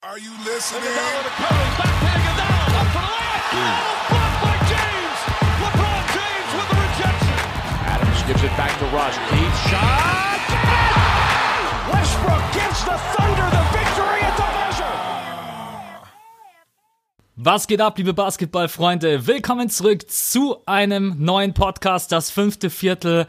Are you listening? Iguodala to Curry, back to Iguodala, up for the layup. Oh, blocked by James. LeBron James with the rejection. Adams gives it back to Rush. Deep shot. Westbrook gives the Thunder the victory at the buzzer. Was geht ab, liebe Basketballfreunde? Willkommen zurück zu einem neuen Podcast, das fünfte Viertel.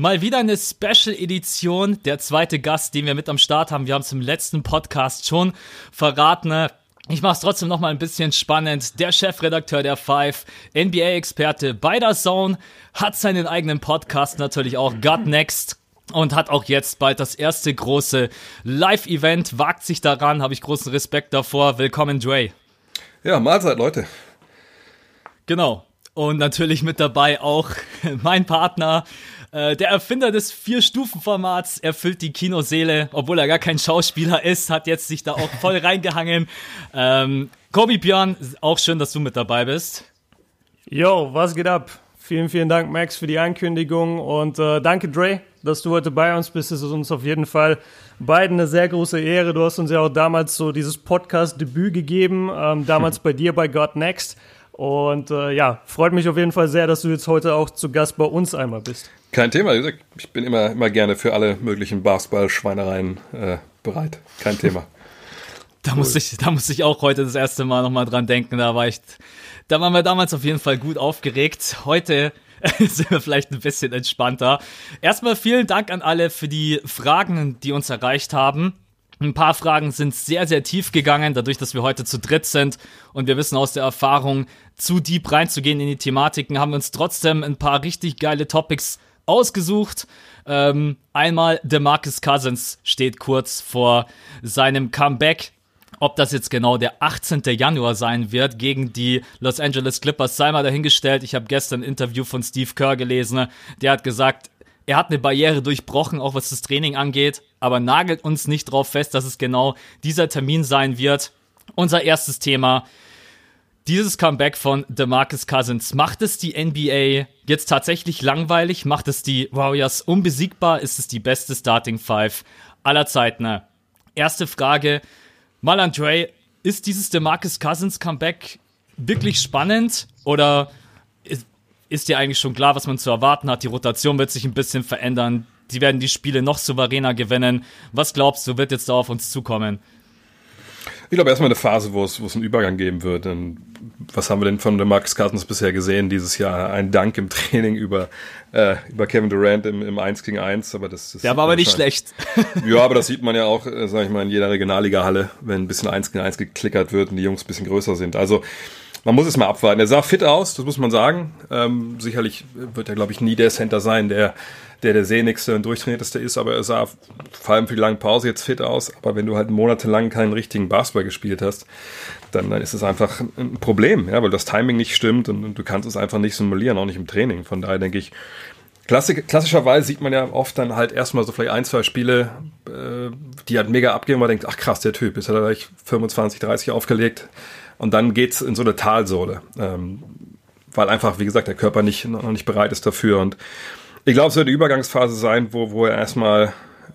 Mal wieder eine Special-Edition. Der zweite Gast, den wir mit am Start haben. Wir haben es im letzten Podcast schon verraten. Ich mache es trotzdem noch mal ein bisschen spannend. Der Chefredakteur der Five, NBA-Experte bei der Zone, hat seinen eigenen Podcast natürlich auch, Got Next. Und hat auch jetzt bald das erste große Live-Event, wagt sich daran, habe ich großen Respekt davor. Willkommen, Dre. Ja, Mahlzeit, Leute. Genau. Und natürlich mit dabei auch mein Partner, äh, der Erfinder des Vier-Stufen-Formats erfüllt die Kinoseele, obwohl er gar kein Schauspieler ist, hat jetzt sich da auch voll reingehangen. Ähm, Kobi Björn, auch schön, dass du mit dabei bist. Yo, was geht ab? Vielen, vielen Dank, Max, für die Ankündigung und äh, danke, Dre, dass du heute bei uns bist. Es ist uns auf jeden Fall beiden eine sehr große Ehre. Du hast uns ja auch damals so dieses Podcast-Debüt gegeben, ähm, damals bei dir bei God Next. Und äh, ja, freut mich auf jeden Fall sehr, dass du jetzt heute auch zu Gast bei uns einmal bist. Kein Thema. Ich bin immer, immer gerne für alle möglichen Basketball-Schweinereien äh, bereit. Kein Thema. Da muss ich, da muss ich auch heute das erste Mal nochmal dran denken. Da war ich, da waren wir damals auf jeden Fall gut aufgeregt. Heute sind wir vielleicht ein bisschen entspannter. Erstmal vielen Dank an alle für die Fragen, die uns erreicht haben. Ein paar Fragen sind sehr, sehr tief gegangen, dadurch, dass wir heute zu dritt sind und wir wissen aus der Erfahrung, zu deep reinzugehen in die Thematiken, haben wir uns trotzdem ein paar richtig geile Topics ausgesucht. Ähm, einmal DeMarcus Cousins steht kurz vor seinem Comeback. Ob das jetzt genau der 18. Januar sein wird gegen die Los Angeles Clippers, sei mal dahingestellt. Ich habe gestern ein Interview von Steve Kerr gelesen. Der hat gesagt, er hat eine Barriere durchbrochen, auch was das Training angeht, aber nagelt uns nicht drauf fest, dass es genau dieser Termin sein wird. Unser erstes Thema. Dieses Comeback von DeMarcus Cousins, macht es die NBA jetzt tatsächlich langweilig? Macht es die Warriors unbesiegbar? Ist es die beste Starting Five aller Zeiten? Erste Frage, mal an Dre, ist dieses DeMarcus Cousins Comeback wirklich spannend oder ist, ist dir eigentlich schon klar, was man zu erwarten hat? Die Rotation wird sich ein bisschen verändern. Die werden die Spiele noch souveräner gewinnen. Was glaubst du, wird jetzt da auf uns zukommen? Ich glaube erstmal eine Phase, wo es, wo es einen Übergang geben wird. Und was haben wir denn von der Marcus Cousins bisher gesehen dieses Jahr? Ein Dank im Training über, äh, über Kevin Durant im, im 1 gegen 1. Aber das, das Der war aber nicht schlecht. ja, aber das sieht man ja auch, äh, sag ich mal, in jeder Regionalliga-Halle, wenn ein bisschen 1 gegen 1 geklickert wird und die Jungs ein bisschen größer sind. Also man muss es mal abwarten. Er sah fit aus, das muss man sagen. Ähm, sicherlich wird er, glaube ich, nie der Center sein, der der der sehnigste und durchtrainierteste ist, aber er sah vor allem für die lange Pause jetzt fit aus. Aber wenn du halt monatelang keinen richtigen Basketball gespielt hast, dann, dann ist es einfach ein Problem, ja, weil das Timing nicht stimmt und, und du kannst es einfach nicht simulieren, auch nicht im Training. Von daher denke ich, Klassik, klassischerweise sieht man ja oft dann halt erstmal so vielleicht ein, zwei Spiele, äh, die halt mega abgehen, man denkt, ach krass, der Typ, ist hat er gleich 25, 30 aufgelegt und dann geht's in so eine Talsohle. Ähm, weil einfach, wie gesagt, der Körper nicht, noch nicht bereit ist dafür und ich glaube, es wird eine Übergangsphase sein, wo, wo er erstmal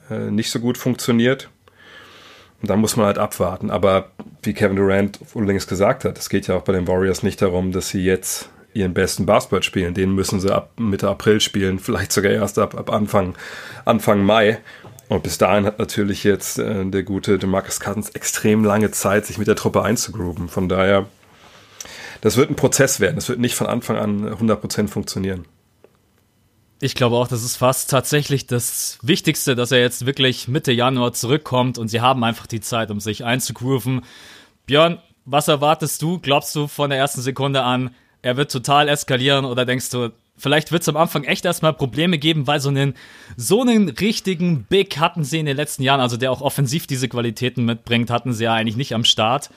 äh, nicht so gut funktioniert. Und dann muss man halt abwarten. Aber wie Kevin Durant unlängst gesagt hat, es geht ja auch bei den Warriors nicht darum, dass sie jetzt ihren besten Basketball spielen. Den müssen sie ab Mitte April spielen, vielleicht sogar erst ab, ab Anfang, Anfang Mai. Und bis dahin hat natürlich jetzt äh, der gute DeMarcus Cousins extrem lange Zeit, sich mit der Truppe einzugrooven. Von daher, das wird ein Prozess werden. Das wird nicht von Anfang an 100% funktionieren. Ich glaube auch, das ist fast tatsächlich das Wichtigste, dass er jetzt wirklich Mitte Januar zurückkommt und sie haben einfach die Zeit, um sich einzugrooven. Björn, was erwartest du? Glaubst du von der ersten Sekunde an, er wird total eskalieren oder denkst du, vielleicht wird es am Anfang echt erstmal Probleme geben, weil so einen, so einen richtigen Big hatten sie in den letzten Jahren, also der auch offensiv diese Qualitäten mitbringt, hatten sie ja eigentlich nicht am Start.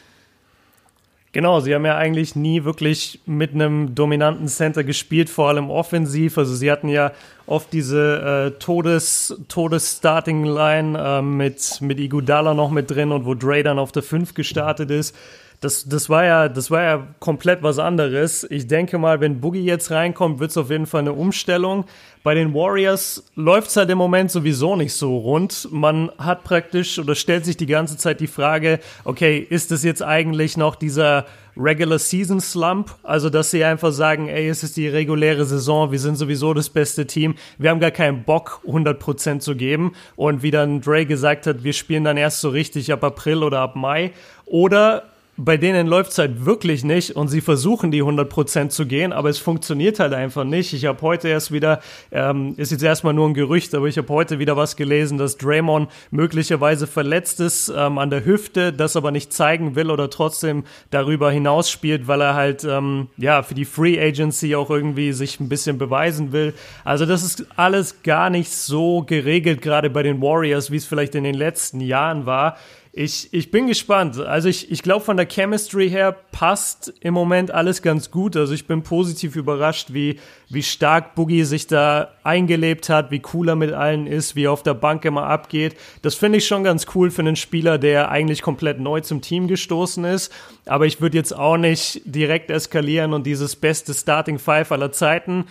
Genau, sie haben ja eigentlich nie wirklich mit einem dominanten Center gespielt, vor allem offensiv. Also sie hatten ja oft diese äh, Todes, Todes-Starting-Line äh, mit, mit Igudala noch mit drin und wo Dre dann auf der 5 gestartet ist das, das, war ja, das war ja komplett was anderes. Ich denke mal, wenn Boogie jetzt reinkommt, wird es auf jeden Fall eine Umstellung. Bei den Warriors läuft es halt im Moment sowieso nicht so rund. Man hat praktisch oder stellt sich die ganze Zeit die Frage, okay, ist es jetzt eigentlich noch dieser Regular Season Slump? Also, dass sie einfach sagen, ey, es ist die reguläre Saison, wir sind sowieso das beste Team, wir haben gar keinen Bock, 100% zu geben. Und wie dann Dre gesagt hat, wir spielen dann erst so richtig ab April oder ab Mai. Oder bei denen läuft es halt wirklich nicht und sie versuchen die 100% zu gehen, aber es funktioniert halt einfach nicht. Ich habe heute erst wieder, ähm, ist jetzt erstmal nur ein Gerücht, aber ich habe heute wieder was gelesen, dass Draymond möglicherweise verletzt ist ähm, an der Hüfte, das aber nicht zeigen will oder trotzdem darüber hinaus spielt, weil er halt ähm, ja für die Free Agency auch irgendwie sich ein bisschen beweisen will. Also das ist alles gar nicht so geregelt, gerade bei den Warriors, wie es vielleicht in den letzten Jahren war. Ich, ich bin gespannt. Also ich, ich glaube, von der Chemistry her passt im Moment alles ganz gut. Also ich bin positiv überrascht, wie, wie stark Boogie sich da eingelebt hat, wie cool er mit allen ist, wie er auf der Bank immer abgeht. Das finde ich schon ganz cool für einen Spieler, der eigentlich komplett neu zum Team gestoßen ist. Aber ich würde jetzt auch nicht direkt eskalieren und dieses beste Starting Five aller Zeiten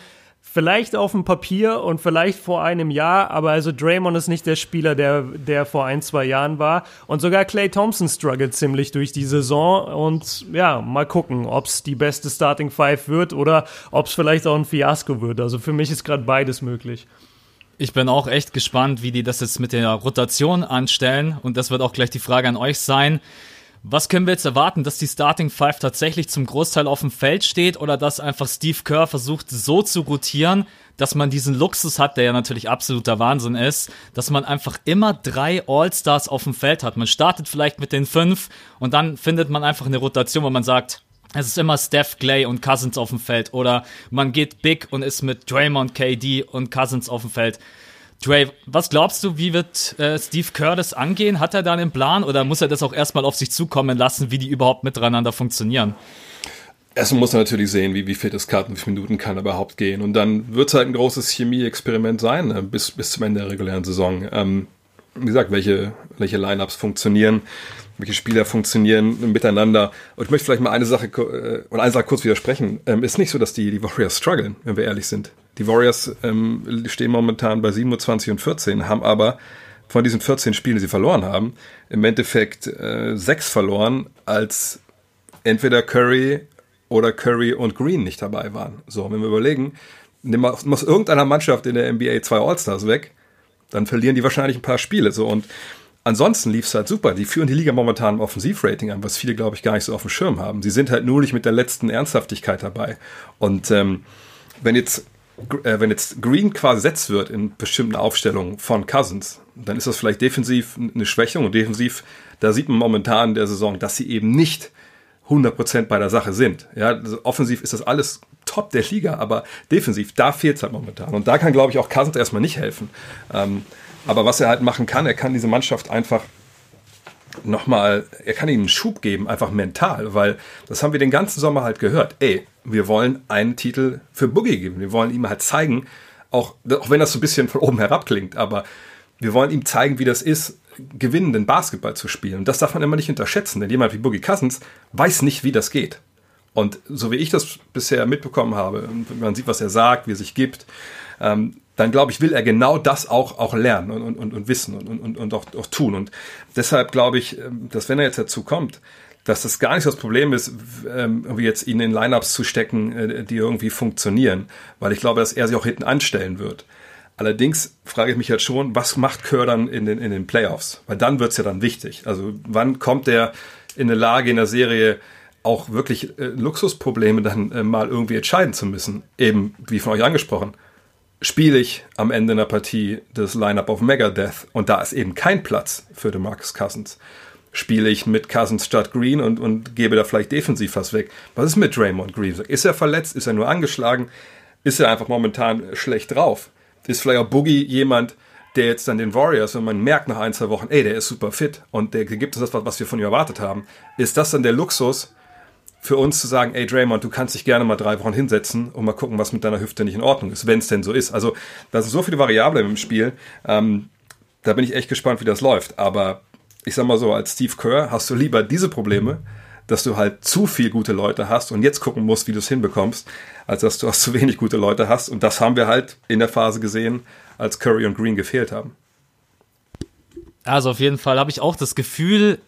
Vielleicht auf dem Papier und vielleicht vor einem Jahr, aber also Draymond ist nicht der Spieler, der, der vor ein, zwei Jahren war. Und sogar Clay Thompson struggelt ziemlich durch die Saison. Und ja, mal gucken, ob es die beste Starting Five wird oder ob es vielleicht auch ein Fiasko wird. Also für mich ist gerade beides möglich. Ich bin auch echt gespannt, wie die das jetzt mit der Rotation anstellen. Und das wird auch gleich die Frage an euch sein. Was können wir jetzt erwarten, dass die Starting Five tatsächlich zum Großteil auf dem Feld steht oder dass einfach Steve Kerr versucht so zu rotieren, dass man diesen Luxus hat, der ja natürlich absoluter Wahnsinn ist, dass man einfach immer drei All-Stars auf dem Feld hat. Man startet vielleicht mit den fünf und dann findet man einfach eine Rotation, wo man sagt, es ist immer Steph, Clay und Cousins auf dem Feld oder man geht big und ist mit Draymond, KD und Cousins auf dem Feld. Dre, was glaubst du, wie wird äh, Steve das angehen? Hat er da einen Plan oder muss er das auch erstmal auf sich zukommen lassen, wie die überhaupt miteinander funktionieren? Erstmal muss er natürlich sehen, wie, wie fit ist Karten, wie viele Minuten kann er überhaupt gehen. Und dann wird es halt ein großes Chemie-Experiment sein, ne, bis, bis zum Ende der regulären Saison. Ähm, wie gesagt, welche, welche Lineups funktionieren, welche Spieler funktionieren miteinander. Und ich möchte vielleicht mal eine Sache äh, oder eine Sache kurz widersprechen. Ähm, ist nicht so, dass die, die Warriors strugglen, wenn wir ehrlich sind. Die Warriors ähm, stehen momentan bei 27 und 14, haben aber von diesen 14 Spielen, die sie verloren haben, im Endeffekt äh, sechs verloren, als entweder Curry oder Curry und Green nicht dabei waren. So, wenn wir überlegen, nimm aus irgendeiner Mannschaft in der NBA zwei All-Stars weg, dann verlieren die wahrscheinlich ein paar Spiele. So und ansonsten lief es halt super. Die führen die Liga momentan im Offensivrating an, was viele, glaube ich, gar nicht so auf dem Schirm haben. Sie sind halt nur nicht mit der letzten Ernsthaftigkeit dabei. Und ähm, wenn jetzt äh, wenn jetzt Green quasi gesetzt wird in bestimmten Aufstellungen von Cousins, dann ist das vielleicht defensiv eine Schwächung und defensiv, da sieht man momentan in der Saison, dass sie eben nicht 100% bei der Sache sind. Ja, also offensiv ist das alles top der Liga, aber defensiv, da fehlt es halt momentan. Und da kann, glaube ich, auch Cousins erstmal nicht helfen. Ähm, aber was er halt machen kann, er kann diese Mannschaft einfach nochmal, er kann ihnen einen Schub geben, einfach mental, weil das haben wir den ganzen Sommer halt gehört. Ey, wir wollen einen Titel für Boogie geben. Wir wollen ihm halt zeigen, auch, auch wenn das so ein bisschen von oben herab klingt, aber wir wollen ihm zeigen, wie das ist, gewinnenden Basketball zu spielen. Und das darf man immer nicht unterschätzen, denn jemand wie Boogie Cousins weiß nicht, wie das geht. Und so wie ich das bisher mitbekommen habe, man sieht, was er sagt, wie er sich gibt, ähm, dann glaube ich, will er genau das auch, auch lernen und, und, und wissen und, und, und auch, auch tun. Und deshalb glaube ich, ähm, dass wenn er jetzt dazu kommt, dass das gar nicht das Problem ist, ähm, irgendwie jetzt ihn in Lineups zu stecken, äh, die irgendwie funktionieren, weil ich glaube, dass er sich auch hinten anstellen wird. Allerdings frage ich mich halt schon, was macht Kerr dann in den, in den Playoffs? Weil dann wird's ja dann wichtig. Also wann kommt er in eine Lage in der Serie, auch wirklich äh, Luxusprobleme dann äh, mal irgendwie entscheiden zu müssen? Eben, wie von euch angesprochen, spiele ich am Ende einer Partie das Lineup auf Megadeth und da ist eben kein Platz für DeMarcus Cousins. Spiele ich mit Cousins statt Green und, und gebe da vielleicht defensiv was weg. Was ist mit Draymond Green? Ist er verletzt? Ist er nur angeschlagen? Ist er einfach momentan schlecht drauf? Ist vielleicht auch Boogie jemand, der jetzt dann den Warriors, wenn man merkt nach ein, zwei Wochen, ey, der ist super fit und der gibt uns das, was wir von ihm erwartet haben, ist das dann der Luxus, für uns zu sagen, ey Draymond, du kannst dich gerne mal drei Wochen hinsetzen und mal gucken, was mit deiner Hüfte nicht in Ordnung ist, wenn es denn so ist. Also da sind so viele Variablen im Spiel. Ähm, da bin ich echt gespannt, wie das läuft. Aber ich sag mal so, als Steve Kerr hast du lieber diese Probleme, dass du halt zu viel gute Leute hast und jetzt gucken musst, wie du es hinbekommst, als dass du auch zu wenig gute Leute hast. Und das haben wir halt in der Phase gesehen, als Curry und Green gefehlt haben. Also auf jeden Fall habe ich auch das Gefühl,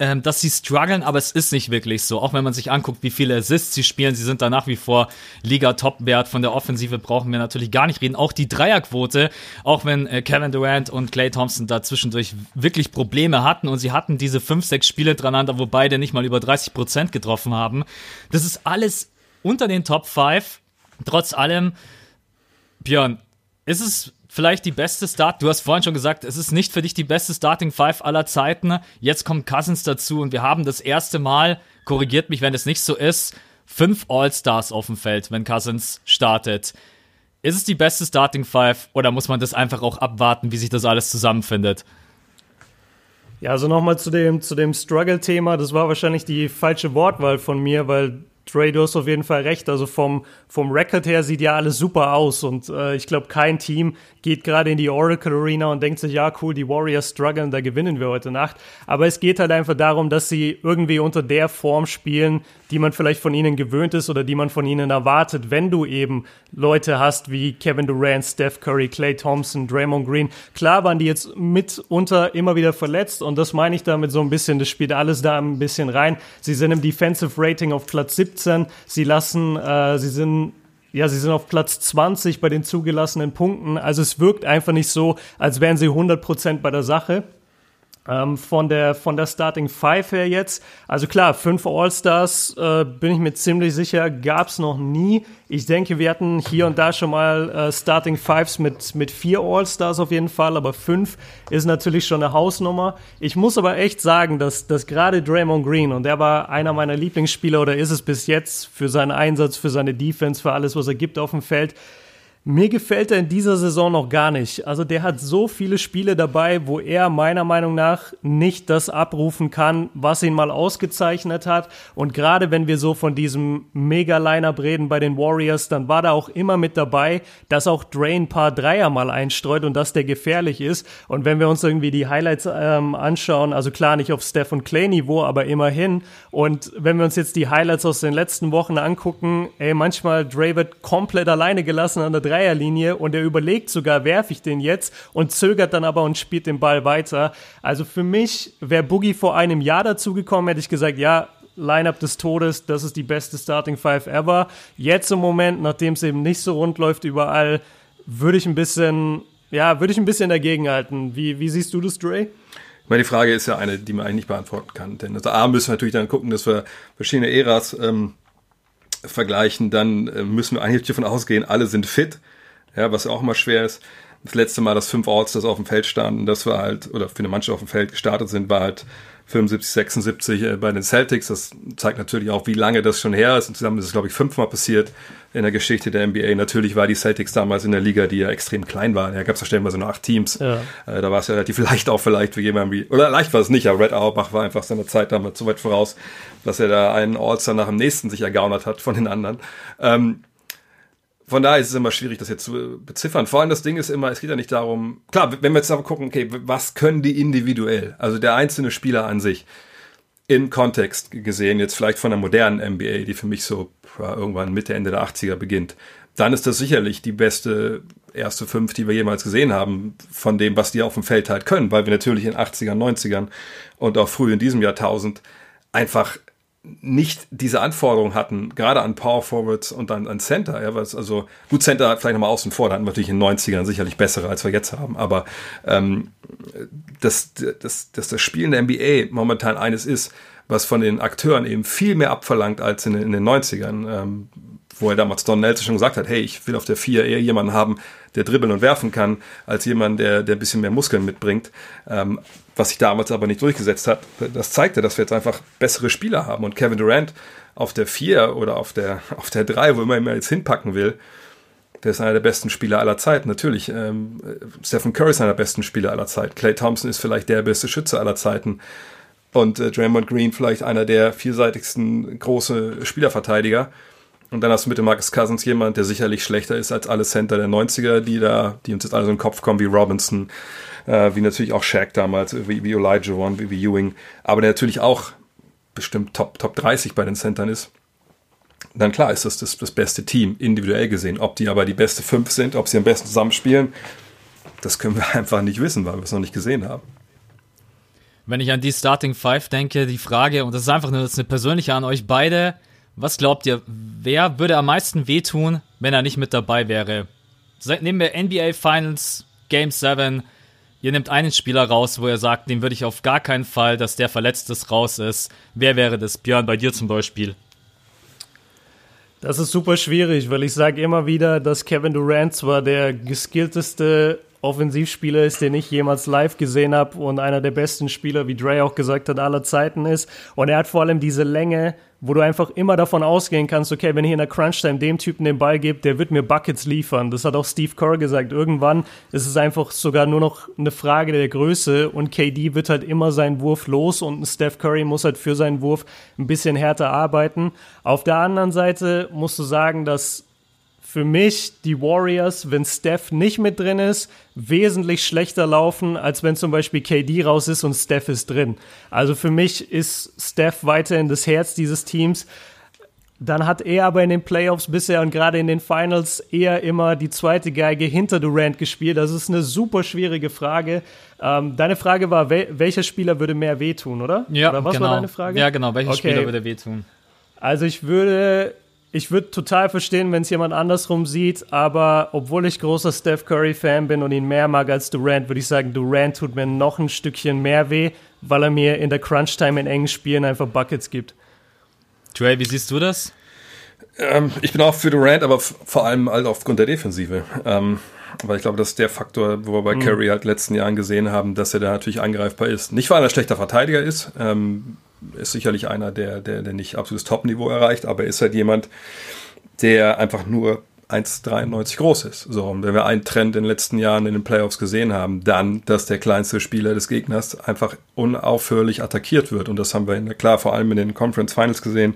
ähm, dass sie strugglen, aber es ist nicht wirklich so. Auch wenn man sich anguckt, wie viele Assists sie spielen, sie sind da nach wie vor Liga-Top-Wert. Von der Offensive brauchen wir natürlich gar nicht reden. Auch die Dreierquote, auch wenn äh, Kevin Durant und Clay Thompson da zwischendurch wirklich Probleme hatten und sie hatten diese fünf, sechs Spiele dran, wo beide nicht mal über 30 Prozent getroffen haben. Das ist alles unter den Top 5. Trotz allem, Björn, ist es vielleicht die beste Start. Du hast vorhin schon gesagt, es ist nicht für dich die beste Starting Five aller Zeiten. Jetzt kommt Cousins dazu und wir haben das erste Mal, korrigiert mich, wenn es nicht so ist, fünf All-Stars auf dem Feld, wenn Cousins startet. Ist es die beste Starting Five oder muss man das einfach auch abwarten, wie sich das alles zusammenfindet? Ja, also nochmal zu dem, zu dem Struggle-Thema. Das war wahrscheinlich die falsche Wortwahl von mir, weil Dre, du hast auf jeden Fall recht. Also vom, vom Record her sieht ja alles super aus. Und äh, ich glaube, kein Team geht gerade in die Oracle Arena und denkt sich, ja, cool, die Warriors strugglen, da gewinnen wir heute Nacht. Aber es geht halt einfach darum, dass sie irgendwie unter der Form spielen, die man vielleicht von ihnen gewöhnt ist oder die man von ihnen erwartet, wenn du eben Leute hast wie Kevin Durant, Steph Curry, Clay Thompson, Draymond Green. Klar waren die jetzt mitunter immer wieder verletzt und das meine ich damit so ein bisschen, das spielt alles da ein bisschen rein. Sie sind im Defensive Rating auf Platz 17, sie lassen, äh, sie sind ja, sie sind auf Platz 20 bei den zugelassenen Punkten. Also es wirkt einfach nicht so, als wären sie 100% bei der Sache. Ähm, von, der, von der Starting Five her jetzt. Also klar, fünf All-Stars, äh, bin ich mir ziemlich sicher, gab es noch nie. Ich denke, wir hatten hier und da schon mal äh, Starting Fives mit, mit vier All-Stars auf jeden Fall, aber fünf ist natürlich schon eine Hausnummer. Ich muss aber echt sagen, dass, dass gerade Draymond Green, und der war einer meiner Lieblingsspieler oder ist es bis jetzt für seinen Einsatz, für seine Defense, für alles, was er gibt auf dem Feld, mir gefällt er in dieser Saison noch gar nicht. Also der hat so viele Spiele dabei, wo er meiner Meinung nach nicht das abrufen kann, was ihn mal ausgezeichnet hat. Und gerade wenn wir so von diesem Mega-Line-Up reden bei den Warriors, dann war da auch immer mit dabei, dass auch Dre ein paar Dreier mal einstreut und dass der gefährlich ist. Und wenn wir uns irgendwie die Highlights ähm, anschauen, also klar nicht auf Steph und Clay-Niveau, aber immerhin. Und wenn wir uns jetzt die Highlights aus den letzten Wochen angucken, ey, manchmal Dre wird komplett alleine gelassen an der Dreierlinie und er überlegt sogar, werfe ich den jetzt und zögert dann aber und spielt den Ball weiter. Also für mich wäre Boogie vor einem Jahr dazugekommen, hätte ich gesagt, ja, Lineup des Todes, das ist die beste Starting Five ever. Jetzt im Moment, nachdem es eben nicht so rund läuft überall, würde ich ein bisschen, ja, würde ich ein bisschen dagegen halten. Wie, wie siehst du das, Dre? Ich meine, die Frage ist ja eine, die man eigentlich nicht beantworten kann. Denn also A müssen wir natürlich dann gucken, dass wir verschiedene Äras ähm, vergleichen, dann äh, müssen wir eigentlich davon ausgehen, alle sind fit, ja, was auch immer schwer ist. Das letzte Mal, dass fünf Orts auf dem Feld standen, das war halt, oder für eine Mannschaft auf dem Feld gestartet sind, war halt 75, 76 äh, bei den Celtics. Das zeigt natürlich auch, wie lange das schon her ist. Insgesamt ist es, glaube ich, fünfmal passiert in der Geschichte der NBA. Natürlich war die Celtics damals in der Liga, die ja extrem klein war. Da gab es ja stellenweise nur acht Teams. Ja. Äh, da war es ja relativ leicht auch vielleicht für jemanden wie, oder leicht war es nicht, aber Red Auerbach war einfach seiner Zeit damals so weit voraus, dass er da einen All-Star nach dem nächsten sich ergaunert hat von den anderen. Ähm, von daher ist es immer schwierig, das jetzt zu beziffern. Vor allem das Ding ist immer, es geht ja nicht darum, klar, wenn wir jetzt aber gucken, okay, was können die individuell, also der einzelne Spieler an sich, im Kontext gesehen, jetzt vielleicht von der modernen NBA, die für mich so irgendwann Mitte, Ende der 80er beginnt, dann ist das sicherlich die beste erste fünf, die wir jemals gesehen haben, von dem, was die auf dem Feld halt können, weil wir natürlich in 80ern, 90ern und auch früh in diesem Jahrtausend einfach nicht diese Anforderungen hatten, gerade an Power Forwards und an, an Center. Ja, was, also gut, Center vielleicht nochmal außen vor, da hatten wir natürlich in den 90ern sicherlich bessere, als wir jetzt haben. Aber ähm, dass, dass, dass das Spiel in der NBA momentan eines ist, was von den Akteuren eben viel mehr abverlangt als in, in den 90ern. Ähm, wo er damals Don Nelson schon gesagt hat, hey, ich will auf der vier eher jemanden haben, der dribbeln und werfen kann, als jemand, der, der ein bisschen mehr Muskeln mitbringt. Ähm, was sich damals aber nicht durchgesetzt hat. Das zeigte, dass wir jetzt einfach bessere Spieler haben. Und Kevin Durant auf der 4 oder auf der, auf der 3, wo immer er jetzt hinpacken will, der ist einer der besten Spieler aller Zeit. Natürlich, ähm, Stephen Curry ist einer der besten Spieler aller Zeit. Clay Thompson ist vielleicht der beste Schütze aller Zeiten. und äh, Draymond Green vielleicht einer der vielseitigsten große Spielerverteidiger. Und dann hast du mit dem Marcus Cousins jemand, der sicherlich schlechter ist als alle Center der 90er, die da, die uns jetzt alle so in den Kopf kommen, wie Robinson, äh, wie natürlich auch Shaq damals, wie, wie Elijah One, wie, wie Ewing, aber der natürlich auch bestimmt Top, Top 30 bei den Centern ist. Dann klar ist das, das das beste Team, individuell gesehen. Ob die aber die beste 5 sind, ob sie am besten zusammenspielen, das können wir einfach nicht wissen, weil wir es noch nicht gesehen haben. Wenn ich an die Starting Five denke, die Frage, und das ist einfach nur eine persönliche an euch beide, was glaubt ihr, wer würde am meisten wehtun, wenn er nicht mit dabei wäre? Nehmen wir NBA Finals, Game 7, ihr nehmt einen Spieler raus, wo ihr sagt, den würde ich auf gar keinen Fall, dass der verletzt ist, raus ist. Wer wäre das? Björn, bei dir zum Beispiel. Das ist super schwierig, weil ich sage immer wieder, dass Kevin Durant zwar der geskillteste Offensivspieler ist, den ich jemals live gesehen habe und einer der besten Spieler, wie Dre auch gesagt hat, aller Zeiten ist. Und er hat vor allem diese Länge, wo du einfach immer davon ausgehen kannst, okay, wenn ich in der Crunch-Time dem Typen den Ball gebe, der wird mir Buckets liefern. Das hat auch Steve Kerr gesagt. Irgendwann ist es einfach sogar nur noch eine Frage der Größe und KD wird halt immer seinen Wurf los und Steph Curry muss halt für seinen Wurf ein bisschen härter arbeiten. Auf der anderen Seite musst du sagen, dass für mich die Warriors, wenn Steph nicht mit drin ist, wesentlich schlechter laufen, als wenn zum Beispiel KD raus ist und Steph ist drin. Also für mich ist Steph weiterhin das Herz dieses Teams. Dann hat er aber in den Playoffs bisher und gerade in den Finals eher immer die zweite Geige hinter Durant gespielt. Das ist eine super schwierige Frage. Ähm, deine Frage war, wel welcher Spieler würde mehr wehtun, oder? Ja, oder was genau. war deine Frage? Ja, genau. Welcher okay. Spieler würde wehtun? Also ich würde ich würde total verstehen, wenn es jemand andersrum sieht, aber obwohl ich großer Steph Curry-Fan bin und ihn mehr mag als Durant, würde ich sagen, Durant tut mir noch ein Stückchen mehr weh, weil er mir in der Crunch-Time in engen Spielen einfach Buckets gibt. Trey, wie siehst du das? Ähm, ich bin auch für Durant, aber vor allem halt aufgrund der Defensive. Ähm, weil ich glaube, das ist der Faktor, wo wir bei mhm. Curry halt letzten Jahren gesehen haben, dass er da natürlich angreifbar ist. Nicht, weil er ein schlechter Verteidiger ist, ähm, ist sicherlich einer, der, der, der nicht absolutes Top-Niveau erreicht, aber ist halt jemand, der einfach nur 1,93 groß ist. So, und wenn wir einen Trend in den letzten Jahren in den Playoffs gesehen haben, dann, dass der kleinste Spieler des Gegners einfach unaufhörlich attackiert wird. Und das haben wir in, klar vor allem in den Conference Finals gesehen,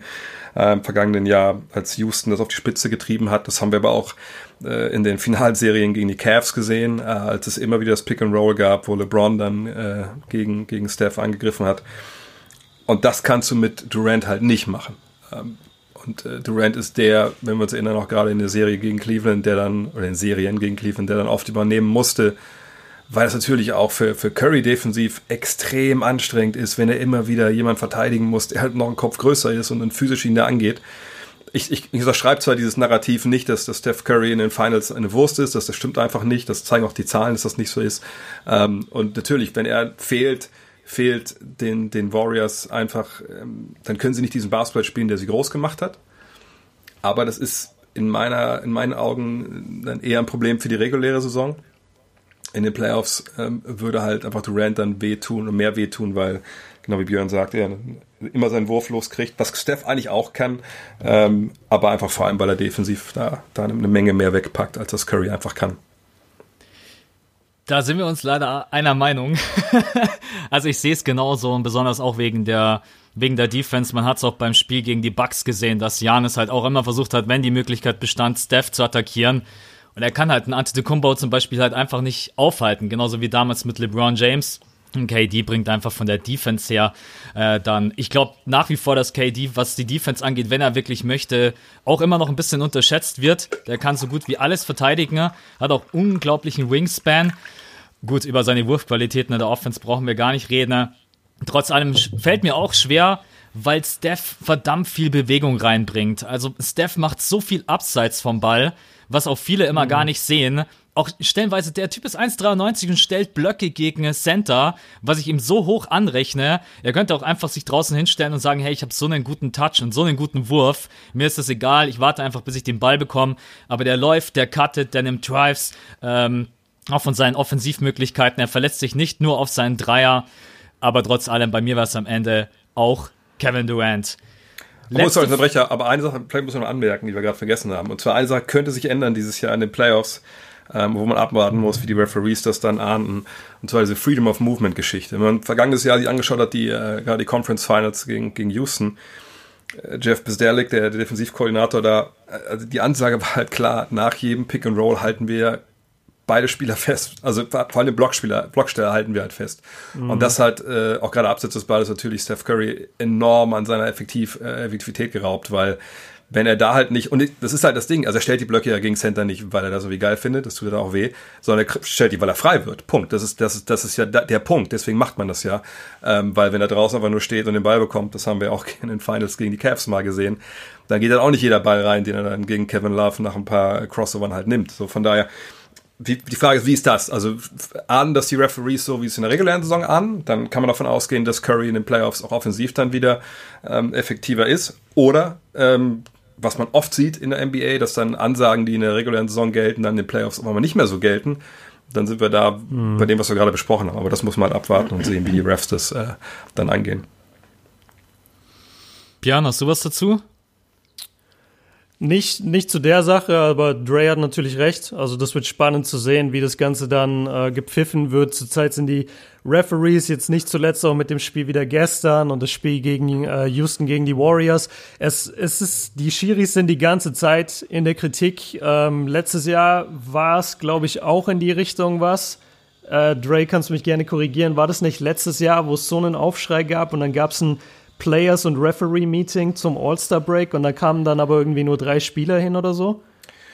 äh, im vergangenen Jahr, als Houston das auf die Spitze getrieben hat. Das haben wir aber auch äh, in den Finalserien gegen die Cavs gesehen, äh, als es immer wieder das Pick and Roll gab, wo LeBron dann äh, gegen, gegen Steph angegriffen hat. Und das kannst du mit Durant halt nicht machen. Ähm, und äh, Durant ist der, wenn wir uns erinnern, auch gerade in der Serie gegen Cleveland, der dann, oder in Serien gegen Cleveland, der dann oft übernehmen musste, weil es natürlich auch für, für Curry defensiv extrem anstrengend ist, wenn er immer wieder jemand verteidigen muss, der halt noch einen Kopf größer ist und dann physisch ihn da angeht. Ich, ich, ich unterschreibe zwar dieses Narrativ nicht, dass, dass Steph Curry in den Finals eine Wurst ist, dass das stimmt einfach nicht, das zeigen auch die Zahlen, dass das nicht so ist. Ähm, und natürlich, wenn er fehlt, fehlt den, den Warriors einfach, ähm, dann können sie nicht diesen Basketball spielen, der sie groß gemacht hat. Aber das ist in meiner, in meinen Augen dann eher ein Problem für die reguläre Saison. In den Playoffs ähm, würde halt einfach Durant dann wehtun und mehr wehtun, weil, genau wie Björn sagt, er immer seinen Wurf loskriegt, was Steph eigentlich auch kann, ähm, aber einfach vor allem, weil er defensiv da, da eine Menge mehr wegpackt, als das Curry einfach kann. Da sind wir uns leider einer Meinung. also ich sehe es genauso und besonders auch wegen der wegen der Defense. Man hat es auch beim Spiel gegen die Bucks gesehen, dass Janis halt auch immer versucht hat, wenn die Möglichkeit bestand, Steph zu attackieren. Und er kann halt einen Antetokounmpo zum Beispiel halt einfach nicht aufhalten, genauso wie damals mit LeBron James. KD bringt einfach von der Defense her äh, dann, ich glaube nach wie vor, dass KD, was die Defense angeht, wenn er wirklich möchte, auch immer noch ein bisschen unterschätzt wird. Der kann so gut wie alles verteidigen, hat auch unglaublichen Wingspan. Gut, über seine Wurfqualitäten in der Offense brauchen wir gar nicht reden. Trotz allem fällt mir auch schwer, weil Steph verdammt viel Bewegung reinbringt. Also Steph macht so viel Abseits vom Ball, was auch viele immer mhm. gar nicht sehen auch stellenweise, der Typ ist 1,93 und stellt Blöcke gegen Center, was ich ihm so hoch anrechne. Er könnte auch einfach sich draußen hinstellen und sagen, hey, ich habe so einen guten Touch und so einen guten Wurf. Mir ist das egal, ich warte einfach, bis ich den Ball bekomme. Aber der läuft, der cuttet, der nimmt Drives, ähm, auch von seinen Offensivmöglichkeiten. Er verletzt sich nicht nur auf seinen Dreier, aber trotz allem, bei mir war es am Ende auch Kevin Durant. Letzte muss unterbrecher, aber eine Sache vielleicht muss man noch anmerken, die wir gerade vergessen haben. Und zwar eine Sache könnte sich ändern dieses Jahr in den Playoffs ähm, wo man abwarten muss, wie die Referees das dann ahnden. Und zwar diese Freedom of Movement Geschichte. Wenn man vergangenes Jahr sich angeschaut hat, die, äh, gerade die Conference Finals gegen, gegen Houston, äh, Jeff Bisderlik, der, der Defensivkoordinator da, äh, also die Ansage war halt klar, nach jedem Pick and Roll halten wir beide Spieler fest. Also vor allem Blockspieler, Blocksteller halten wir halt fest. Mhm. Und das hat äh, auch gerade abseits des Balles natürlich Steph Curry enorm an seiner Effektiv, äh, Effektivität geraubt, weil wenn er da halt nicht, und das ist halt das Ding, also er stellt die Blöcke ja gegen Center nicht, weil er das so wie geil findet, das tut er da auch weh, sondern er stellt die, weil er frei wird. Punkt. Das ist, das ist, das ist ja der Punkt, deswegen macht man das ja. Ähm, weil wenn er draußen einfach nur steht und den Ball bekommt, das haben wir auch in den Finals gegen die Cavs mal gesehen, dann geht dann auch nicht jeder Ball rein, den er dann gegen Kevin Love nach ein paar Crossovern halt nimmt. So von daher, die, die Frage ist, wie ist das? Also ahnen das die Referees so, wie es in der regulären Saison an? Dann kann man davon ausgehen, dass Curry in den Playoffs auch offensiv dann wieder ähm, effektiver ist. Oder ähm, was man oft sieht in der NBA, dass dann Ansagen, die in der regulären Saison gelten, dann in den Playoffs aber nicht mehr so gelten. Dann sind wir da mhm. bei dem, was wir gerade besprochen haben. Aber das muss man halt abwarten und sehen, wie die Refs das äh, dann angehen. Björn, hast du was dazu? Nicht, nicht zu der Sache, aber Dre hat natürlich recht. Also das wird spannend zu sehen, wie das Ganze dann äh, gepfiffen wird. Zurzeit sind die Referees jetzt nicht zuletzt auch mit dem Spiel wieder gestern und das Spiel gegen äh, Houston gegen die Warriors. Es, es ist, die Schiris sind die ganze Zeit in der Kritik. Ähm, letztes Jahr war es, glaube ich, auch in die Richtung was. Äh, Dre, kannst du mich gerne korrigieren. War das nicht letztes Jahr, wo es so einen Aufschrei gab und dann gab es ein Players- und Referee-Meeting zum All-Star-Break und da kamen dann aber irgendwie nur drei Spieler hin oder so.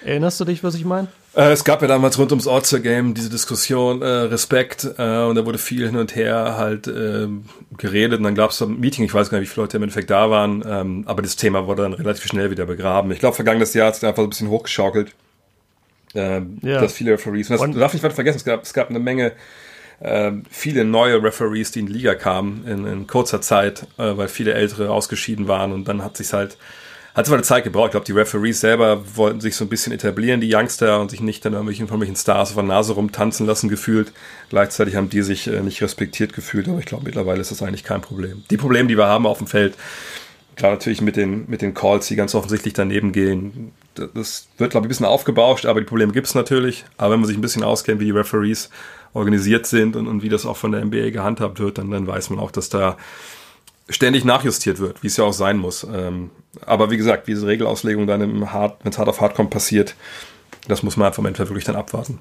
Erinnerst du dich, was ich meine? Äh, es gab ja damals rund ums All-Star-Game diese Diskussion, äh, Respekt, äh, und da wurde viel hin und her halt äh, geredet und dann gab es ein Meeting, ich weiß gar nicht, wie viele Leute im Endeffekt da waren, ähm, aber das Thema wurde dann relativ schnell wieder begraben. Ich glaube, vergangenes Jahr hat es einfach so ein bisschen hochgeschaukelt, äh, ja. dass viele Referees, und das, du darfst nicht weiter vergessen, es gab, es gab eine Menge äh, viele neue Referees, die in die Liga kamen in, in kurzer Zeit, äh, weil viele ältere ausgeschieden waren und dann hat sich halt hat es eine Zeit gebraucht. Ich glaube, die Referees selber wollten sich so ein bisschen etablieren, die Youngster, und sich nicht dann irgendwelchen, irgendwelchen Stars auf der Nase rumtanzen lassen gefühlt. Gleichzeitig haben die sich äh, nicht respektiert gefühlt, aber ich glaube, mittlerweile ist das eigentlich kein Problem. Die Probleme, die wir haben auf dem Feld, klar natürlich mit den, mit den Calls, die ganz offensichtlich daneben gehen, das wird, glaube ich, ein bisschen aufgebauscht, aber die Probleme gibt es natürlich. Aber wenn man sich ein bisschen auskennt, wie die Referees organisiert sind und, und wie das auch von der NBA gehandhabt wird, dann, dann weiß man auch, dass da ständig nachjustiert wird, wie es ja auch sein muss. Ähm, aber wie gesagt, diese Regelauslegung dann im Hard, wenn es hart auf hart kommt, passiert, das muss man einfach im Endeffekt wirklich dann abwarten.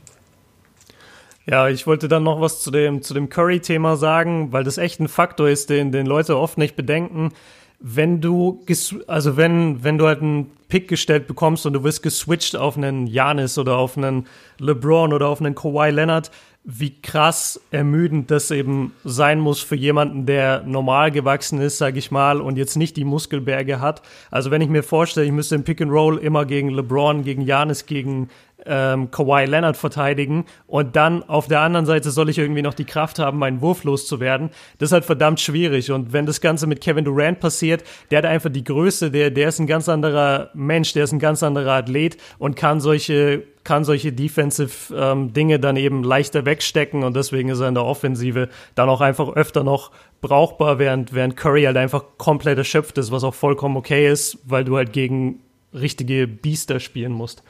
Ja, ich wollte dann noch was zu dem, zu dem Curry-Thema sagen, weil das echt ein Faktor ist, den, den Leute oft nicht bedenken. Wenn du, also wenn, wenn du halt einen Pick gestellt bekommst und du wirst geswitcht auf einen Janis oder auf einen LeBron oder auf einen Kawhi Leonard, wie krass ermüdend das eben sein muss für jemanden, der normal gewachsen ist, sage ich mal, und jetzt nicht die Muskelberge hat. Also wenn ich mir vorstelle, ich müsste im Pick and Roll immer gegen LeBron, gegen Janis, gegen ähm, Kawhi Leonard verteidigen und dann auf der anderen Seite soll ich irgendwie noch die Kraft haben, meinen Wurf loszuwerden. Das ist halt verdammt schwierig. Und wenn das Ganze mit Kevin Durant passiert, der hat einfach die Größe, der, der ist ein ganz anderer Mensch, der ist ein ganz anderer Athlet und kann solche kann solche Defensive ähm, Dinge dann eben leichter wegstecken und deswegen ist er in der Offensive dann auch einfach öfter noch brauchbar, während, während Curry halt einfach komplett erschöpft ist, was auch vollkommen okay ist, weil du halt gegen richtige Biester spielen musst.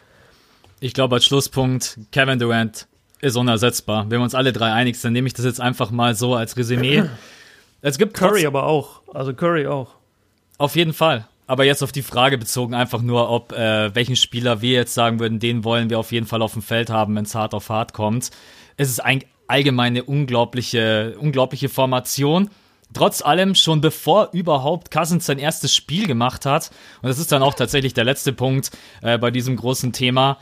Ich glaube, als Schlusspunkt, Kevin Durant ist unersetzbar. Wenn wir uns alle drei einig sind, nehme ich das jetzt einfach mal so als Resümee. Es gibt Curry aber auch. Also Curry auch. Auf jeden Fall. Aber jetzt auf die Frage bezogen, einfach nur, ob äh, welchen Spieler wir jetzt sagen würden, den wollen wir auf jeden Fall auf dem Feld haben, wenn es hart auf hart kommt. Es ist ein allgemeine unglaubliche, unglaubliche Formation trotz allem schon bevor überhaupt Cousins sein erstes Spiel gemacht hat, und das ist dann auch tatsächlich der letzte Punkt äh, bei diesem großen Thema,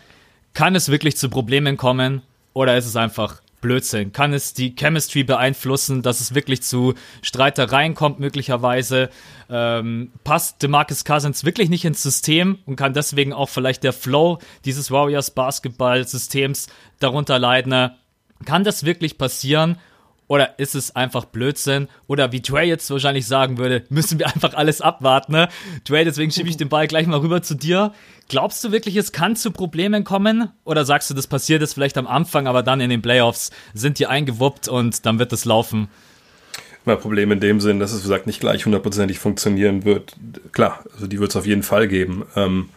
kann es wirklich zu Problemen kommen oder ist es einfach Blödsinn? Kann es die Chemistry beeinflussen, dass es wirklich zu Streitereien kommt möglicherweise? Ähm, passt DeMarcus Cousins wirklich nicht ins System und kann deswegen auch vielleicht der Flow dieses Warriors Basketball-Systems darunter leiden? Kann das wirklich passieren? Oder ist es einfach Blödsinn? Oder wie Dre jetzt wahrscheinlich sagen würde, müssen wir einfach alles abwarten, ne? Dre, deswegen schiebe ich den Ball gleich mal rüber zu dir. Glaubst du wirklich, es kann zu Problemen kommen? Oder sagst du, das passiert jetzt vielleicht am Anfang, aber dann in den Playoffs sind die eingewuppt und dann wird es laufen? Mal Problem in dem Sinn, dass es, wie gesagt, nicht gleich hundertprozentig funktionieren wird. Klar, also die wird es auf jeden Fall geben. Ähm,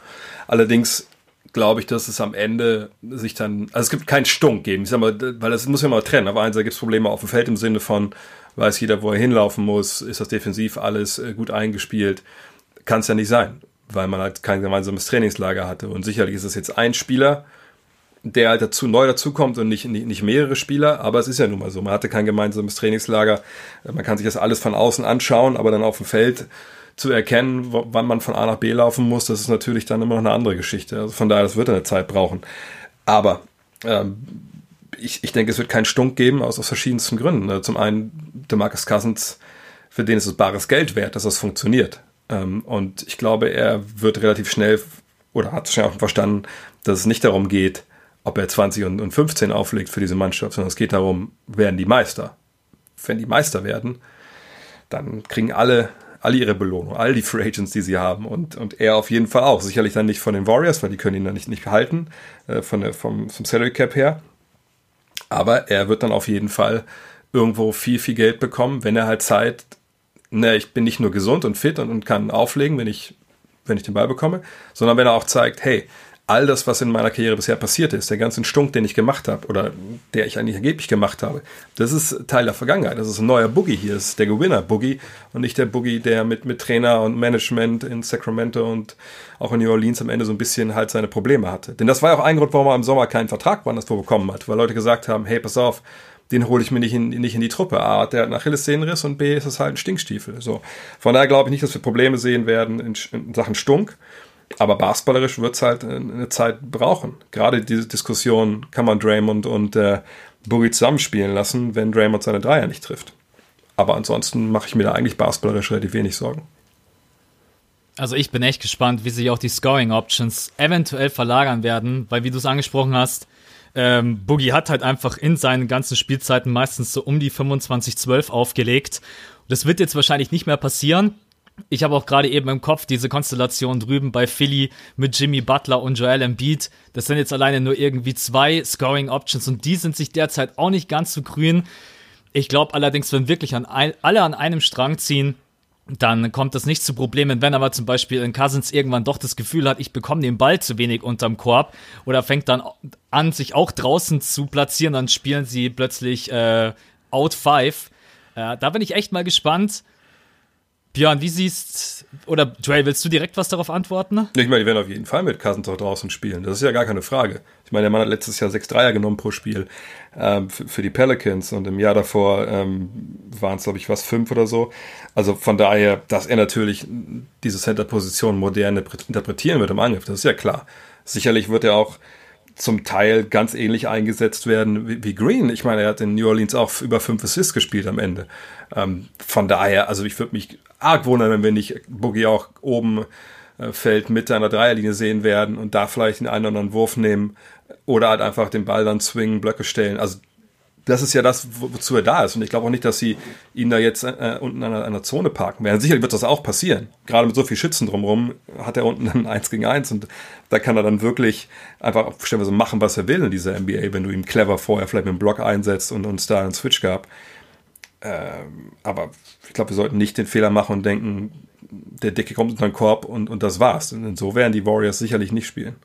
allerdings glaube ich, dass es am Ende sich dann, also es gibt keinen Stunk geben, ich sag mal, weil das muss ja mal trennen. Auf einer Seite gibt es Probleme auf dem Feld im Sinne von, weiß jeder, wo er hinlaufen muss, ist das defensiv alles äh, gut eingespielt. Kann es ja nicht sein, weil man halt kein gemeinsames Trainingslager hatte. Und sicherlich ist es jetzt ein Spieler, der halt dazu neu dazukommt und nicht, nicht, nicht mehrere Spieler, aber es ist ja nun mal so. Man hatte kein gemeinsames Trainingslager. Man kann sich das alles von außen anschauen, aber dann auf dem Feld zu erkennen, wann man von A nach B laufen muss, das ist natürlich dann immer noch eine andere Geschichte. Also von daher, das wird eine Zeit brauchen. Aber ähm, ich, ich denke, es wird keinen Stunk geben, aus, aus verschiedensten Gründen. Also zum einen, der Marcus Cousins, für den ist es bares Geld wert, dass das funktioniert. Ähm, und ich glaube, er wird relativ schnell oder hat schnell auch verstanden, dass es nicht darum geht, ob er 20 und, und 15 auflegt für diese Mannschaft, sondern es geht darum, werden die Meister. Wenn die Meister werden, dann kriegen alle, alle ihre Belohnung, all die Free Agents, die sie haben und, und er auf jeden Fall auch. Sicherlich dann nicht von den Warriors, weil die können ihn dann nicht, nicht halten, äh, von der, vom, vom Salary Cap her. Aber er wird dann auf jeden Fall irgendwo viel, viel Geld bekommen, wenn er halt zeigt, ne, ich bin nicht nur gesund und fit und, und kann auflegen, wenn ich, wenn ich den Ball bekomme, sondern wenn er auch zeigt, hey, all das, was in meiner Karriere bisher passiert ist, der ganze Stunk, den ich gemacht habe oder der ich eigentlich angeblich gemacht habe, das ist Teil der Vergangenheit. Das ist ein neuer Boogie hier, das ist der Gewinner-Boogie und nicht der Boogie, der mit, mit Trainer und Management in Sacramento und auch in New Orleans am Ende so ein bisschen halt seine Probleme hatte. Denn das war ja auch ein Grund, warum er im Sommer keinen Vertrag woanders bekommen hat, weil Leute gesagt haben, hey, pass auf, den hole ich mir nicht in, nicht in die Truppe. A, der hat einen Achillessehnenriss und B, ist es halt ein Stinkstiefel. So. Von daher glaube ich nicht, dass wir Probleme sehen werden in, in Sachen Stunk. Aber basketballerisch wird es halt eine Zeit brauchen. Gerade diese Diskussion, kann man Draymond und äh, Boogie zusammenspielen lassen, wenn Draymond seine Dreier nicht trifft. Aber ansonsten mache ich mir da eigentlich basketballerisch relativ wenig Sorgen. Also ich bin echt gespannt, wie sich auch die Scoring Options eventuell verlagern werden, weil wie du es angesprochen hast, ähm, Boogie hat halt einfach in seinen ganzen Spielzeiten meistens so um die 25-12 aufgelegt. Das wird jetzt wahrscheinlich nicht mehr passieren, ich habe auch gerade eben im Kopf diese Konstellation drüben bei Philly mit Jimmy Butler und Joel Embiid. Das sind jetzt alleine nur irgendwie zwei Scoring Options und die sind sich derzeit auch nicht ganz so grün. Ich glaube allerdings, wenn wirklich an ein, alle an einem Strang ziehen, dann kommt das nicht zu Problemen. Wenn aber zum Beispiel in Cousins irgendwann doch das Gefühl hat, ich bekomme den Ball zu wenig unterm Korb oder fängt dann an, sich auch draußen zu platzieren, dann spielen sie plötzlich äh, Out Five. Äh, da bin ich echt mal gespannt. Björn, wie siehst oder Dre, willst du direkt was darauf antworten? Ich meine, die werden auf jeden Fall mit Cousins auch draußen spielen. Das ist ja gar keine Frage. Ich meine, der Mann hat letztes Jahr sechs Dreier genommen pro Spiel ähm, für, für, die Pelicans und im Jahr davor ähm, waren es, glaube ich, was fünf oder so. Also von daher, dass er natürlich diese Center-Position modern interpretieren wird im Angriff, das ist ja klar. Sicherlich wird er auch zum Teil ganz ähnlich eingesetzt werden wie, wie, Green. Ich meine, er hat in New Orleans auch über fünf Assists gespielt am Ende. Ähm, von daher, also ich würde mich arg wundern, wenn wir nicht Boogie auch oben äh, Feld Mitte einer Dreierlinie sehen werden und da vielleicht den einen oder anderen Wurf nehmen oder halt einfach den Ball dann zwingen, Blöcke stellen. Also das ist ja das, wozu er da ist. Und ich glaube auch nicht, dass sie ihn da jetzt äh, unten an einer, einer, Zone parken werden. Sicherlich wird das auch passieren. Gerade mit so viel Schützen drumherum hat er unten ein 1 gegen 1 und da kann er dann wirklich einfach stellenweise machen, was er will in dieser NBA, wenn du ihm clever vorher vielleicht mit einem Block einsetzt und uns da einen Switch gab. Ähm, aber ich glaube, wir sollten nicht den Fehler machen und denken, der Dicke kommt unter den Korb und, und das war's. Und so werden die Warriors sicherlich nicht spielen.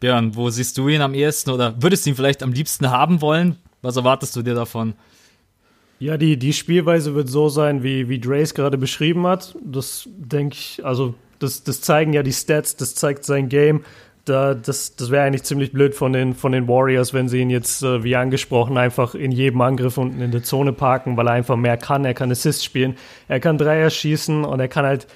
Björn, wo siehst du ihn am ehesten oder würdest du ihn vielleicht am liebsten haben wollen? Was erwartest du dir davon? Ja, die, die Spielweise wird so sein, wie, wie Drace gerade beschrieben hat. Das denke ich, also das, das zeigen ja die Stats, das zeigt sein Game da, das, das wäre eigentlich ziemlich blöd von den, von den Warriors, wenn sie ihn jetzt, äh, wie angesprochen, einfach in jedem Angriff unten in der Zone parken, weil er einfach mehr kann. Er kann Assist spielen, er kann Dreier schießen und er kann halt,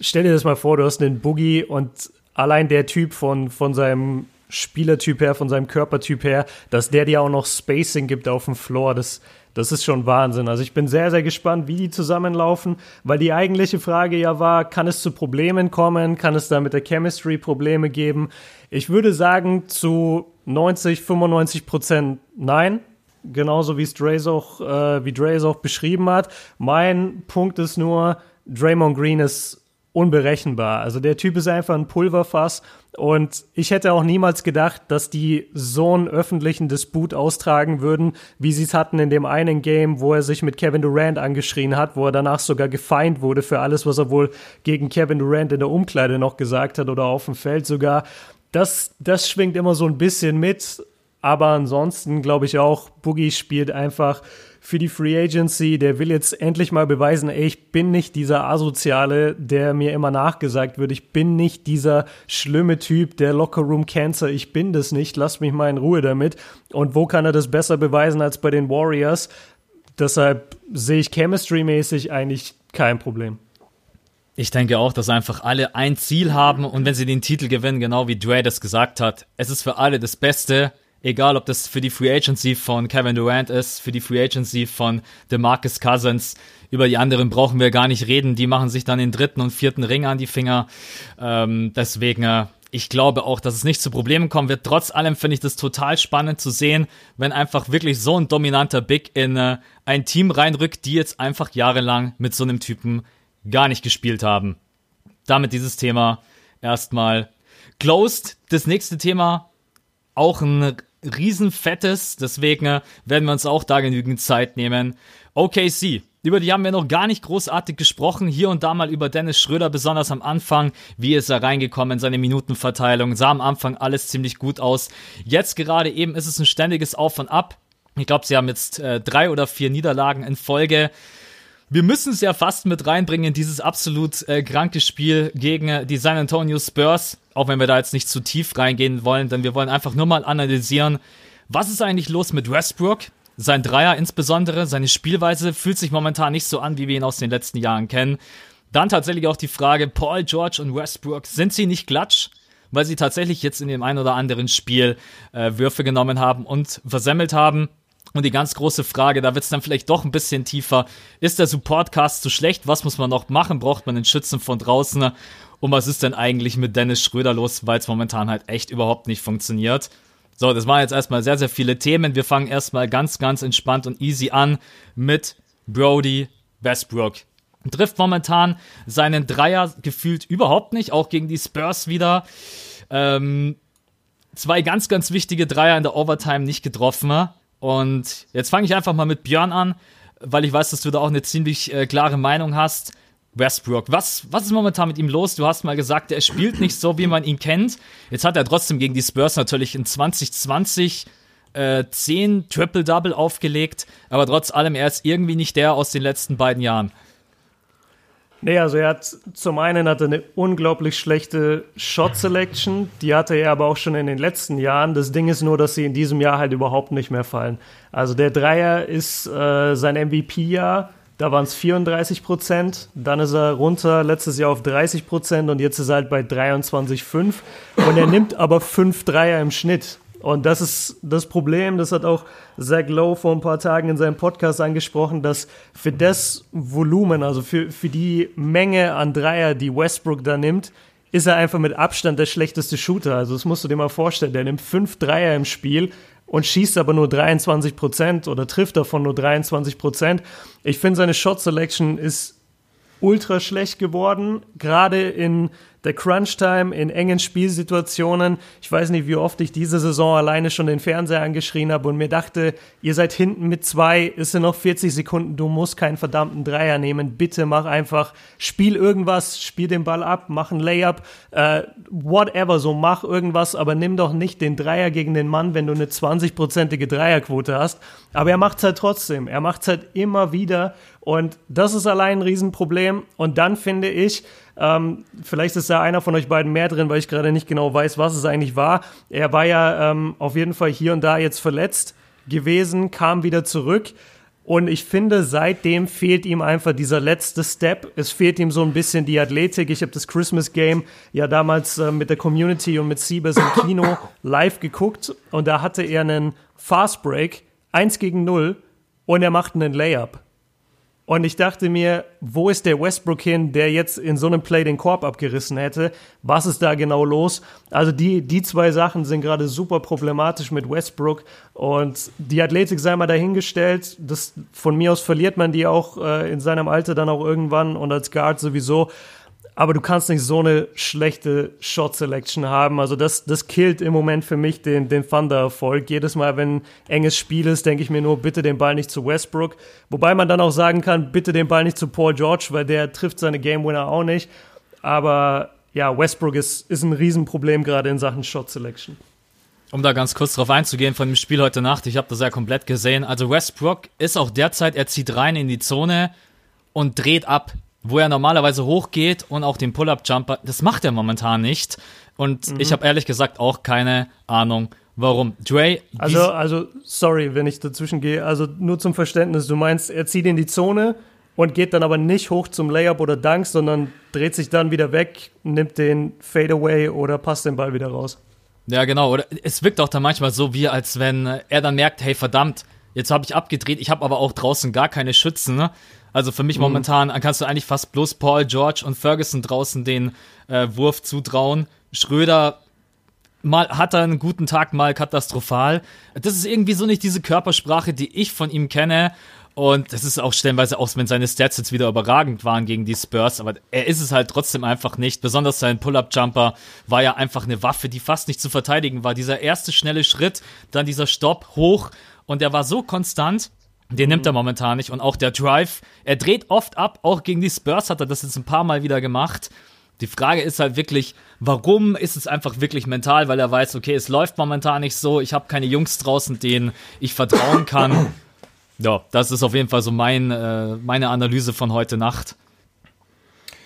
stell dir das mal vor, du hast einen Boogie und allein der Typ von, von seinem Spielertyp her, von seinem Körpertyp her, dass der dir auch noch Spacing gibt auf dem Floor, das, das ist schon Wahnsinn. Also ich bin sehr, sehr gespannt, wie die zusammenlaufen, weil die eigentliche Frage ja war, kann es zu Problemen kommen? Kann es da mit der Chemistry Probleme geben? Ich würde sagen, zu 90, 95 Prozent nein. Genauso wie es Drays auch, äh, wie Drays auch beschrieben hat. Mein Punkt ist nur, Draymond Green ist unberechenbar. Also der Typ ist einfach ein Pulverfass und ich hätte auch niemals gedacht, dass die so einen öffentlichen Disput austragen würden, wie sie es hatten in dem einen Game, wo er sich mit Kevin Durant angeschrien hat, wo er danach sogar gefeind wurde für alles, was er wohl gegen Kevin Durant in der Umkleide noch gesagt hat oder auf dem Feld sogar. das, das schwingt immer so ein bisschen mit. Aber ansonsten glaube ich auch, Boogie spielt einfach für die Free Agency. Der will jetzt endlich mal beweisen, ey, ich bin nicht dieser Asoziale, der mir immer nachgesagt wird. Ich bin nicht dieser schlimme Typ, der Locker Room Cancer. Ich bin das nicht. Lass mich mal in Ruhe damit. Und wo kann er das besser beweisen als bei den Warriors? Deshalb sehe ich chemistry-mäßig eigentlich kein Problem. Ich denke auch, dass einfach alle ein Ziel haben und wenn sie den Titel gewinnen, genau wie Dre das gesagt hat, es ist für alle das Beste, egal ob das für die Free Agency von Kevin Durant ist, für die Free Agency von DeMarcus Cousins, über die anderen brauchen wir gar nicht reden, die machen sich dann den dritten und vierten Ring an die Finger. Ähm, deswegen, äh, ich glaube auch, dass es nicht zu Problemen kommen wird. Trotz allem finde ich das total spannend zu sehen, wenn einfach wirklich so ein dominanter Big in äh, ein Team reinrückt, die jetzt einfach jahrelang mit so einem Typen gar nicht gespielt haben. Damit dieses Thema erstmal closed. Das nächste Thema auch ein riesenfettes, deswegen werden wir uns auch da genügend Zeit nehmen. OKC. Über die haben wir noch gar nicht großartig gesprochen. Hier und da mal über Dennis Schröder, besonders am Anfang. Wie ist er reingekommen, seine Minutenverteilung. Sah am Anfang alles ziemlich gut aus. Jetzt gerade eben ist es ein ständiges Auf und Ab. Ich glaube, sie haben jetzt äh, drei oder vier Niederlagen in Folge. Wir müssen es ja fast mit reinbringen, dieses absolut äh, kranke Spiel gegen äh, die San Antonio Spurs, auch wenn wir da jetzt nicht zu tief reingehen wollen, denn wir wollen einfach nur mal analysieren, was ist eigentlich los mit Westbrook? Sein Dreier insbesondere, seine Spielweise fühlt sich momentan nicht so an, wie wir ihn aus den letzten Jahren kennen. Dann tatsächlich auch die Frage, Paul George und Westbrook, sind sie nicht klatsch? Weil sie tatsächlich jetzt in dem ein oder anderen Spiel äh, Würfe genommen haben und versemmelt haben. Und die ganz große Frage, da wird es dann vielleicht doch ein bisschen tiefer. Ist der Supportcast zu schlecht? Was muss man noch machen? Braucht man einen Schützen von draußen? Und was ist denn eigentlich mit Dennis Schröder los, weil es momentan halt echt überhaupt nicht funktioniert? So, das waren jetzt erstmal sehr, sehr viele Themen. Wir fangen erstmal ganz, ganz entspannt und easy an mit Brody Westbrook. Trifft momentan seinen Dreier gefühlt überhaupt nicht, auch gegen die Spurs wieder. Ähm, zwei ganz, ganz wichtige Dreier in der Overtime nicht getroffen. Und jetzt fange ich einfach mal mit Björn an, weil ich weiß, dass du da auch eine ziemlich äh, klare Meinung hast. Westbrook, was, was ist momentan mit ihm los? Du hast mal gesagt, er spielt nicht so, wie man ihn kennt. Jetzt hat er trotzdem gegen die Spurs natürlich in 2020 äh, 10 Triple-Double aufgelegt, aber trotz allem, er ist irgendwie nicht der aus den letzten beiden Jahren. Nee, also er hat zum einen hat er eine unglaublich schlechte Shot Selection, die hatte er aber auch schon in den letzten Jahren. Das Ding ist nur, dass sie in diesem Jahr halt überhaupt nicht mehr fallen. Also der Dreier ist äh, sein MVP-Jahr, da waren es 34 Prozent, dann ist er runter letztes Jahr auf 30 Prozent und jetzt ist er halt bei 23,5 und er nimmt aber fünf Dreier im Schnitt. Und das ist das Problem, das hat auch Zach Lowe vor ein paar Tagen in seinem Podcast angesprochen, dass für das Volumen, also für, für die Menge an Dreier, die Westbrook da nimmt, ist er einfach mit Abstand der schlechteste Shooter. Also das musst du dir mal vorstellen. Der nimmt fünf Dreier im Spiel und schießt aber nur 23 Prozent oder trifft davon nur 23 Prozent. Ich finde, seine Shot Selection ist ultra schlecht geworden, gerade in der Crunch-Time in engen Spielsituationen. Ich weiß nicht, wie oft ich diese Saison alleine schon den Fernseher angeschrien habe und mir dachte, ihr seid hinten mit zwei, ist ja noch 40 Sekunden, du musst keinen verdammten Dreier nehmen. Bitte mach einfach, spiel irgendwas, spiel den Ball ab, mach ein Layup, äh, whatever, so mach irgendwas, aber nimm doch nicht den Dreier gegen den Mann, wenn du eine 20-prozentige Dreierquote hast. Aber er macht's halt trotzdem. Er macht's halt immer wieder und das ist allein ein Riesenproblem. Und dann finde ich, ähm, vielleicht ist da einer von euch beiden mehr drin, weil ich gerade nicht genau weiß, was es eigentlich war. Er war ja ähm, auf jeden Fall hier und da jetzt verletzt gewesen, kam wieder zurück. Und ich finde, seitdem fehlt ihm einfach dieser letzte Step. Es fehlt ihm so ein bisschen die Athletik. Ich habe das Christmas Game ja damals äh, mit der Community und mit Siebes im Kino live geguckt. Und da hatte er einen Fast Break, 1 gegen 0, und er macht einen Layup. Und ich dachte mir, wo ist der Westbrook hin, der jetzt in so einem Play den Korb abgerissen hätte? Was ist da genau los? Also die, die zwei Sachen sind gerade super problematisch mit Westbrook. Und die Athletik sei mal dahingestellt. Das, von mir aus verliert man die auch äh, in seinem Alter dann auch irgendwann und als Guard sowieso aber du kannst nicht so eine schlechte Shot Selection haben. Also das, das killt im Moment für mich den, den Thunder-Erfolg. Jedes Mal, wenn enges Spiel ist, denke ich mir nur, bitte den Ball nicht zu Westbrook. Wobei man dann auch sagen kann, bitte den Ball nicht zu Paul George, weil der trifft seine Game Winner auch nicht. Aber ja, Westbrook ist, ist ein Riesenproblem gerade in Sachen Shot Selection. Um da ganz kurz drauf einzugehen von dem Spiel heute Nacht, ich habe das ja komplett gesehen. Also Westbrook ist auch derzeit, er zieht rein in die Zone und dreht ab, wo er normalerweise hochgeht und auch den Pull-up-Jumper. Das macht er momentan nicht. Und mhm. ich habe ehrlich gesagt auch keine Ahnung, warum. Dre. Also, also, sorry, wenn ich dazwischen gehe. Also nur zum Verständnis, du meinst, er zieht in die Zone und geht dann aber nicht hoch zum Layup oder Dunk, sondern dreht sich dann wieder weg, nimmt den Fadeaway oder passt den Ball wieder raus. Ja, genau. Oder es wirkt auch dann manchmal so, wie als wenn er dann merkt, hey, verdammt, jetzt habe ich abgedreht, ich habe aber auch draußen gar keine Schützen. Ne? Also für mich mhm. momentan kannst du eigentlich fast bloß Paul, George und Ferguson draußen den äh, Wurf zutrauen. Schröder mal hat er einen guten Tag, mal katastrophal. Das ist irgendwie so nicht diese Körpersprache, die ich von ihm kenne. Und das ist auch stellenweise auch, wenn seine Stats jetzt wieder überragend waren gegen die Spurs, aber er ist es halt trotzdem einfach nicht. Besonders sein Pull-Up-Jumper war ja einfach eine Waffe, die fast nicht zu verteidigen war. Dieser erste schnelle Schritt, dann dieser Stopp hoch und er war so konstant. Den nimmt er momentan nicht. Und auch der Drive, er dreht oft ab, auch gegen die Spurs hat er das jetzt ein paar Mal wieder gemacht. Die Frage ist halt wirklich, warum ist es einfach wirklich mental, weil er weiß, okay, es läuft momentan nicht so, ich habe keine Jungs draußen, denen ich vertrauen kann. Ja, das ist auf jeden Fall so mein, äh, meine Analyse von heute Nacht.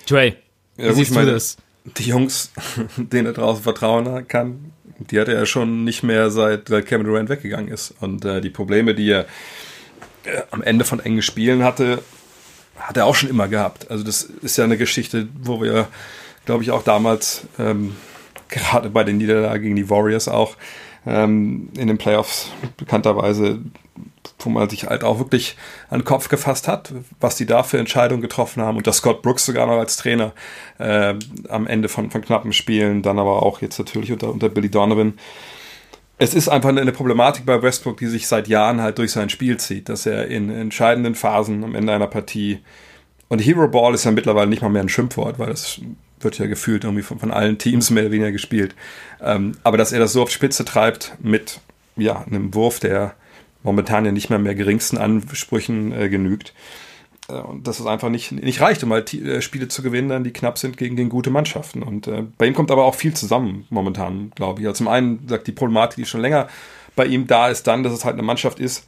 Trey, wie ja, siehst meine, du das? Die Jungs, denen er draußen vertrauen kann, die hat er ja schon nicht mehr seit, seit Kevin Durant weggegangen ist. Und äh, die Probleme, die er am Ende von engen Spielen hatte, hat er auch schon immer gehabt. Also das ist ja eine Geschichte, wo wir, glaube ich, auch damals, ähm, gerade bei den Niederlagen gegen die Warriors auch, ähm, in den Playoffs bekannterweise wo man sich halt auch wirklich an den Kopf gefasst hat, was die da für Entscheidungen getroffen haben und dass Scott Brooks sogar noch als Trainer äh, am Ende von, von knappen Spielen, dann aber auch jetzt natürlich unter, unter Billy Donovan. Es ist einfach eine Problematik bei Westbrook, die sich seit Jahren halt durch sein Spiel zieht, dass er in entscheidenden Phasen am Ende einer Partie und Hero Ball ist ja mittlerweile nicht mal mehr ein Schimpfwort, weil das wird ja gefühlt irgendwie von, von allen Teams mehr oder weniger gespielt. Ähm, aber dass er das so auf Spitze treibt mit ja, einem Wurf, der momentan ja nicht mehr mehr geringsten Ansprüchen äh, genügt. Äh, und dass es einfach nicht, nicht reicht, um halt äh, Spiele zu gewinnen, dann die knapp sind gegen, gegen gute Mannschaften. Und äh, bei ihm kommt aber auch viel zusammen momentan, glaube ich. Also zum einen sagt die Problematik, die schon länger bei ihm da ist, dann, dass es halt eine Mannschaft ist,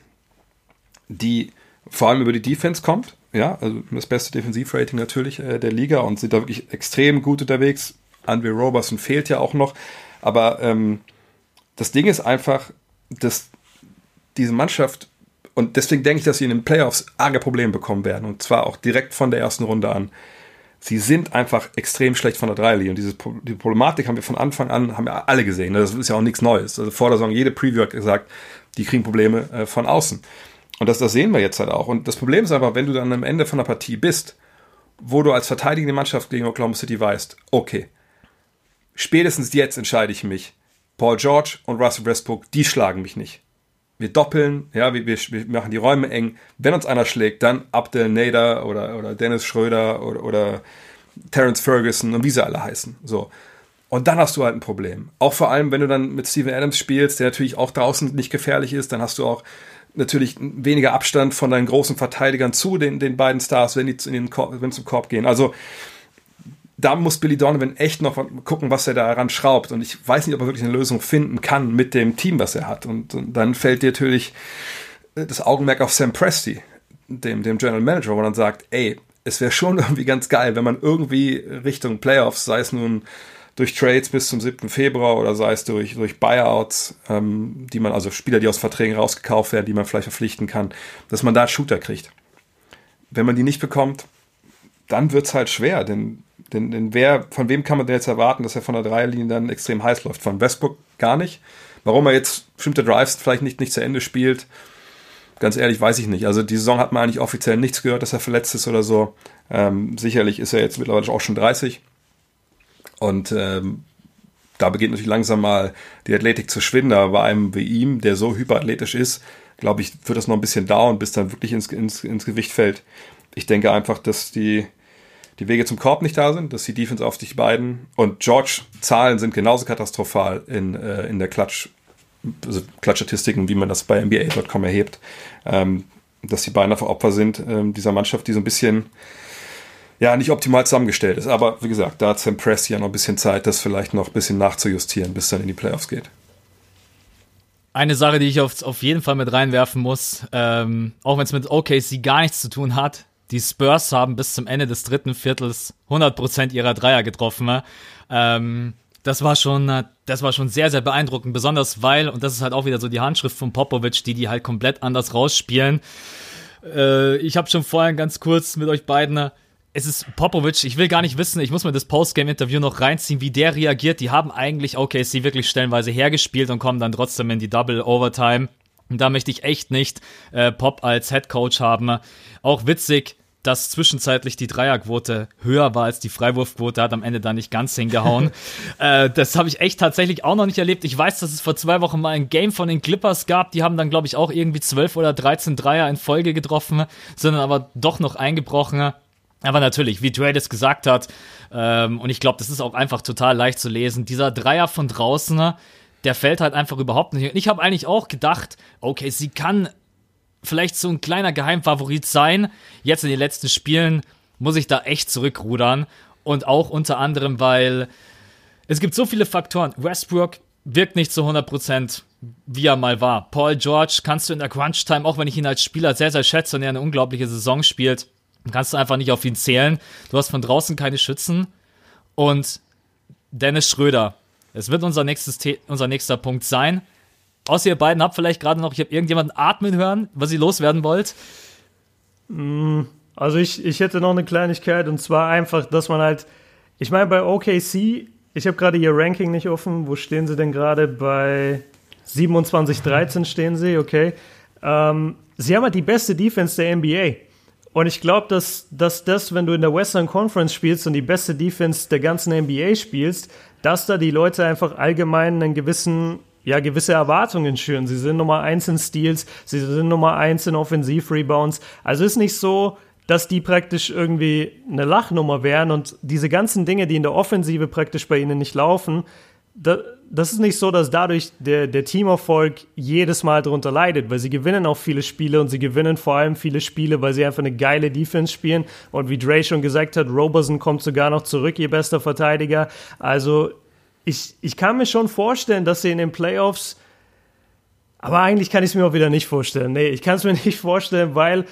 die vor allem über die Defense kommt. Ja, also das beste Defensivrating natürlich äh, der Liga und sind da wirklich extrem gut unterwegs. Andre Roberson fehlt ja auch noch. Aber ähm, das Ding ist einfach, dass diese Mannschaft, und deswegen denke ich, dass sie in den Playoffs arge Probleme bekommen werden, und zwar auch direkt von der ersten Runde an. Sie sind einfach extrem schlecht von der Dreilinie. Und diese die Problematik haben wir von Anfang an, haben wir alle gesehen. Das ist ja auch nichts Neues. Also vor der Saison, jede Preview hat gesagt, die kriegen Probleme äh, von außen. Und das, das sehen wir jetzt halt auch. Und das Problem ist einfach, wenn du dann am Ende von der Partie bist, wo du als verteidigende Mannschaft gegen Oklahoma City weißt, okay, spätestens jetzt entscheide ich mich. Paul George und Russell Westbrook, die schlagen mich nicht wir doppeln, ja, wir, wir, wir, machen die Räume eng. Wenn uns einer schlägt, dann Abdel Nader oder, oder Dennis Schröder oder, oder Terence Ferguson und wie sie alle heißen. So. Und dann hast du halt ein Problem. Auch vor allem, wenn du dann mit Steven Adams spielst, der natürlich auch draußen nicht gefährlich ist, dann hast du auch natürlich weniger Abstand von deinen großen Verteidigern zu den, den beiden Stars, wenn die in den Korb, wenn zum Korb gehen. Also da muss Billy Donovan echt noch gucken, was er daran schraubt. Und ich weiß nicht, ob er wirklich eine Lösung finden kann mit dem Team, was er hat. Und, und dann fällt dir natürlich das Augenmerk auf Sam Presti, dem, dem General Manager, wo man dann sagt, ey, es wäre schon irgendwie ganz geil, wenn man irgendwie Richtung Playoffs, sei es nun durch Trades bis zum 7. Februar oder sei es durch, durch Buyouts, ähm, die man, also Spieler, die aus Verträgen rausgekauft werden, die man vielleicht verpflichten kann, dass man da Shooter kriegt. Wenn man die nicht bekommt, dann wird es halt schwer, denn denn, denn wer, von wem kann man denn jetzt erwarten, dass er von der Dreierlinie dann extrem heiß läuft? Von Westbrook gar nicht. Warum er jetzt bestimmte Drives vielleicht nicht, nicht zu Ende spielt, ganz ehrlich, weiß ich nicht. Also die Saison hat man eigentlich offiziell nichts gehört, dass er verletzt ist oder so. Ähm, sicherlich ist er jetzt mittlerweile auch schon 30. Und ähm, da beginnt natürlich langsam mal die Athletik zu schwinden. Aber bei einem wie ihm, der so hyperathletisch ist, glaube ich, wird das noch ein bisschen dauern, bis dann wirklich ins, ins, ins Gewicht fällt. Ich denke einfach, dass die, die Wege zum Korb nicht da sind, dass die Defense auf dich beiden und George Zahlen sind genauso katastrophal in, äh, in der Klatsch, also Klatschstatistiken, wie man das bei NBA.com erhebt, ähm, dass die beiden einfach Opfer sind ähm, dieser Mannschaft, die so ein bisschen ja, nicht optimal zusammengestellt ist. Aber wie gesagt, da hat Sam Presti ja noch ein bisschen Zeit, das vielleicht noch ein bisschen nachzujustieren, bis dann in die Playoffs geht. Eine Sache, die ich auf, auf jeden Fall mit reinwerfen muss, ähm, auch wenn es mit OKC gar nichts zu tun hat, die Spurs haben bis zum Ende des dritten Viertels 100% ihrer Dreier getroffen. Ähm, das war schon, das war schon sehr, sehr beeindruckend, besonders weil, und das ist halt auch wieder so die Handschrift von Popovic, die die halt komplett anders rausspielen. Äh, ich habe schon vorhin ganz kurz mit euch beiden es ist Popovic, ich will gar nicht wissen, ich muss mir das Postgame-Interview noch reinziehen, wie der reagiert. Die haben eigentlich OKC wirklich stellenweise hergespielt und kommen dann trotzdem in die Double Overtime. Und da möchte ich echt nicht äh, Pop als Head Coach haben. Auch witzig, dass zwischenzeitlich die Dreierquote höher war als die Freiwurfquote, hat am Ende da nicht ganz hingehauen. äh, das habe ich echt tatsächlich auch noch nicht erlebt. Ich weiß, dass es vor zwei Wochen mal ein Game von den Clippers gab. Die haben dann, glaube ich, auch irgendwie 12 oder 13 Dreier in Folge getroffen, sind dann aber doch noch eingebrochen. Aber natürlich, wie Dre das gesagt hat, ähm, und ich glaube, das ist auch einfach total leicht zu lesen, dieser Dreier von draußen, der fällt halt einfach überhaupt nicht. Und ich habe eigentlich auch gedacht, okay, sie kann vielleicht so ein kleiner Geheimfavorit sein. Jetzt in den letzten Spielen muss ich da echt zurückrudern. Und auch unter anderem, weil es gibt so viele Faktoren. Westbrook wirkt nicht zu 100%, wie er mal war. Paul George kannst du in der Crunch-Time, auch wenn ich ihn als Spieler sehr, sehr schätze und er eine unglaubliche Saison spielt, kannst du einfach nicht auf ihn zählen. Du hast von draußen keine Schützen. Und Dennis Schröder. Es wird unser, nächstes unser nächster Punkt sein. Außer ihr beiden habt vielleicht gerade noch, ich habe irgendjemanden atmen hören, was ihr loswerden wollt. Mm, also ich, ich hätte noch eine Kleinigkeit und zwar einfach, dass man halt, ich meine bei OKC, ich habe gerade ihr Ranking nicht offen, wo stehen sie denn gerade? Bei 27, 13 stehen sie, okay. Ähm, sie haben halt die beste Defense der NBA. Und ich glaube, dass, dass das, wenn du in der Western Conference spielst und die beste Defense der ganzen NBA spielst, dass da die Leute einfach allgemein einen gewissen, ja, gewisse Erwartungen schüren. Sie sind Nummer eins in Steals, sie sind Nummer eins in Offensiv-Rebounds. Also ist nicht so, dass die praktisch irgendwie eine Lachnummer wären und diese ganzen Dinge, die in der Offensive praktisch bei ihnen nicht laufen, da, das ist nicht so, dass dadurch der, der Teamerfolg jedes Mal darunter leidet, weil sie gewinnen auch viele Spiele und sie gewinnen vor allem viele Spiele, weil sie einfach eine geile Defense spielen. Und wie Dre schon gesagt hat, Roberson kommt sogar noch zurück, ihr bester Verteidiger. Also ich, ich kann mir schon vorstellen, dass sie in den Playoffs, aber eigentlich kann ich es mir auch wieder nicht vorstellen. Nee, ich kann es mir nicht vorstellen, weil,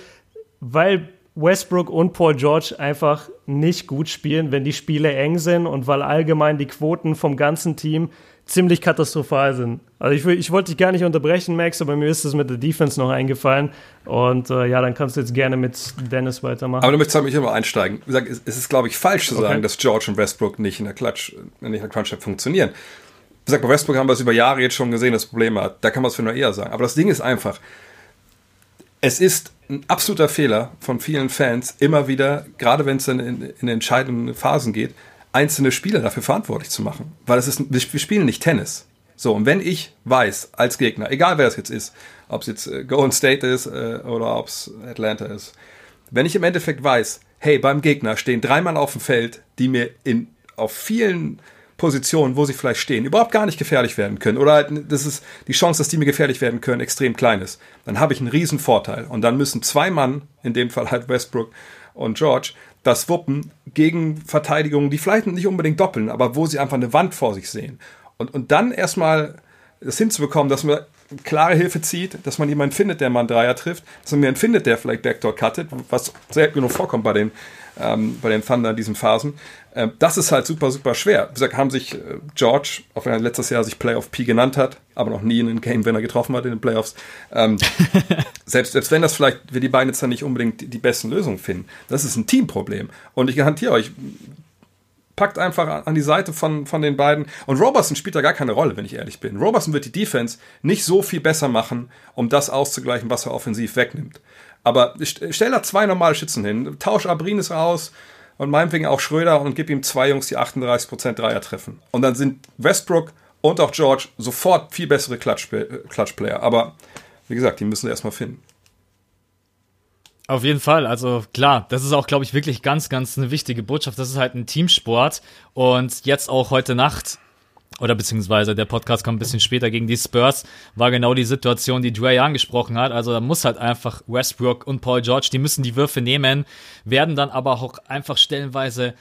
weil Westbrook und Paul George einfach nicht gut spielen, wenn die Spiele eng sind und weil allgemein die Quoten vom ganzen Team ziemlich katastrophal sind. Also ich, ich wollte dich gar nicht unterbrechen, Max, aber mir ist es mit der Defense noch eingefallen. Und äh, ja, dann kannst du jetzt gerne mit Dennis weitermachen. Aber du möchtest halt mich immer einsteigen. Sag, es ist, glaube ich, falsch zu sagen, okay. dass George und Westbrook nicht in der Klatsch, nicht in der Crunch funktionieren. Wie gesagt, bei Westbrook haben wir es über Jahre jetzt schon gesehen, das Problem hat. Da kann man es für nur eher sagen. Aber das Ding ist einfach, es ist ein absoluter Fehler von vielen Fans, immer wieder, gerade wenn es dann in, in entscheidenden Phasen geht, einzelne Spieler dafür verantwortlich zu machen. Weil es ist, wir spielen nicht Tennis. So, und wenn ich weiß, als Gegner, egal wer es jetzt ist, ob es jetzt äh, Golden State ist äh, oder ob es Atlanta ist, wenn ich im Endeffekt weiß, hey, beim Gegner stehen drei Mann auf dem Feld, die mir in, auf vielen Positionen, wo sie vielleicht stehen, überhaupt gar nicht gefährlich werden können oder halt, das ist die Chance, dass die mir gefährlich werden können, extrem klein ist, dann habe ich einen riesen Vorteil. Und dann müssen zwei Mann, in dem Fall halt Westbrook und George, das wuppen gegen Verteidigungen, die vielleicht nicht unbedingt doppeln, aber wo sie einfach eine Wand vor sich sehen. Und, und dann erstmal das hinzubekommen, dass man klare Hilfe zieht, dass man jemanden findet, der mal einen Dreier trifft, dass man jemanden findet, der vielleicht Backdoor cuttet, was selten genug vorkommt bei den, ähm, bei den Thunder in diesen Phasen. Ähm, das ist halt super, super schwer. Wie gesagt, haben sich äh, George, auch wenn er letztes Jahr sich Playoff P genannt hat, aber noch nie einen Game Winner getroffen hat in den Playoffs, ähm, selbst, selbst wenn das vielleicht wir die beiden jetzt dann nicht unbedingt die, die besten Lösungen finden, das ist ein Teamproblem. Und ich garantiere euch, packt einfach an die Seite von, von den beiden. Und Roberson spielt da gar keine Rolle, wenn ich ehrlich bin. Roberson wird die Defense nicht so viel besser machen, um das auszugleichen, was er offensiv wegnimmt. Aber stell da zwei normale Schützen hin, tausch Abrinis raus und meinetwegen auch Schröder und gib ihm zwei Jungs, die 38% Dreier treffen. Und dann sind Westbrook und auch George sofort viel bessere Clutch-Player. Aber wie gesagt, die müssen erstmal finden. Auf jeden Fall, also klar, das ist auch, glaube ich, wirklich ganz, ganz eine wichtige Botschaft. Das ist halt ein Teamsport und jetzt auch heute Nacht oder beziehungsweise der Podcast kommt ein bisschen später gegen die Spurs, war genau die Situation, die Dre angesprochen hat. Also da muss halt einfach Westbrook und Paul George, die müssen die Würfe nehmen, werden dann aber auch einfach stellenweise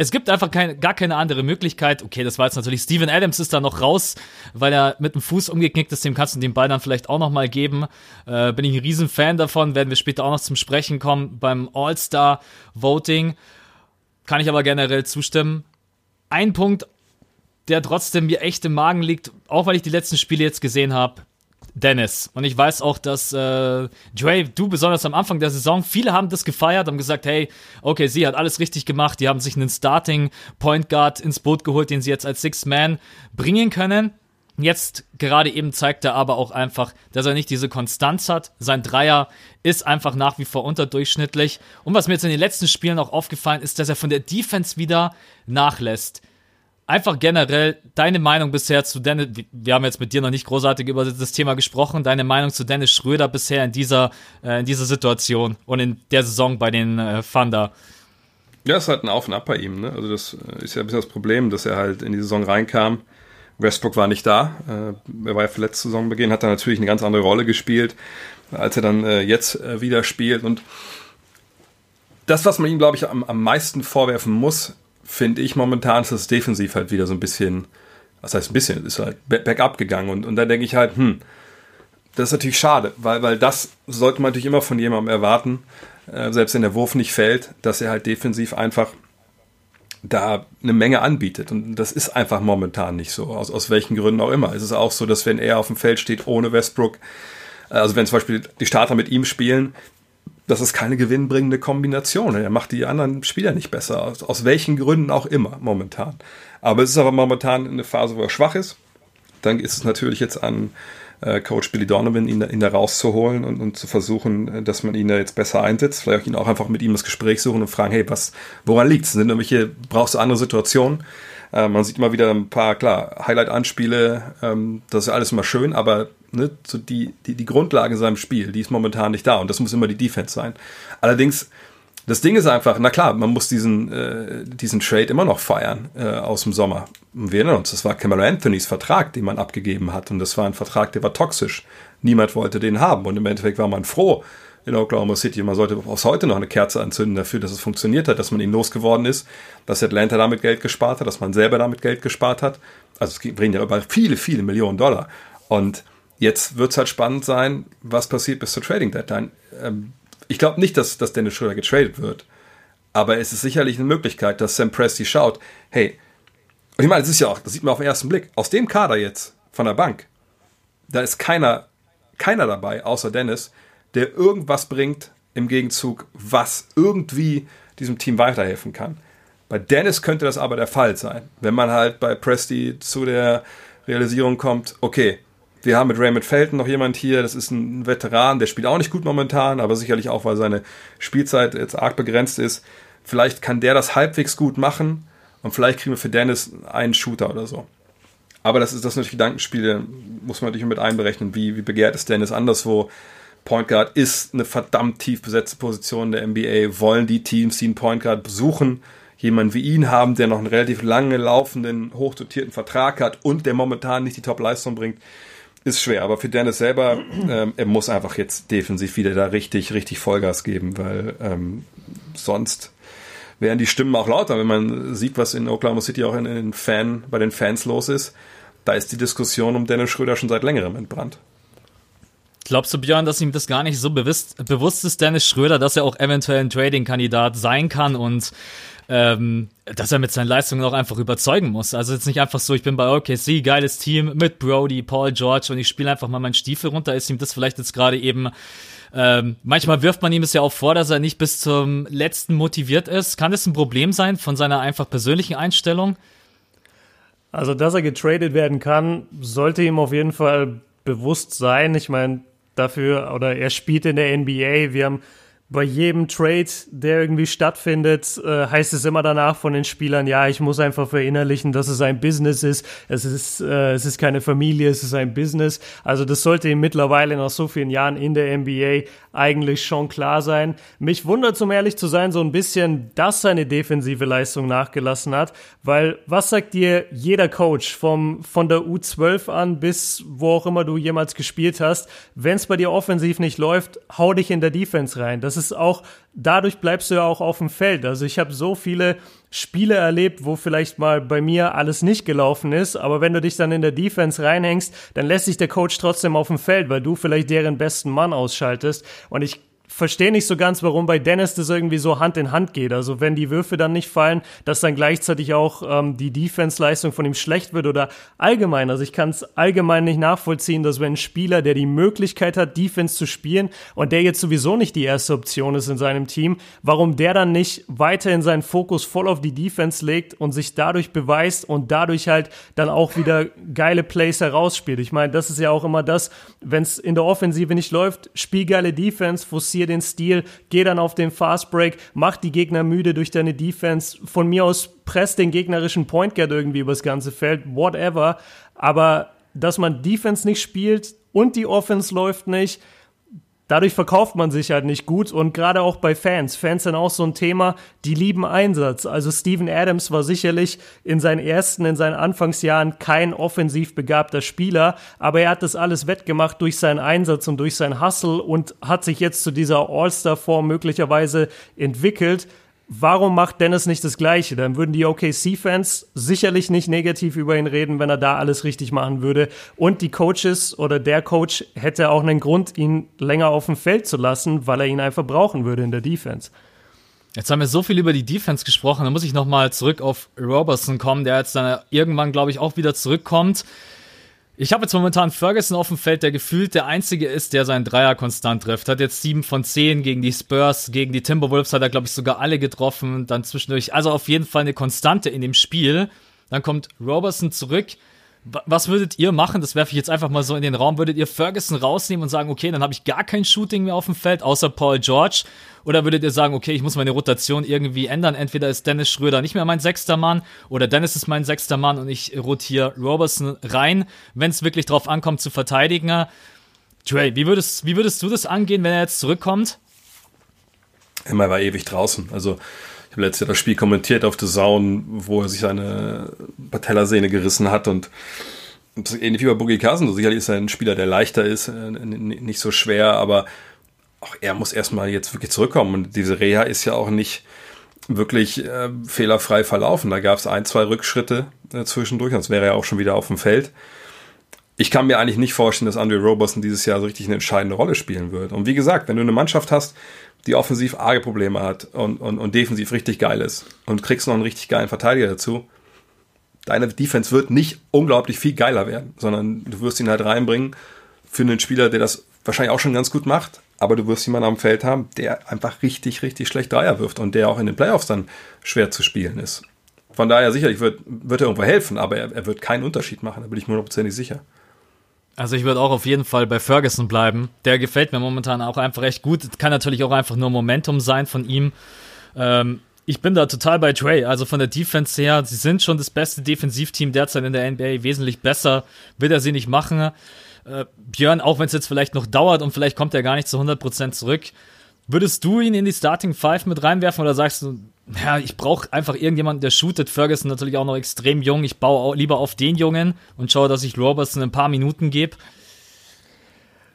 es gibt einfach keine, gar keine andere Möglichkeit. Okay, das war jetzt natürlich Steven Adams ist da noch raus, weil er mit dem Fuß umgeknickt ist. Dem kannst du den Ball dann vielleicht auch noch mal geben. Äh, bin ich ein riesen Fan davon. Werden wir später auch noch zum Sprechen kommen beim All-Star Voting. Kann ich aber generell zustimmen. Ein Punkt, der trotzdem mir echt im Magen liegt, auch weil ich die letzten Spiele jetzt gesehen habe, Dennis. Und ich weiß auch, dass äh, Dre, du besonders am Anfang der Saison, viele haben das gefeiert, haben gesagt, hey, okay, sie hat alles richtig gemacht. Die haben sich einen Starting Point Guard ins Boot geholt, den sie jetzt als Six Man bringen können. Jetzt gerade eben zeigt er aber auch einfach, dass er nicht diese Konstanz hat. Sein Dreier ist einfach nach wie vor unterdurchschnittlich. Und was mir jetzt in den letzten Spielen auch aufgefallen ist, dass er von der Defense wieder nachlässt einfach generell deine Meinung bisher zu Dennis, wir haben jetzt mit dir noch nicht großartig über das Thema gesprochen, deine Meinung zu Dennis Schröder bisher in dieser, äh, in dieser Situation und in der Saison bei den äh, Thunder. Ja, es ist halt ein Auf und Ab bei ihm. Ne? Also das äh, ist ja ein bisschen das Problem, dass er halt in die Saison reinkam. Westbrook war nicht da. Äh, er war ja verletzt zu Saisonbeginn, hat da natürlich eine ganz andere Rolle gespielt, als er dann äh, jetzt äh, wieder spielt. Und das, was man ihm, glaube ich, am, am meisten vorwerfen muss, finde ich momentan, ist das defensiv halt wieder so ein bisschen, was heißt ein bisschen, ist halt bergab gegangen. Und, und da denke ich halt, hm, das ist natürlich schade, weil, weil das sollte man natürlich immer von jemandem erwarten, äh, selbst wenn der Wurf nicht fällt, dass er halt defensiv einfach da eine Menge anbietet. Und das ist einfach momentan nicht so, aus, aus welchen Gründen auch immer. Es ist auch so, dass wenn er auf dem Feld steht ohne Westbrook, äh, also wenn zum Beispiel die Starter mit ihm spielen, das ist keine gewinnbringende Kombination. Er macht die anderen Spieler nicht besser, aus, aus welchen Gründen auch immer momentan. Aber es ist aber momentan eine Phase, wo er schwach ist. Dann ist es natürlich jetzt an äh, Coach Billy Donovan, ihn, ihn da rauszuholen und, und zu versuchen, äh, dass man ihn da jetzt besser einsetzt. Vielleicht ihn auch einfach mit ihm das Gespräch suchen und fragen, hey, was, woran liegt es? Sind irgendwelche, brauchst du andere Situationen? Äh, man sieht immer wieder ein paar, klar, Highlight-Anspiele, ähm, das ist alles immer schön, aber ne, so die, die, die Grundlage in seinem Spiel, die ist momentan nicht da und das muss immer die Defense sein. Allerdings, das Ding ist einfach, na klar, man muss diesen, äh, diesen Trade immer noch feiern äh, aus dem Sommer. Wir erinnern uns, das war Cameron Anthonys Vertrag, den man abgegeben hat und das war ein Vertrag, der war toxisch. Niemand wollte den haben und im Endeffekt war man froh, in Oklahoma City. Man sollte aus heute noch eine Kerze anzünden dafür, dass es funktioniert hat, dass man ihn losgeworden ist, dass Atlanta damit Geld gespart hat, dass man selber damit Geld gespart hat. Also es bringt ja über viele, viele Millionen Dollar. Und jetzt wird es halt spannend sein, was passiert bis zur Trading Deadline. Ähm, ich glaube nicht, dass, dass Dennis Schröder getradet wird. Aber es ist sicherlich eine Möglichkeit, dass Sam Presti schaut, hey, und ich meine, das ist ja auch, das sieht man auf den ersten Blick, aus dem Kader jetzt, von der Bank, da ist keiner, keiner dabei, außer Dennis, der irgendwas bringt im Gegenzug, was irgendwie diesem Team weiterhelfen kann. Bei Dennis könnte das aber der Fall sein, wenn man halt bei Presti zu der Realisierung kommt, okay, wir haben mit Raymond Felton noch jemand hier, das ist ein Veteran, der spielt auch nicht gut momentan, aber sicherlich auch, weil seine Spielzeit jetzt arg begrenzt ist. Vielleicht kann der das halbwegs gut machen und vielleicht kriegen wir für Dennis einen Shooter oder so. Aber das ist das natürlich Gedankenspiele, muss man natürlich mit einberechnen, wie, wie begehrt ist Dennis anderswo. Point Guard ist eine verdammt tief besetzte Position der NBA. Wollen die Teams, die einen Point Guard besuchen, jemanden wie ihn haben, der noch einen relativ lange laufenden, hochdotierten Vertrag hat und der momentan nicht die Top-Leistung bringt, ist schwer. Aber für Dennis selber, ähm, er muss einfach jetzt defensiv wieder da richtig, richtig Vollgas geben, weil ähm, sonst wären die Stimmen auch lauter, wenn man sieht, was in Oklahoma City auch in, in Fan, bei den Fans los ist. Da ist die Diskussion um Dennis Schröder schon seit längerem entbrannt. Glaubst du, Björn, dass ihm das gar nicht so bewusst, bewusst ist, Dennis Schröder, dass er auch eventuell ein Trading-Kandidat sein kann und ähm, dass er mit seinen Leistungen auch einfach überzeugen muss. Also jetzt nicht einfach so, ich bin bei OKC, geiles Team mit Brody, Paul George und ich spiele einfach mal meinen Stiefel runter. Ist ihm das vielleicht jetzt gerade eben ähm, manchmal wirft man ihm es ja auch vor, dass er nicht bis zum letzten motiviert ist. Kann das ein Problem sein von seiner einfach persönlichen Einstellung? Also, dass er getradet werden kann, sollte ihm auf jeden Fall bewusst sein. Ich meine, dafür, oder er spielt in der NBA. Wir haben bei jedem Trade, der irgendwie stattfindet, äh, heißt es immer danach von den Spielern, ja, ich muss einfach verinnerlichen, dass es ein Business ist. Es ist, äh, es ist keine Familie, es ist ein Business. Also das sollte ihm mittlerweile nach so vielen Jahren in der NBA eigentlich schon klar sein. Mich wundert, um ehrlich zu sein, so ein bisschen, dass seine defensive Leistung nachgelassen hat, weil was sagt dir jeder Coach vom, von der U12 an bis wo auch immer du jemals gespielt hast, wenn es bei dir offensiv nicht läuft, hau dich in der Defense rein. Das ist auch, dadurch bleibst du ja auch auf dem Feld. Also ich habe so viele Spiele erlebt, wo vielleicht mal bei mir alles nicht gelaufen ist, aber wenn du dich dann in der Defense reinhängst, dann lässt sich der Coach trotzdem auf dem Feld, weil du vielleicht deren besten Mann ausschaltest. Und ich verstehe nicht so ganz, warum bei Dennis das irgendwie so Hand in Hand geht. Also wenn die Würfe dann nicht fallen, dass dann gleichzeitig auch ähm, die Defense-Leistung von ihm schlecht wird oder allgemein. Also ich kann es allgemein nicht nachvollziehen, dass wenn ein Spieler, der die Möglichkeit hat, Defense zu spielen und der jetzt sowieso nicht die erste Option ist in seinem Team, warum der dann nicht weiterhin seinen Fokus voll auf die Defense legt und sich dadurch beweist und dadurch halt dann auch wieder geile Plays herausspielt. Ich meine, das ist ja auch immer das, wenn es in der Offensive nicht läuft, spiel geile Defense, forciere den Stil, geh dann auf den Fast Break, mach die Gegner müde durch deine Defense. Von mir aus press den gegnerischen Point Guard irgendwie übers ganze Feld, whatever. Aber dass man Defense nicht spielt und die Offense läuft nicht, dadurch verkauft man sich halt nicht gut und gerade auch bei Fans. Fans sind auch so ein Thema, die lieben Einsatz. Also Steven Adams war sicherlich in seinen ersten, in seinen Anfangsjahren kein offensiv begabter Spieler, aber er hat das alles wettgemacht durch seinen Einsatz und durch sein Hustle und hat sich jetzt zu dieser All-Star-Form möglicherweise entwickelt. Warum macht Dennis nicht das Gleiche? Dann würden die OKC-Fans sicherlich nicht negativ über ihn reden, wenn er da alles richtig machen würde. Und die Coaches oder der Coach hätte auch einen Grund, ihn länger auf dem Feld zu lassen, weil er ihn einfach brauchen würde in der Defense. Jetzt haben wir so viel über die Defense gesprochen, dann muss ich nochmal zurück auf Robertson kommen, der jetzt dann irgendwann, glaube ich, auch wieder zurückkommt. Ich habe jetzt momentan Ferguson auf dem Feld, der gefühlt der einzige ist, der seinen Dreier konstant trifft. Hat jetzt sieben von zehn gegen die Spurs, gegen die Timberwolves hat er, glaube ich, sogar alle getroffen. Dann zwischendurch, also auf jeden Fall eine Konstante in dem Spiel. Dann kommt Robertson zurück, was würdet ihr machen? Das werfe ich jetzt einfach mal so in den Raum. Würdet ihr Ferguson rausnehmen und sagen, okay, dann habe ich gar kein Shooting mehr auf dem Feld, außer Paul George? Oder würdet ihr sagen, okay, ich muss meine Rotation irgendwie ändern? Entweder ist Dennis Schröder nicht mehr mein sechster Mann oder Dennis ist mein sechster Mann und ich rotiere Robertson rein, wenn es wirklich drauf ankommt zu verteidigen. Dre, wie würdest, wie würdest du das angehen, wenn er jetzt zurückkommt? Immer war ewig draußen. Also ich habe letztes Jahr das Spiel kommentiert auf The Zone, wo er sich seine Patellasehne gerissen hat und ähnlich wie bei Boogie Cousins. Sicherlich ist er ein Spieler, der leichter ist, äh, nicht so schwer, aber auch er muss erstmal jetzt wirklich zurückkommen. Und diese Reha ist ja auch nicht wirklich äh, fehlerfrei verlaufen. Da gab es ein, zwei Rückschritte äh, zwischendurch, sonst wäre er auch schon wieder auf dem Feld. Ich kann mir eigentlich nicht vorstellen, dass Andre Roberson dieses Jahr so richtig eine entscheidende Rolle spielen wird. Und wie gesagt, wenn du eine Mannschaft hast, die offensiv arge Probleme hat und, und, und defensiv richtig geil ist und kriegst noch einen richtig geilen Verteidiger dazu, deine Defense wird nicht unglaublich viel geiler werden, sondern du wirst ihn halt reinbringen für einen Spieler, der das wahrscheinlich auch schon ganz gut macht, aber du wirst jemanden am Feld haben, der einfach richtig, richtig schlecht Dreier wirft und der auch in den Playoffs dann schwer zu spielen ist. Von daher sicherlich wird, wird er irgendwo helfen, aber er, er wird keinen Unterschied machen, da bin ich mir hundertprozentig sicher. Also ich würde auch auf jeden Fall bei Ferguson bleiben. Der gefällt mir momentan auch einfach echt gut. Kann natürlich auch einfach nur Momentum sein von ihm. Ähm, ich bin da total bei Trey. Also von der Defense her, sie sind schon das beste Defensivteam derzeit in der NBA. Wesentlich besser wird er sie nicht machen. Äh, Björn, auch wenn es jetzt vielleicht noch dauert und vielleicht kommt er gar nicht zu 100% zurück, würdest du ihn in die Starting Five mit reinwerfen oder sagst du, ja, ich brauche einfach irgendjemanden, der shootet. Ferguson natürlich auch noch extrem jung. Ich baue lieber auf den Jungen und schaue, dass ich Robertson ein paar Minuten gebe.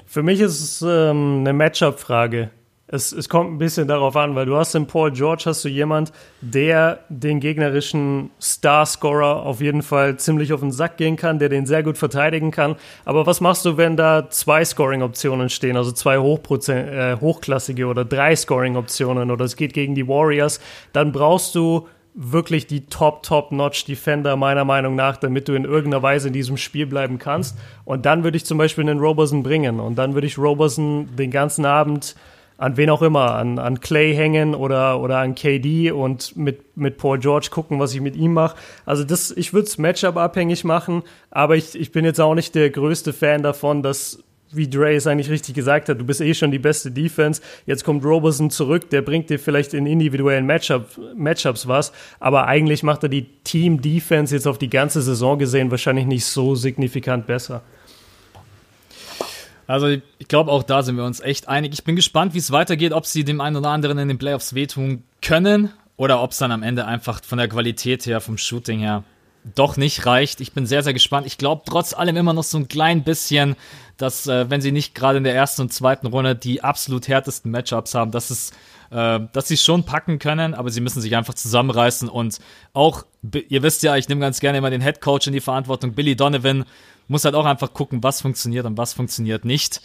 Für mich ist es ähm, eine Matchup-Frage es, es kommt ein bisschen darauf an, weil du hast in Paul George hast du jemand, der den gegnerischen Star-Scorer auf jeden Fall ziemlich auf den Sack gehen kann, der den sehr gut verteidigen kann. Aber was machst du, wenn da zwei Scoring-Optionen stehen, also zwei Hochprozent, äh, hochklassige oder drei Scoring-Optionen oder es geht gegen die Warriors? Dann brauchst du wirklich die Top-Top-Notch-Defender meiner Meinung nach, damit du in irgendeiner Weise in diesem Spiel bleiben kannst. Und dann würde ich zum Beispiel einen Roberson bringen und dann würde ich Roberson den ganzen Abend an wen auch immer, an, an Clay hängen oder, oder an KD und mit, mit Paul George gucken, was ich mit ihm mache. Also das, ich würde es Matchup abhängig machen, aber ich, ich bin jetzt auch nicht der größte Fan davon, dass wie Dre es eigentlich richtig gesagt hat, du bist eh schon die beste Defense. Jetzt kommt Roberson zurück, der bringt dir vielleicht in individuellen Matchup, Matchups was, aber eigentlich macht er die Team-Defense jetzt auf die ganze Saison gesehen wahrscheinlich nicht so signifikant besser. Also ich glaube, auch da sind wir uns echt einig. Ich bin gespannt, wie es weitergeht, ob sie dem einen oder anderen in den Playoffs wehtun können oder ob es dann am Ende einfach von der Qualität her, vom Shooting her doch nicht reicht. Ich bin sehr, sehr gespannt. Ich glaube trotz allem immer noch so ein klein bisschen, dass, äh, wenn sie nicht gerade in der ersten und zweiten Runde die absolut härtesten Matchups haben, dass es äh, dass sie schon packen können, aber sie müssen sich einfach zusammenreißen und auch, ihr wisst ja, ich nehme ganz gerne immer den Head Coach in die Verantwortung, Billy Donovan muss halt auch einfach gucken, was funktioniert und was funktioniert nicht.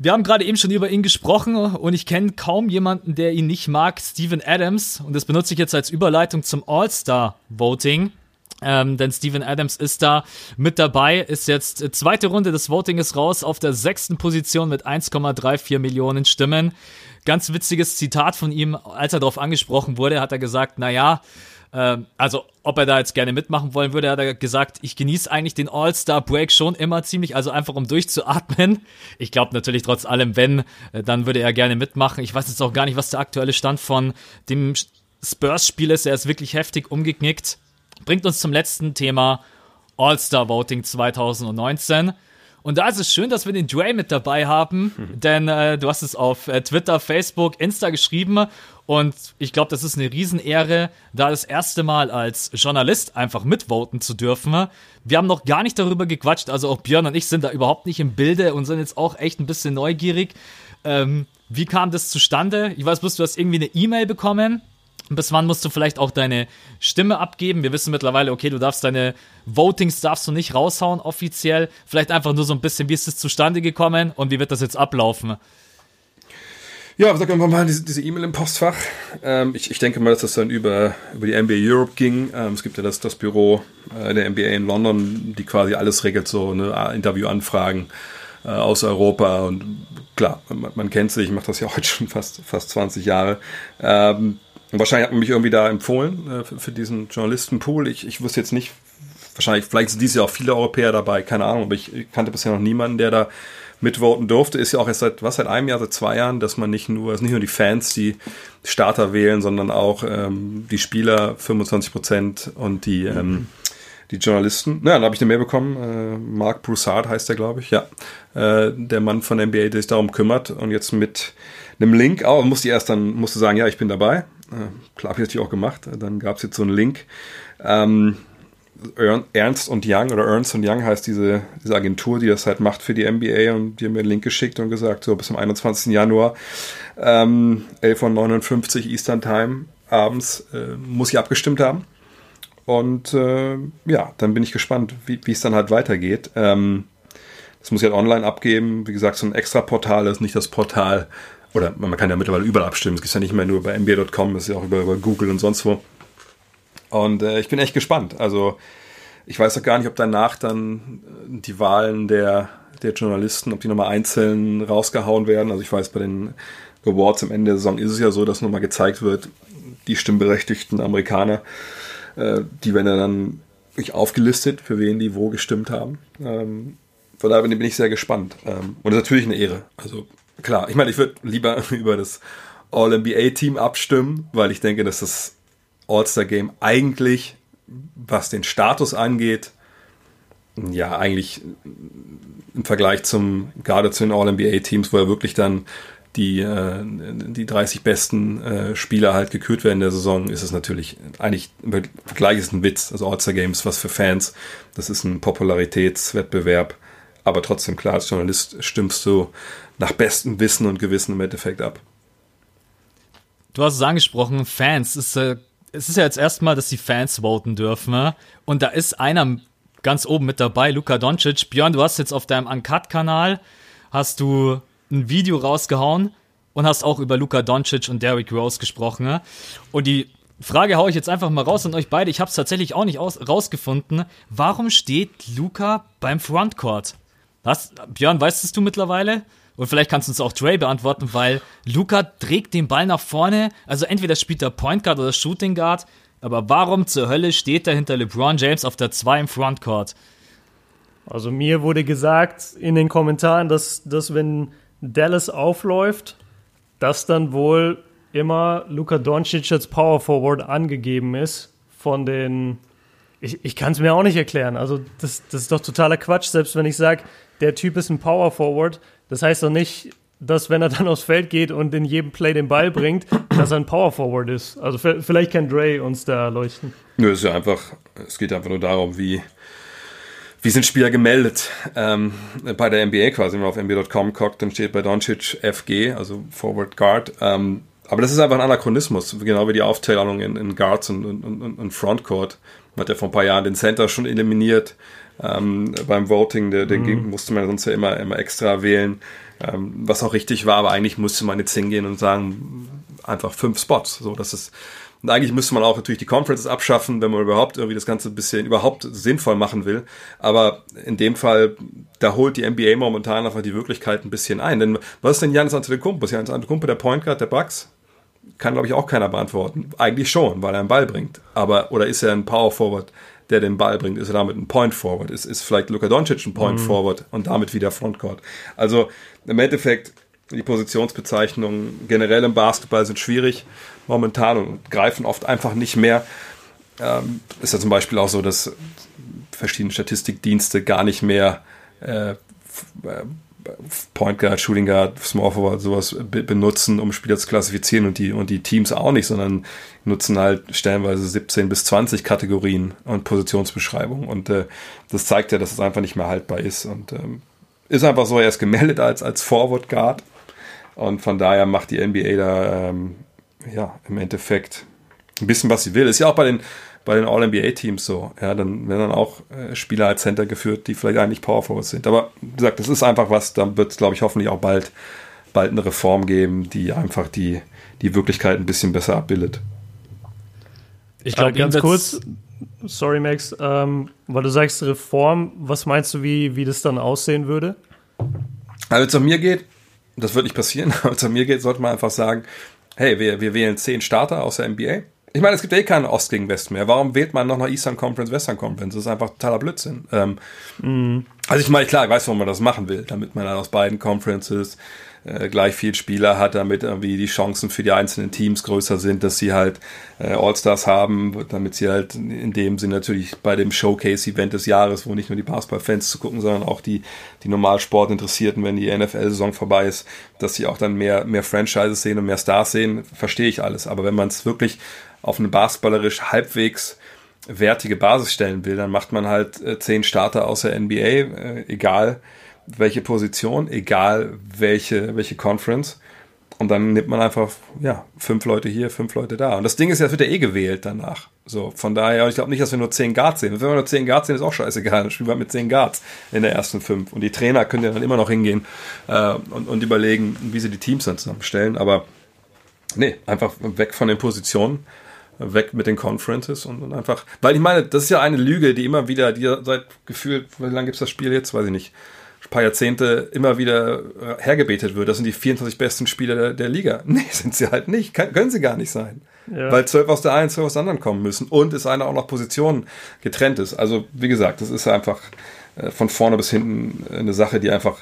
Wir haben gerade eben schon über ihn gesprochen und ich kenne kaum jemanden, der ihn nicht mag, Steven Adams. Und das benutze ich jetzt als Überleitung zum All-Star-Voting. Ähm, denn Steven Adams ist da mit dabei, ist jetzt zweite Runde des Voting ist raus auf der sechsten Position mit 1,34 Millionen Stimmen. Ganz witziges Zitat von ihm, als er darauf angesprochen wurde, hat er gesagt, naja, äh, also ob er da jetzt gerne mitmachen wollen würde, hat er gesagt, ich genieße eigentlich den All-Star-Break schon immer ziemlich, also einfach um durchzuatmen. Ich glaube natürlich trotz allem, wenn, äh, dann würde er gerne mitmachen. Ich weiß jetzt auch gar nicht, was der aktuelle Stand von dem Spurs-Spiel ist. Er ist wirklich heftig umgeknickt. Bringt uns zum letzten Thema All-Star Voting 2019. Und da ist es schön, dass wir den Dre mit dabei haben, mhm. denn äh, du hast es auf äh, Twitter, Facebook, Insta geschrieben und ich glaube, das ist eine Riesenehre, da das erste Mal als Journalist einfach mitvoten zu dürfen. Wir haben noch gar nicht darüber gequatscht, also auch Björn und ich sind da überhaupt nicht im Bilde und sind jetzt auch echt ein bisschen neugierig. Ähm, wie kam das zustande? Ich weiß bloß, du hast irgendwie eine E-Mail bekommen bis wann musst du vielleicht auch deine Stimme abgeben? Wir wissen mittlerweile, okay, du darfst deine Votings darfst du nicht raushauen offiziell. Vielleicht einfach nur so ein bisschen, wie ist es zustande gekommen und wie wird das jetzt ablaufen? Ja, sag einfach mal diese E-Mail im Postfach. Ähm, ich, ich, denke mal, dass das dann über, über die NBA Europe ging. Ähm, es gibt ja das, das Büro äh, der NBA in London, die quasi alles regelt, so ne, Interviewanfragen äh, aus Europa. Und klar, man, man kennt sich, ich mache das ja heute schon fast, fast 20 Jahre. Ähm, und wahrscheinlich hat man mich irgendwie da empfohlen äh, für, für, diesen Journalistenpool. Ich, ich wusste jetzt nicht, wahrscheinlich, vielleicht sind dieses Jahr auch viele Europäer dabei, keine Ahnung, aber ich kannte bisher noch niemanden, der da mitvoten durfte. Ist ja auch erst seit, was, seit einem Jahr, seit zwei Jahren, dass man nicht nur, es nicht nur die Fans, die Starter wählen, sondern auch ähm, die Spieler 25 Prozent und die, ähm, die Journalisten. Na, dann habe ich eine Mail bekommen. Äh, Mark Broussard heißt der, glaube ich. Ja, äh, der Mann von NBA, der sich darum kümmert und jetzt mit einem Link, auch musste ich erst dann musste sagen, ja, ich bin dabei. Äh, klar, habe ich natürlich auch gemacht. Dann gab es jetzt so einen Link. Ähm, Ernst und Young oder Ernst und Young heißt diese, diese Agentur, die das halt macht für die NBA und die haben mir einen Link geschickt und gesagt, so bis zum 21. Januar, ähm, 11.59 Uhr Eastern Time abends äh, muss ich abgestimmt haben. Und äh, ja, dann bin ich gespannt, wie es dann halt weitergeht. Ähm, das muss ich halt online abgeben. Wie gesagt, so ein extra Portal ist nicht das Portal, oder man kann ja mittlerweile überall abstimmen. Es gibt ja nicht mehr nur bei NBA.com, es ist ja auch über, über Google und sonst wo. Und äh, ich bin echt gespannt. Also ich weiß auch gar nicht, ob danach dann äh, die Wahlen der, der Journalisten, ob die nochmal einzeln rausgehauen werden. Also ich weiß, bei den Awards am Ende der Saison ist es ja so, dass nochmal gezeigt wird, die stimmberechtigten Amerikaner, äh, die werden dann wirklich aufgelistet, für wen die wo gestimmt haben. Ähm, von daher bin ich sehr gespannt. Ähm, und das ist natürlich eine Ehre. Also klar, ich meine, ich würde lieber über das All-NBA-Team abstimmen, weil ich denke, dass das All-Star-Game eigentlich, was den Status angeht, ja, eigentlich im Vergleich zum, gerade zu den All-NBA-Teams, wo ja wirklich dann die, äh, die 30 besten äh, Spieler halt gekürt werden in der Saison, ist es natürlich eigentlich im Vergleich ist ein Witz. Also All-Star Games, was für Fans, das ist ein Popularitätswettbewerb. Aber trotzdem, klar, als Journalist stimmst du nach bestem Wissen und Gewissen im Endeffekt ab. Du hast es angesprochen, Fans. Es ist, äh, es ist ja jetzt erstmal, dass die Fans voten dürfen. Ne? Und da ist einer ganz oben mit dabei, Luka Doncic. Björn, du hast jetzt auf deinem Uncut-Kanal hast du ein Video rausgehauen und hast auch über Luka Doncic und Derrick Rose gesprochen. Ne? Und die Frage haue ich jetzt einfach mal raus an euch beide. Ich habe es tatsächlich auch nicht aus rausgefunden. Warum steht Luka beim Frontcourt? Was? Björn, weißt du mittlerweile? Und vielleicht kannst du uns auch Dre beantworten, weil Luca trägt den Ball nach vorne. Also entweder spielt er Point Guard oder Shooting Guard. Aber warum zur Hölle steht er hinter LeBron James auf der 2 im Frontcourt? Also mir wurde gesagt in den Kommentaren, dass, dass wenn Dallas aufläuft, dass dann wohl immer Luka Doncic als Power Forward angegeben ist von den. Ich, ich kann es mir auch nicht erklären. Also das, das ist doch totaler Quatsch, selbst wenn ich sage, der Typ ist ein Power Forward. Das heißt doch nicht, dass wenn er dann aufs Feld geht und in jedem Play den Ball bringt, dass er ein Power Forward ist. Also vielleicht kann Dre uns da erleuchten. Nö, es ist ja einfach, es geht einfach nur darum, wie, wie sind Spieler gemeldet? Ähm, bei der NBA quasi, wenn man auf NBA.com guckt, dann steht bei Doncic FG, also Forward Guard. Ähm, aber das ist einfach ein Anachronismus, genau wie die Aufteilung in, in Guards und, und, und, und Frontcourt. Man hat ja vor ein paar Jahren den Center schon eliminiert. Ähm, beim Voting, der, der mhm. musste man sonst ja immer, immer extra wählen. Ähm, was auch richtig war, aber eigentlich musste man jetzt hingehen und sagen, einfach fünf Spots. So, das ist, und eigentlich müsste man auch natürlich die Conferences abschaffen, wenn man überhaupt irgendwie das Ganze ein bisschen überhaupt sinnvoll machen will. Aber in dem Fall, da holt die NBA momentan einfach die Wirklichkeit ein bisschen ein. Denn was ist denn Janis Antetokounmpo? Ist Janis Antetokounmpo der Point Guard der Bucks? Kann, glaube ich, auch keiner beantworten. Eigentlich schon, weil er einen Ball bringt. Aber, oder ist er ein Power Forward, der den Ball bringt? Ist er damit ein Point Forward? Ist, ist vielleicht Luka Doncic ein Point mhm. Forward und damit wieder Frontcourt? Also, im Endeffekt, die Positionsbezeichnungen generell im Basketball sind schwierig momentan und greifen oft einfach nicht mehr. Ähm, ist ja zum Beispiel auch so, dass verschiedene Statistikdienste gar nicht mehr äh, Point Guard, Shooting Guard, Small Forward, sowas benutzen, um Spieler zu klassifizieren und die, und die Teams auch nicht, sondern nutzen halt stellenweise 17 bis 20 Kategorien und Positionsbeschreibungen. Und äh, das zeigt ja, dass es einfach nicht mehr haltbar ist. Und ähm, ist einfach so, er ist gemeldet als, als Forward Guard. Und von daher macht die NBA da ähm, ja im Endeffekt ein bisschen, was sie will. Ist ja auch bei den, bei den All-NBA-Teams so. Ja, dann werden dann auch äh, Spieler als Center geführt, die vielleicht eigentlich Power Forwards sind. Aber wie gesagt, das ist einfach was, da wird es, glaube ich, hoffentlich auch bald, bald eine Reform geben, die einfach die, die Wirklichkeit ein bisschen besser abbildet. Ich glaube, äh, ganz kurz, sorry Max, ähm, weil du sagst Reform, was meinst du, wie, wie das dann aussehen würde? Also, wenn es um mir geht, das wird nicht passieren, aber wenn es um mir geht, sollte man einfach sagen, hey, wir, wir wählen zehn Starter aus der NBA. Ich meine, es gibt eh keinen Ost gegen West mehr. Warum wählt man noch nach Eastern Conference, Western Conference? Das ist einfach totaler Blödsinn. Ähm, mm. Also ich meine, klar, ich weiß, warum man das machen will, damit man dann aus beiden Conferences äh, gleich viel Spieler hat, damit irgendwie die Chancen für die einzelnen Teams größer sind, dass sie halt äh, All-Stars haben, damit sie halt in dem Sinne natürlich bei dem Showcase-Event des Jahres, wo nicht nur die Basketball-Fans zu gucken, sondern auch die, die Normalsport-Interessierten, wenn die NFL-Saison vorbei ist, dass sie auch dann mehr, mehr Franchises sehen und mehr Stars sehen, verstehe ich alles. Aber wenn man es wirklich auf eine basketballerisch halbwegs wertige Basis stellen will, dann macht man halt äh, zehn Starter aus der NBA, äh, egal welche Position, egal welche, welche Conference. Und dann nimmt man einfach, ja, fünf Leute hier, fünf Leute da. Und das Ding ist ja, es wird ja eh gewählt danach. So, von daher, ich glaube nicht, dass wir nur zehn Guards sehen. Wenn wir nur zehn Guards sehen, ist auch scheißegal. Dann spielen wir mit zehn Guards in der ersten fünf. Und die Trainer können ja dann immer noch hingehen äh, und, und überlegen, wie sie die Teams dann zusammenstellen. Aber nee, einfach weg von den Positionen weg mit den Conferences und, und, einfach, weil ich meine, das ist ja eine Lüge, die immer wieder, die seit gefühlt, wie lange gibt es das Spiel jetzt? Weiß ich nicht paar Jahrzehnte immer wieder äh, hergebetet wird. Das sind die 24 besten Spieler der, der Liga. Nee, sind sie halt nicht. Kann, können sie gar nicht sein. Ja. Weil zwölf aus der einen, zwölf aus der anderen kommen müssen. Und es einer auch noch Positionen getrennt ist. Also, wie gesagt, das ist einfach äh, von vorne bis hinten eine Sache, die einfach,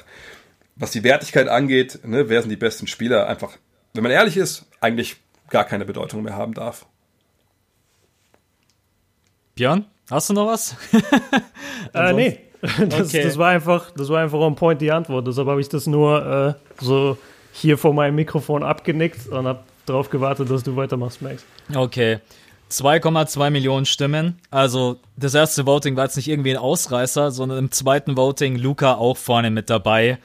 was die Wertigkeit angeht, ne, wer sind die besten Spieler, einfach, wenn man ehrlich ist, eigentlich gar keine Bedeutung mehr haben darf. Björn, hast du noch was? äh, nee, Das, okay. das, war einfach, das war einfach on point die Antwort. Deshalb habe ich das nur äh, so hier vor meinem Mikrofon abgenickt und habe darauf gewartet, dass du weitermachst, Max. Okay. 2,2 Millionen Stimmen. Also das erste Voting war jetzt nicht irgendwie ein Ausreißer, sondern im zweiten Voting Luca auch vorne mit dabei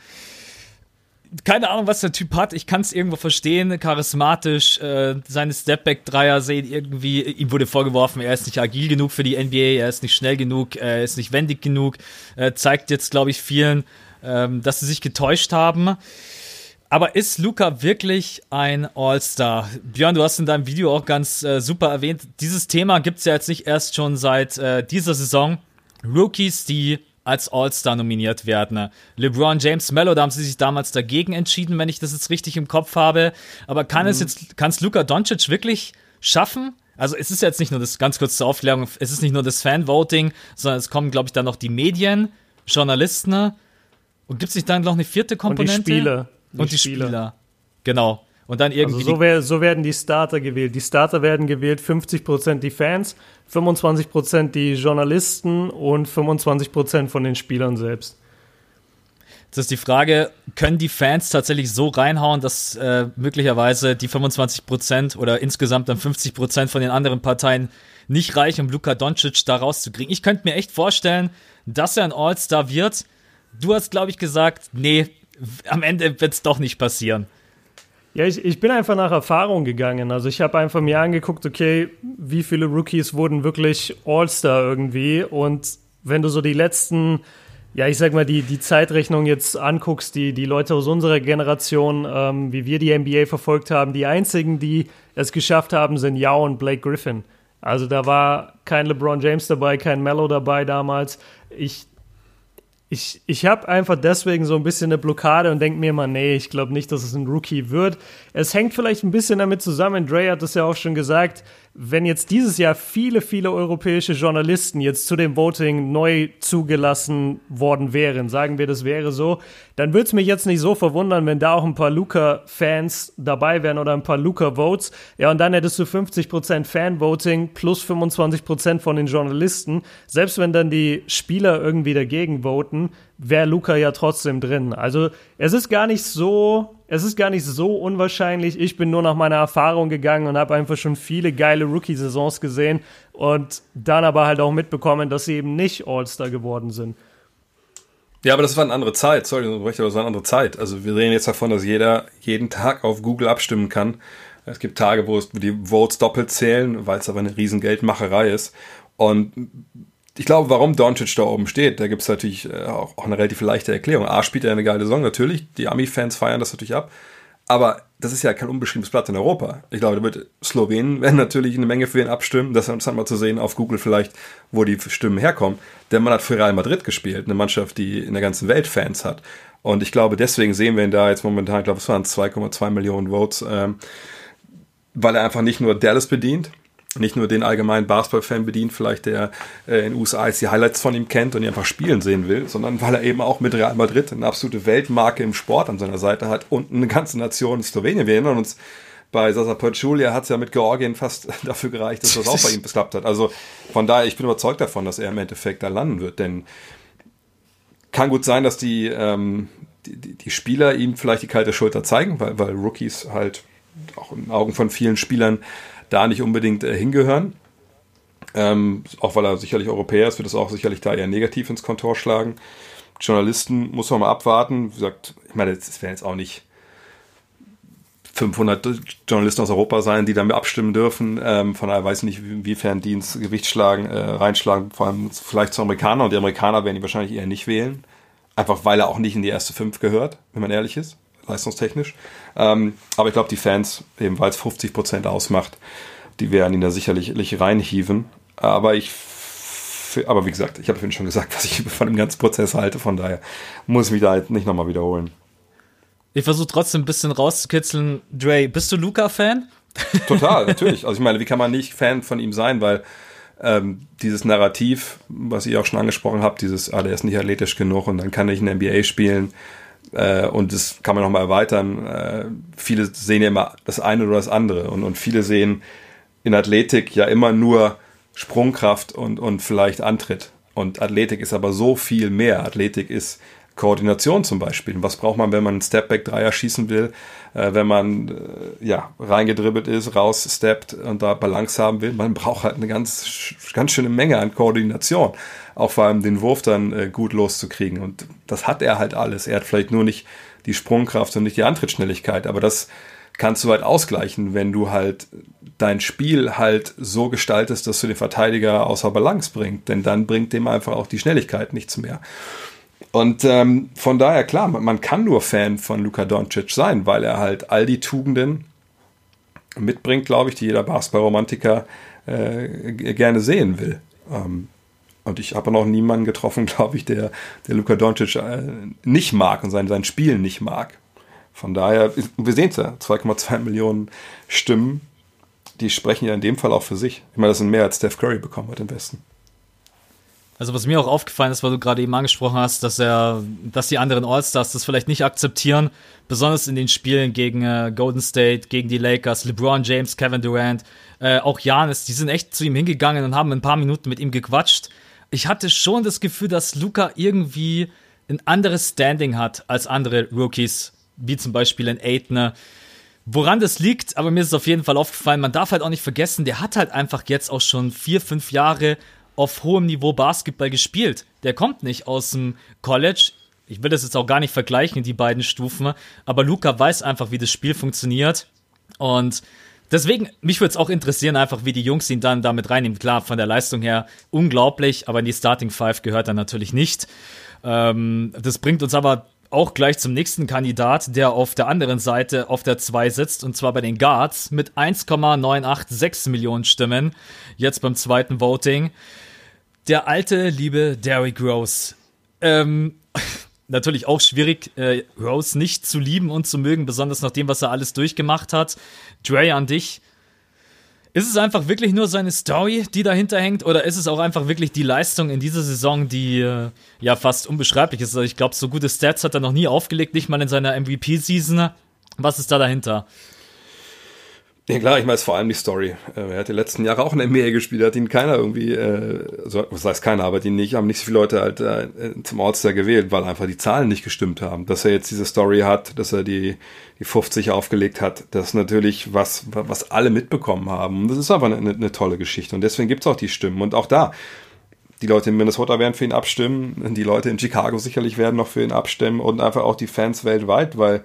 keine Ahnung, was der Typ hat. Ich kann es irgendwo verstehen. Charismatisch, äh, seine Stepback-Dreier sehen irgendwie. Ihm wurde vorgeworfen, er ist nicht agil genug für die NBA, er ist nicht schnell genug, er ist nicht wendig genug. Äh, zeigt jetzt, glaube ich, vielen, ähm, dass sie sich getäuscht haben. Aber ist Luca wirklich ein All-Star? Björn, du hast in deinem Video auch ganz äh, super erwähnt, dieses Thema gibt es ja jetzt nicht erst schon seit äh, dieser Saison. Rookies, die als All-Star nominiert werden. LeBron James Mello, da haben sie sich damals dagegen entschieden, wenn ich das jetzt richtig im Kopf habe. Aber kann mhm. es jetzt, kann es Luka Doncic wirklich schaffen? Also es ist jetzt nicht nur das, ganz kurz zur Aufklärung, es ist nicht nur das Fan-Voting, sondern es kommen, glaube ich, dann noch die Medien Journalisten und gibt sich dann noch eine vierte Komponente? Und die Spieler. Die und die Spieler. Spieler. Genau. Und dann irgendwie. Also so, wär, so, werden die Starter gewählt. Die Starter werden gewählt, 50% die Fans, 25% die Journalisten und 25% von den Spielern selbst. Jetzt ist die Frage, können die Fans tatsächlich so reinhauen, dass äh, möglicherweise die 25% oder insgesamt dann 50% von den anderen Parteien nicht reichen, um Luka Doncic da rauszukriegen? Ich könnte mir echt vorstellen, dass er ein All-Star wird. Du hast, glaube ich, gesagt, nee, am Ende wird es doch nicht passieren. Ja, ich, ich bin einfach nach Erfahrung gegangen. Also ich habe einfach mir angeguckt, okay, wie viele Rookies wurden wirklich All-Star irgendwie. Und wenn du so die letzten, ja, ich sag mal, die, die Zeitrechnung jetzt anguckst, die, die Leute aus unserer Generation, ähm, wie wir die NBA verfolgt haben, die einzigen, die es geschafft haben, sind Yao und Blake Griffin. Also da war kein LeBron James dabei, kein Mello dabei damals. Ich ich, ich habe einfach deswegen so ein bisschen eine Blockade und denke mir immer, nee, ich glaube nicht, dass es ein Rookie wird. Es hängt vielleicht ein bisschen damit zusammen, Dre hat das ja auch schon gesagt, wenn jetzt dieses Jahr viele, viele europäische Journalisten jetzt zu dem Voting neu zugelassen worden wären, sagen wir, das wäre so, dann würde es mich jetzt nicht so verwundern, wenn da auch ein paar Luca-Fans dabei wären oder ein paar Luca-Votes. Ja, und dann hättest du 50% Fan-Voting plus 25% von den Journalisten. Selbst wenn dann die Spieler irgendwie dagegen voten, wäre Luca ja trotzdem drin. Also es ist gar nicht so, es ist gar nicht so unwahrscheinlich. Ich bin nur nach meiner Erfahrung gegangen und habe einfach schon viele geile Rookie-Saisons gesehen und dann aber halt auch mitbekommen, dass sie eben nicht All-Star geworden sind. Ja, aber das war eine andere Zeit. Sorry, aber das war eine andere Zeit. Also wir reden jetzt davon, dass jeder jeden Tag auf Google abstimmen kann. Es gibt Tage, wo die Votes doppelt zählen, weil es aber eine riesen Geldmacherei ist. Und ich glaube, warum Doncic da oben steht, da gibt es natürlich äh, auch, auch, eine relativ leichte Erklärung. A, spielt er eine geile Saison, natürlich. Die Ami-Fans feiern das natürlich ab. Aber das ist ja kein unbeschriebenes Blatt in Europa. Ich glaube, da wird Slowenien werden natürlich eine Menge für ihn abstimmen. Das ist interessant mal zu sehen auf Google vielleicht, wo die Stimmen herkommen. Denn man hat für Real Madrid gespielt, eine Mannschaft, die in der ganzen Welt Fans hat. Und ich glaube, deswegen sehen wir ihn da jetzt momentan, ich glaube, es waren 2,2 Millionen Votes, ähm, weil er einfach nicht nur Dallas bedient, nicht nur den allgemeinen Basketball-Fan bedient, vielleicht der äh, in den USA jetzt die Highlights von ihm kennt und ihn einfach spielen sehen will, sondern weil er eben auch mit Real Madrid eine absolute Weltmarke im Sport an seiner Seite hat und eine ganze Nation in Slowenien. Wir erinnern uns, bei Sasa Pachulia hat es ja mit Georgien fast dafür gereicht, dass das auch bei ihm geklappt hat. Also von daher, ich bin überzeugt davon, dass er im Endeffekt da landen wird, denn kann gut sein, dass die, ähm, die, die Spieler ihm vielleicht die kalte Schulter zeigen, weil, weil Rookies halt auch in Augen von vielen Spielern da nicht unbedingt äh, hingehören. Ähm, auch weil er sicherlich Europäer ist, wird es auch sicherlich da eher negativ ins Kontor schlagen. Journalisten muss man mal abwarten. Wie gesagt, ich meine, es werden jetzt auch nicht 500 Journalisten aus Europa sein, die damit abstimmen dürfen. Ähm, von daher weiß ich nicht, inwiefern die ins Gewicht schlagen, äh, reinschlagen, vor allem vielleicht zu Amerikanern. Und die Amerikaner werden ihn wahrscheinlich eher nicht wählen. Einfach weil er auch nicht in die erste fünf gehört, wenn man ehrlich ist leistungstechnisch. Ähm, aber ich glaube, die Fans, eben weil es 50 Prozent ausmacht, die werden ihn da sicherlich reinhieven. Aber ich, aber wie gesagt, ich habe vorhin schon gesagt, was ich von dem ganzen Prozess halte. Von daher muss ich mich da halt nicht nochmal wiederholen. Ich versuche trotzdem ein bisschen rauszukitzeln. Dre, bist du Luca-Fan? Total, natürlich. Also ich meine, wie kann man nicht Fan von ihm sein, weil ähm, dieses Narrativ, was ihr auch schon angesprochen habt, dieses, ah, der ist nicht athletisch genug und dann kann er nicht in der NBA spielen, äh, und das kann man nochmal erweitern. Äh, viele sehen ja immer das eine oder das andere. Und, und viele sehen in Athletik ja immer nur Sprungkraft und, und vielleicht Antritt. Und Athletik ist aber so viel mehr. Athletik ist Koordination zum Beispiel. Was braucht man, wenn man einen Stepback-Dreier schießen will? Äh, wenn man äh, ja, reingedribbelt ist, raussteppt und da Balance haben will? Man braucht halt eine ganz, ganz schöne Menge an Koordination auch vor allem den Wurf dann äh, gut loszukriegen. Und das hat er halt alles. Er hat vielleicht nur nicht die Sprungkraft und nicht die Antrittsschnelligkeit, aber das kannst du halt ausgleichen, wenn du halt dein Spiel halt so gestaltest, dass du den Verteidiger außer Balance bringt, denn dann bringt dem einfach auch die Schnelligkeit nichts mehr. Und ähm, von daher, klar, man, kann nur Fan von Luka Doncic sein, weil er halt all die Tugenden mitbringt, glaube ich, die jeder Basketball-Romantiker äh, gerne sehen will. Ähm, und ich habe noch niemanden getroffen, glaube ich, der, der Luka Doncic äh, nicht mag und sein, sein Spiel nicht mag. Von daher, wir sehen es ja, 2,2 Millionen Stimmen, die sprechen ja in dem Fall auch für sich. Ich meine, das sind mehr als Steph Curry bekommen hat im Westen. Also was mir auch aufgefallen ist, weil du gerade eben angesprochen hast, dass er, dass die anderen All-Stars das vielleicht nicht akzeptieren, besonders in den Spielen gegen äh, Golden State, gegen die Lakers, LeBron James, Kevin Durant, äh, auch Janis, die sind echt zu ihm hingegangen und haben ein paar Minuten mit ihm gequatscht. Ich hatte schon das Gefühl, dass Luca irgendwie ein anderes Standing hat als andere Rookies, wie zum Beispiel ein Aitner. Woran das liegt, aber mir ist es auf jeden Fall aufgefallen, man darf halt auch nicht vergessen, der hat halt einfach jetzt auch schon vier, fünf Jahre auf hohem Niveau Basketball gespielt. Der kommt nicht aus dem College. Ich will das jetzt auch gar nicht vergleichen, die beiden Stufen, aber Luca weiß einfach, wie das Spiel funktioniert. Und deswegen, mich würde es auch interessieren, einfach wie die Jungs ihn dann damit reinnehmen. Klar, von der Leistung her unglaublich, aber in die Starting Five gehört er natürlich nicht. Ähm, das bringt uns aber auch gleich zum nächsten Kandidat, der auf der anderen Seite auf der 2 sitzt, und zwar bei den Guards mit 1,986 Millionen Stimmen, jetzt beim zweiten Voting. Der alte, liebe Derrick Rose. Ähm, natürlich auch schwierig, äh, Rose nicht zu lieben und zu mögen, besonders nach dem, was er alles durchgemacht hat. Dre an dich. Ist es einfach wirklich nur seine Story, die dahinter hängt, oder ist es auch einfach wirklich die Leistung in dieser Saison, die äh, ja fast unbeschreiblich ist? Also ich glaube, so gute Stats hat er noch nie aufgelegt, nicht mal in seiner MVP-Season. Was ist da dahinter? Ja klar, ich meine, es vor allem die Story. Äh, er hat die letzten Jahre auch in der NBA gespielt, hat ihn keiner irgendwie, äh, also, was heißt keiner, aber die nicht, haben nicht so viele Leute halt äh, zum All-Star gewählt, weil einfach die Zahlen nicht gestimmt haben. Dass er jetzt diese Story hat, dass er die, die 50 aufgelegt hat, das ist natürlich was, was alle mitbekommen haben. Das ist einfach eine, eine tolle Geschichte. Und deswegen gibt's auch die Stimmen. Und auch da, die Leute in Minnesota werden für ihn abstimmen, die Leute in Chicago sicherlich werden noch für ihn abstimmen und einfach auch die Fans weltweit, weil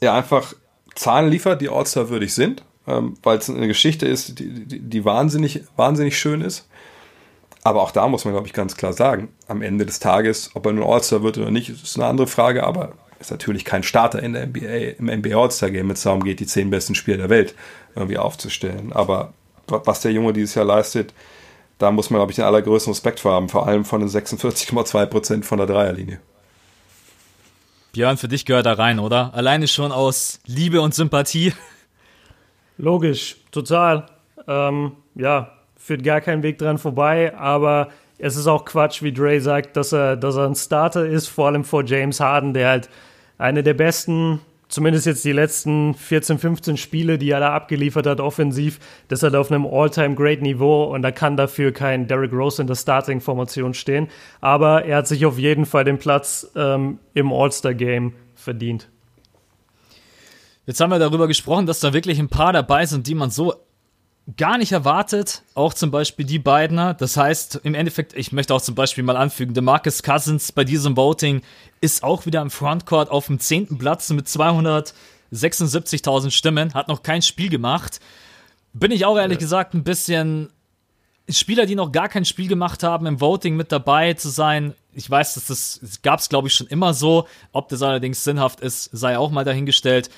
er einfach Zahlen liefert, die All-Star würdig sind, ähm, weil es eine Geschichte ist, die, die, die, wahnsinnig, wahnsinnig schön ist. Aber auch da muss man, glaube ich, ganz klar sagen, am Ende des Tages, ob er nun All-Star wird oder nicht, ist eine andere Frage, aber ist natürlich kein Starter in der NBA, im NBA All-Star-Game, wenn es darum geht, die zehn besten Spieler der Welt irgendwie aufzustellen. Aber was der Junge dieses Jahr leistet, da muss man, glaube ich, den allergrößten Respekt vor haben, vor allem von den 46,2 Prozent von der Dreierlinie. Björn, für dich gehört da rein, oder? Alleine schon aus Liebe und Sympathie. Logisch, total. Ähm, ja, führt gar keinen Weg dran vorbei, aber es ist auch Quatsch, wie Dre sagt, dass er, dass er ein Starter ist, vor allem vor James Harden, der halt eine der besten zumindest jetzt die letzten 14, 15 Spiele, die er da abgeliefert hat, offensiv, das hat auf einem All-Time-Great-Niveau und da kann dafür kein Derrick Rose in der Starting-Formation stehen. Aber er hat sich auf jeden Fall den Platz ähm, im All-Star-Game verdient. Jetzt haben wir darüber gesprochen, dass da wirklich ein paar dabei sind, die man so gar nicht erwartet. Auch zum Beispiel die beiden. Das heißt, im Endeffekt, ich möchte auch zum Beispiel mal anfügen, DeMarcus Cousins bei diesem Voting ist auch wieder im Frontcourt auf dem zehnten Platz mit 276.000 Stimmen, hat noch kein Spiel gemacht. Bin ich auch ehrlich ja. gesagt ein bisschen Spieler, die noch gar kein Spiel gemacht haben, im Voting mit dabei zu sein. Ich weiß, dass das, das gab es, glaube ich, schon immer so. Ob das allerdings sinnhaft ist, sei auch mal dahingestellt.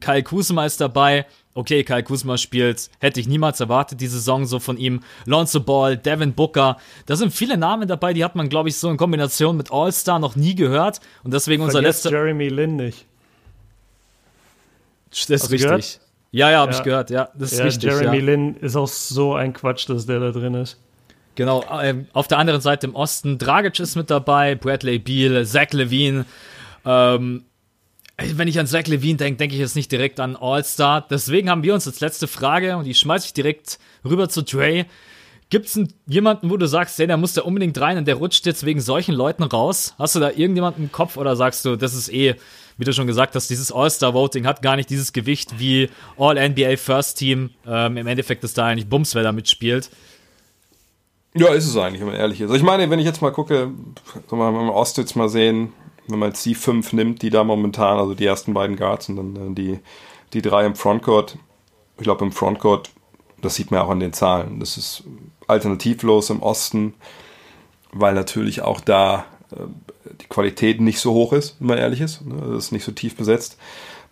Kyle Kuzma ist dabei. Okay, Kyle Kuzma spielt, hätte ich niemals erwartet, die Saison so von ihm. Lonzo Ball, Devin Booker. Da sind viele Namen dabei, die hat man, glaube ich, so in Kombination mit All-Star noch nie gehört. Und deswegen unser letzter. Jeremy Lin nicht. Das ist richtig. Ja, ja, habe ja. ich gehört, ja. Das ist ja, richtig. Jeremy ja. Lin ist auch so ein Quatsch, dass der da drin ist. Genau, ähm, auf der anderen Seite im Osten, Dragic ist mit dabei, Bradley Beal, Zach Levine. Ähm, wenn ich an Zach Levine denke, denke ich jetzt nicht direkt an All-Star. Deswegen haben wir uns als letzte Frage, und die schmeiße ich direkt rüber zu Dre. Gibt es jemanden, wo du sagst, hey, der muss da unbedingt rein und der rutscht jetzt wegen solchen Leuten raus? Hast du da irgendjemanden im Kopf oder sagst du, das ist eh wie du schon gesagt hast, dieses All-Star-Voting hat gar nicht dieses Gewicht wie All-NBA First Team. Ähm, Im Endeffekt ist da eigentlich Bums, wer da mitspielt. Ja, ist es eigentlich, wenn man ehrlich ist. Also ich meine, wenn ich jetzt mal gucke, wenn wir Ost jetzt mal sehen, wenn man jetzt die fünf nimmt, die da momentan, also die ersten beiden Guards und dann die, die drei im Frontcourt. Ich glaube, im Frontcourt, das sieht man auch an den Zahlen. Das ist alternativlos im Osten, weil natürlich auch da die Qualität nicht so hoch ist, wenn man ehrlich ist. Ne? Das ist nicht so tief besetzt.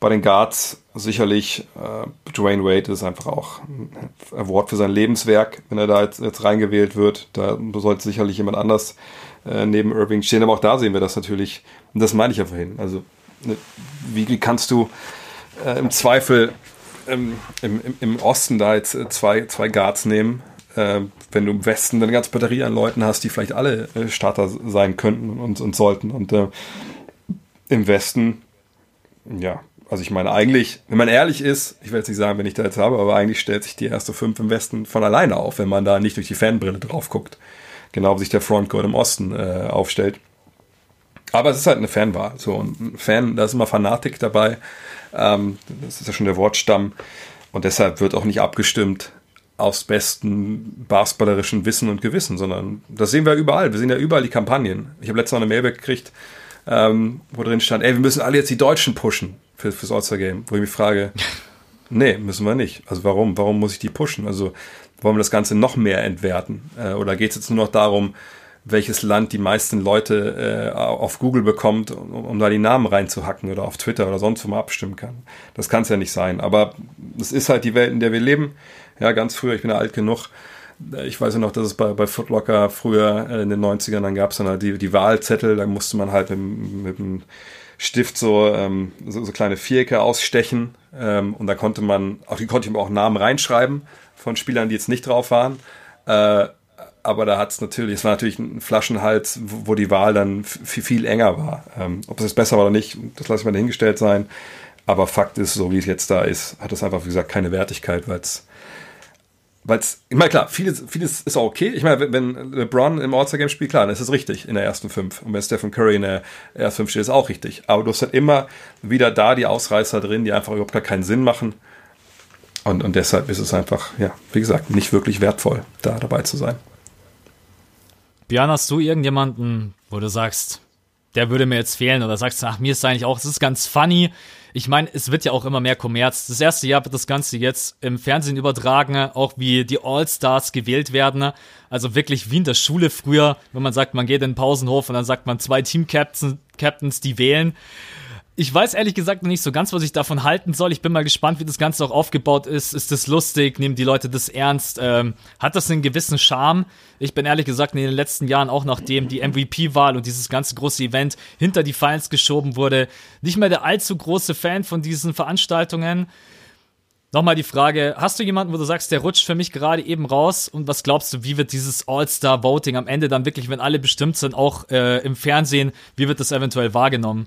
Bei den Guards sicherlich äh, Dwayne Wade ist einfach auch ein Award für sein Lebenswerk, wenn er da jetzt, jetzt reingewählt wird. Da sollte sicherlich jemand anders äh, neben Irving stehen. Aber auch da sehen wir das natürlich. Und das meine ich ja vorhin. Also ne, wie, kannst du äh, im Zweifel ähm, im, im, im, Osten da jetzt äh, zwei, zwei Guards nehmen, äh, äh, wenn du im Westen eine ganze Batterie an Leuten hast, die vielleicht alle äh, Starter sein könnten und, und sollten. Und äh, im Westen, ja, also ich meine eigentlich, wenn man ehrlich ist, ich will jetzt nicht sagen, wenn ich da jetzt habe, aber eigentlich stellt sich die erste fünf im Westen von alleine auf, wenn man da nicht durch die Fanbrille drauf guckt. Genau wie sich der Frontcourt im Osten äh, aufstellt. Aber es ist halt eine Fanwahl. So, ein Fan, da ist immer Fanatik dabei. Ähm, das ist ja schon der Wortstamm. Und deshalb wird auch nicht abgestimmt aus besten basketballerischen Wissen und Gewissen, sondern das sehen wir überall. Wir sehen ja überall die Kampagnen. Ich habe letztes Mal eine Mail gekriegt, ähm, wo drin stand, ey, wir müssen alle jetzt die Deutschen pushen für, fürs All-Star-Game. Wo ich mich frage, nee, müssen wir nicht. Also warum? Warum muss ich die pushen? Also wollen wir das Ganze noch mehr entwerten? Äh, oder geht es jetzt nur noch darum, welches Land die meisten Leute äh, auf Google bekommt, um, um, da die Namen reinzuhacken oder auf Twitter oder sonst wo mal abstimmen kann. Das kann es ja nicht sein. Aber es ist halt die Welt, in der wir leben. Ja, ganz früher, ich bin ja alt genug. Ich weiß ja noch, dass es bei, bei Footlocker früher äh, in den 90ern, dann gab es dann halt die, die Wahlzettel, da musste man halt mit, mit dem Stift so, ähm, so, so, kleine Vierecke ausstechen ähm, und da konnte man, auch die konnte ich auch Namen reinschreiben von Spielern, die jetzt nicht drauf waren. Äh, aber da hat es natürlich, es war natürlich ein Flaschenhals, wo, wo die Wahl dann viel, viel enger war. Ähm, ob es jetzt besser war oder nicht, das lasse ich mal dahingestellt sein. Aber Fakt ist, so wie es jetzt da ist, hat es einfach, wie gesagt, keine Wertigkeit, weil es weil es, ich meine, klar, vieles, vieles ist auch okay. Ich meine, wenn LeBron im All-Star-Game spielt, klar, dann ist es richtig in der ersten fünf. Und wenn Stephen Curry in der ersten fünf steht, ist auch richtig. Aber du hast halt immer wieder da die Ausreißer drin, die einfach überhaupt gar keinen Sinn machen. Und, und deshalb ist es einfach, ja, wie gesagt, nicht wirklich wertvoll, da dabei zu sein. Björn, hast du irgendjemanden, wo du sagst, der würde mir jetzt fehlen oder sagst, ach, mir ist eigentlich auch, es ist ganz funny. Ich meine, es wird ja auch immer mehr Kommerz. Das erste Jahr wird das Ganze jetzt im Fernsehen übertragen, auch wie die All-Stars gewählt werden. Also wirklich wie in der Schule früher, wenn man sagt, man geht in den Pausenhof und dann sagt man zwei Team-Captains, die wählen. Ich weiß ehrlich gesagt noch nicht so ganz, was ich davon halten soll. Ich bin mal gespannt, wie das Ganze auch aufgebaut ist. Ist das lustig? Nehmen die Leute das ernst? Ähm, hat das einen gewissen Charme? Ich bin ehrlich gesagt in den letzten Jahren, auch nachdem die MVP-Wahl und dieses ganze große Event hinter die Finals geschoben wurde, nicht mehr der allzu große Fan von diesen Veranstaltungen. Nochmal die Frage, hast du jemanden, wo du sagst, der rutscht für mich gerade eben raus? Und was glaubst du, wie wird dieses All-Star-Voting am Ende dann wirklich, wenn alle bestimmt sind, auch äh, im Fernsehen, wie wird das eventuell wahrgenommen?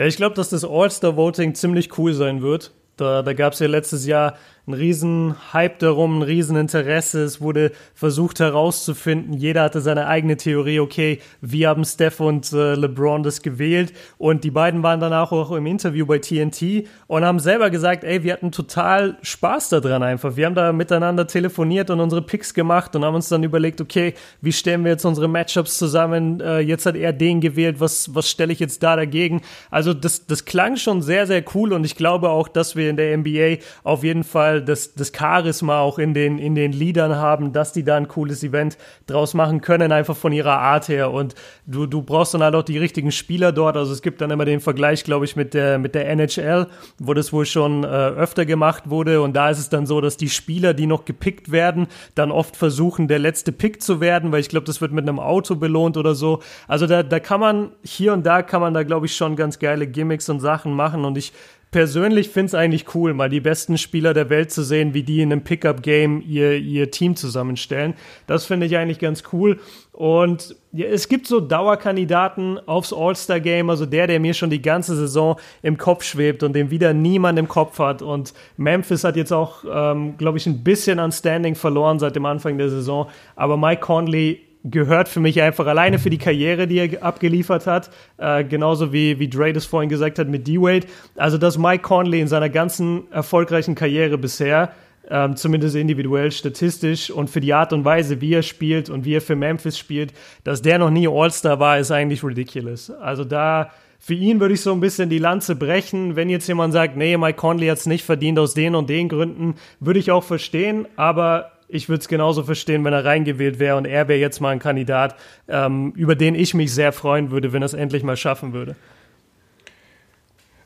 Ja, ich glaube, dass das All-Star-Voting ziemlich cool sein wird. Da, da gab es ja letztes Jahr ein riesen Hype darum, ein riesen Interesse. Es wurde versucht herauszufinden. Jeder hatte seine eigene Theorie. Okay, wir haben Steph und äh, LeBron das gewählt. Und die beiden waren danach auch im Interview bei TNT und haben selber gesagt, ey, wir hatten total Spaß daran einfach. Wir haben da miteinander telefoniert und unsere Picks gemacht und haben uns dann überlegt, okay, wie stellen wir jetzt unsere Matchups zusammen? Äh, jetzt hat er den gewählt. Was, was stelle ich jetzt da dagegen? Also das, das klang schon sehr, sehr cool und ich glaube auch, dass wir in der NBA auf jeden Fall das, das Charisma auch in den, in den Liedern haben, dass die da ein cooles Event draus machen können, einfach von ihrer Art her. Und du, du brauchst dann halt auch die richtigen Spieler dort. Also es gibt dann immer den Vergleich, glaube ich, mit der, mit der NHL, wo das wohl schon äh, öfter gemacht wurde. Und da ist es dann so, dass die Spieler, die noch gepickt werden, dann oft versuchen, der letzte Pick zu werden, weil ich glaube, das wird mit einem Auto belohnt oder so. Also da, da kann man, hier und da kann man da, glaube ich, schon ganz geile Gimmicks und Sachen machen. Und ich persönlich finde es eigentlich cool, mal die besten Spieler der Welt zu sehen, wie die in einem Pickup-Game ihr, ihr Team zusammenstellen. Das finde ich eigentlich ganz cool. Und ja, es gibt so Dauerkandidaten aufs All-Star-Game, also der, der mir schon die ganze Saison im Kopf schwebt und den wieder niemand im Kopf hat. Und Memphis hat jetzt auch, ähm, glaube ich, ein bisschen an Standing verloren seit dem Anfang der Saison. Aber Mike Conley gehört für mich einfach alleine für die Karriere, die er abgeliefert hat, äh, genauso wie, wie Dre das vorhin gesagt hat mit D-Wade. Also, dass Mike Conley in seiner ganzen erfolgreichen Karriere bisher, ähm, zumindest individuell, statistisch und für die Art und Weise, wie er spielt und wie er für Memphis spielt, dass der noch nie All-Star war, ist eigentlich ridiculous. Also da für ihn würde ich so ein bisschen die Lanze brechen. Wenn jetzt jemand sagt, nee, Mike Conley hat es nicht verdient aus den und den Gründen, würde ich auch verstehen, aber ich würde es genauso verstehen, wenn er reingewählt wäre und er wäre jetzt mal ein Kandidat, ähm, über den ich mich sehr freuen würde, wenn er es endlich mal schaffen würde.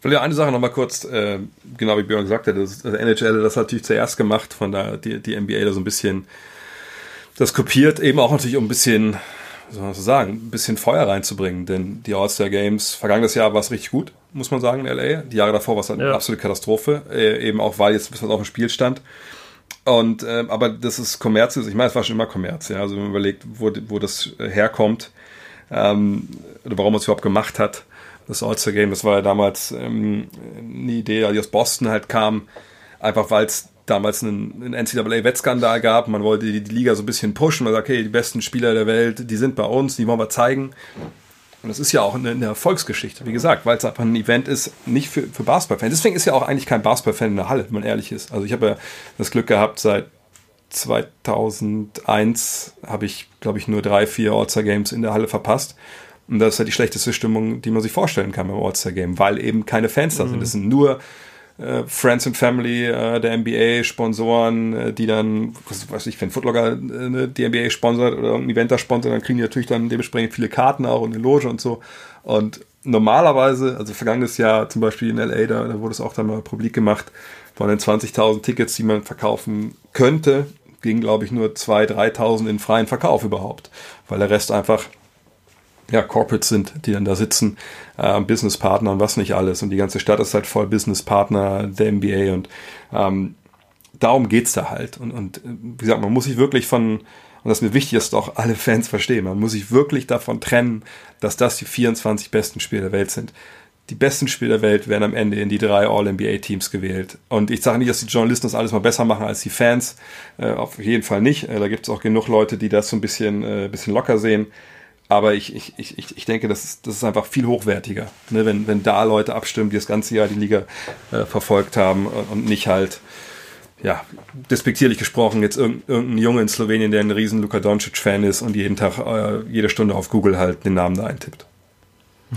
Ja eine Sache nochmal kurz, äh, genau wie Björn gesagt hat, das, das NHL das hat natürlich zuerst gemacht, von da die, die NBA da so ein bisschen das kopiert, eben auch natürlich um ein bisschen, wie soll man so sagen, ein bisschen Feuer reinzubringen, denn die All-Star Games, vergangenes Jahr war es richtig gut, muss man sagen, in LA. Die Jahre davor war es eine ja. absolute Katastrophe, äh, eben auch weil jetzt was auf dem Spiel stand. Und äh, aber das ist Kommerz, ich meine, es war schon immer Kommerz, ja. Also wenn man überlegt, wo, wo das herkommt, ähm, oder warum man es überhaupt gemacht hat, das All-Star Game, das war ja damals ähm, eine Idee, die aus Boston halt kam, einfach weil es damals einen, einen NCAA-Wettskandal gab. Man wollte die, die, Liga so ein bisschen pushen. Man sagt, okay, die besten Spieler der Welt, die sind bei uns, die wollen wir zeigen. Und das ist ja auch eine, eine Erfolgsgeschichte, wie gesagt, weil es einfach ein Event ist, nicht für, für Basketballfans. Deswegen ist ja auch eigentlich kein Basketballfan in der Halle, wenn man ehrlich ist. Also ich habe ja das Glück gehabt, seit 2001 habe ich, glaube ich, nur drei, vier All-Star-Games in der Halle verpasst. Und das ist halt die schlechteste Stimmung, die man sich vorstellen kann beim All-Star-Game, weil eben keine Fans da sind. Es sind nur äh, Friends and Family äh, der NBA, Sponsoren, äh, die dann, was weiß ich, wenn Footlocker äh, die NBA sponsert oder ein Event da sponsert, dann kriegen die natürlich dann dementsprechend viele Karten auch und eine Loge und so. Und normalerweise, also vergangenes Jahr zum Beispiel in LA, da, da wurde es auch dann mal publik gemacht, von den 20.000 Tickets, die man verkaufen könnte, gingen, glaube ich, nur 2.000, 3.000 in freien Verkauf überhaupt, weil der Rest einfach ja, Corporates sind, die dann da sitzen, äh, Businesspartner und was nicht alles. Und die ganze Stadt ist halt voll Businesspartner der NBA und ähm, darum geht's da halt. Und, und wie gesagt, man muss sich wirklich von, und das ist mir wichtig, dass auch alle Fans verstehen, man muss sich wirklich davon trennen, dass das die 24 besten Spiele der Welt sind. Die besten Spiele der Welt werden am Ende in die drei All-NBA-Teams gewählt. Und ich sage nicht, dass die Journalisten das alles mal besser machen als die Fans. Äh, auf jeden Fall nicht. Äh, da gibt es auch genug Leute, die das so ein bisschen, äh, bisschen locker sehen. Aber ich, ich, ich, ich denke, das ist, das ist einfach viel hochwertiger, ne? wenn, wenn da Leute abstimmen, die das ganze Jahr die Liga äh, verfolgt haben und nicht halt, ja, despektierlich gesprochen, jetzt irgendein Junge in Slowenien, der ein riesen Luka Doncic-Fan ist und jeden Tag, äh, jede Stunde auf Google halt den Namen da eintippt.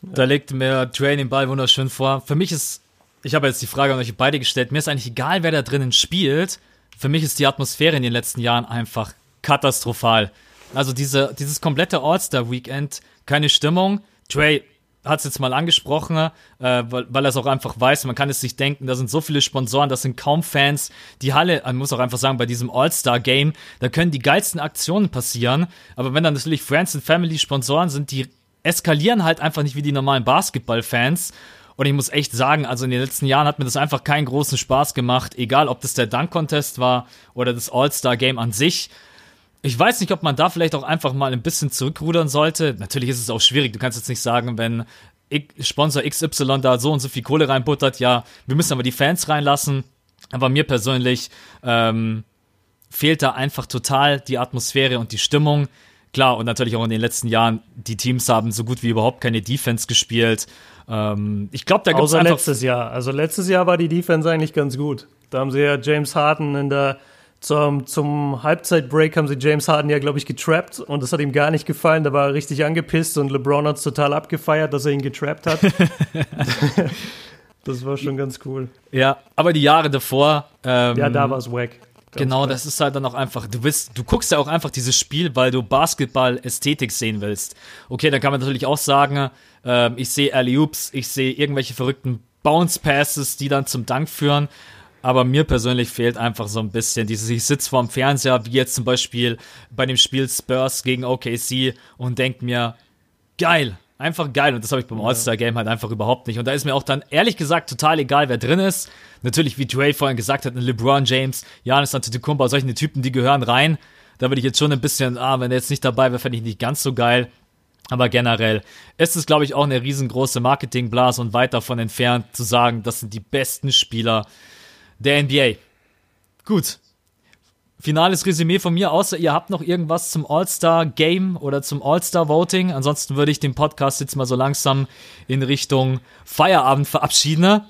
Da legt mir Dre den Ball wunderschön vor. Für mich ist, ich habe jetzt die Frage an euch beide gestellt, mir ist eigentlich egal, wer da drinnen spielt. Für mich ist die Atmosphäre in den letzten Jahren einfach katastrophal. Also diese, dieses komplette All-Star-Weekend, keine Stimmung. Trey hat es jetzt mal angesprochen, äh, weil, weil er es auch einfach weiß. Man kann es sich denken, da sind so viele Sponsoren, das sind kaum Fans. Die Halle, man muss auch einfach sagen, bei diesem All-Star-Game, da können die geilsten Aktionen passieren. Aber wenn dann natürlich Friends and Family Sponsoren sind, die eskalieren halt einfach nicht wie die normalen Basketball-Fans. Und ich muss echt sagen, also in den letzten Jahren hat mir das einfach keinen großen Spaß gemacht, egal ob das der Dunk-Contest war oder das All-Star-Game an sich. Ich weiß nicht, ob man da vielleicht auch einfach mal ein bisschen zurückrudern sollte. Natürlich ist es auch schwierig. Du kannst jetzt nicht sagen, wenn Sponsor XY da so und so viel Kohle reinbuttert, ja, wir müssen aber die Fans reinlassen. Aber mir persönlich ähm, fehlt da einfach total die Atmosphäre und die Stimmung. Klar, und natürlich auch in den letzten Jahren, die Teams haben so gut wie überhaupt keine Defense gespielt. Ähm, ich glaube, da gibt es einfach letztes Jahr. Also letztes Jahr war die Defense eigentlich ganz gut. Da haben sie ja James Harden in der zum, zum Halbzeitbreak haben sie James Harden ja, glaube ich, getrappt und das hat ihm gar nicht gefallen. Da war er richtig angepisst und LeBron hat es total abgefeiert, dass er ihn getrappt hat. das war schon ganz cool. Ja, aber die Jahre davor. Ähm, ja, da war es wack. genau, das ist halt dann auch einfach, du bist, du guckst ja auch einfach dieses Spiel, weil du Basketball-Ästhetik sehen willst. Okay, dann kann man natürlich auch sagen, äh, ich sehe alley Oops, ich sehe irgendwelche verrückten Bounce Passes, die dann zum Dank führen. Aber mir persönlich fehlt einfach so ein bisschen dieses, ich sitze vorm Fernseher, wie jetzt zum Beispiel bei dem Spiel Spurs gegen OKC und denke mir, geil, einfach geil. Und das habe ich beim All-Star-Game halt einfach überhaupt nicht. Und da ist mir auch dann ehrlich gesagt total egal, wer drin ist. Natürlich, wie Dre vorhin gesagt hat, ein LeBron James, Janis Antetokounmpo, solche Typen, die gehören rein. Da würde ich jetzt schon ein bisschen, ah, wenn er jetzt nicht dabei wäre, fände ich nicht ganz so geil. Aber generell ist es, glaube ich, auch eine riesengroße Marketingblase und weit davon entfernt zu sagen, das sind die besten Spieler der NBA. Gut. Finales Resümee von mir, außer ihr habt noch irgendwas zum All-Star-Game oder zum All-Star-Voting. Ansonsten würde ich den Podcast jetzt mal so langsam in Richtung Feierabend verabschieden.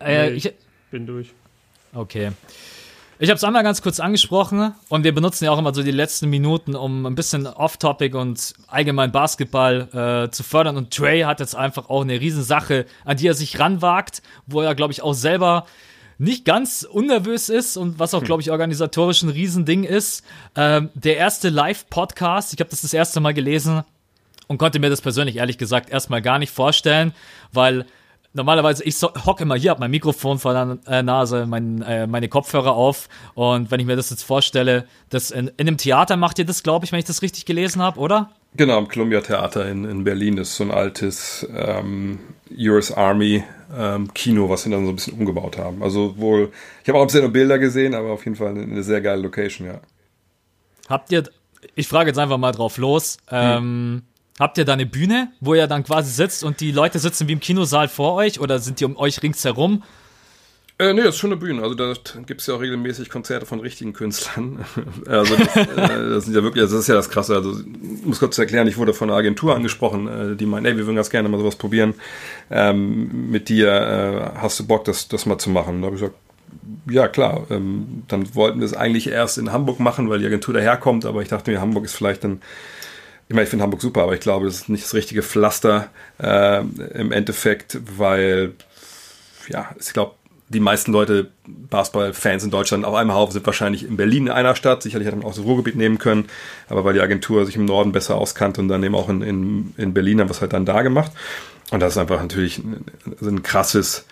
Äh, nee, ich bin durch. Okay. Ich habe es einmal ganz kurz angesprochen und wir benutzen ja auch immer so die letzten Minuten, um ein bisschen Off-Topic und allgemein Basketball äh, zu fördern. Und Trey hat jetzt einfach auch eine Riesensache, an die er sich ranwagt, wo er, glaube ich, auch selber nicht ganz unnervös ist und was auch, hm. glaube ich, organisatorisch ein Riesending ist. Ähm, der erste Live-Podcast, ich habe das das erste Mal gelesen und konnte mir das persönlich ehrlich gesagt erstmal gar nicht vorstellen, weil normalerweise, ich so, hocke immer hier, habe mein Mikrofon vor der äh, Nase, mein, äh, meine Kopfhörer auf und wenn ich mir das jetzt vorstelle, das in, in einem Theater macht ihr das, glaube ich, wenn ich das richtig gelesen habe, oder? Genau, im Columbia Theater in, in Berlin ist so ein altes ähm, US Army ähm, Kino, was sie dann so ein bisschen umgebaut haben. Also wohl, ich habe auch ein bisschen Bilder gesehen, aber auf jeden Fall eine, eine sehr geile Location, ja. Habt ihr, ich frage jetzt einfach mal drauf los, ähm, hm. habt ihr da eine Bühne, wo ihr dann quasi sitzt und die Leute sitzen wie im Kinosaal vor euch oder sind die um euch ringsherum? Äh, nee, das ist schon eine Bühne. Also da gibt es ja auch regelmäßig Konzerte von richtigen Künstlern. also das, äh, das sind ja wirklich, also das ist ja das Krasse. Also ich muss kurz erklären, ich wurde von einer Agentur angesprochen, äh, die meint, ey, wir würden ganz gerne mal sowas probieren. Ähm, mit dir äh, hast du Bock, das, das mal zu machen? Und da habe ich gesagt, ja klar. Ähm, dann wollten wir es eigentlich erst in Hamburg machen, weil die Agentur daherkommt, aber ich dachte mir, Hamburg ist vielleicht dann ich meine, ich finde Hamburg super, aber ich glaube, das ist nicht das richtige Pflaster äh, im Endeffekt, weil, ja, ich glaube, die meisten Leute, Basketball-Fans in Deutschland auf einem Haufen, sind wahrscheinlich in Berlin in einer Stadt. Sicherlich hätte man auch das Ruhrgebiet nehmen können, aber weil die Agentur sich im Norden besser auskannte und dann eben auch in, in, in Berlin haben wir es halt dann da gemacht. Und das ist einfach natürlich ein, ein krasses,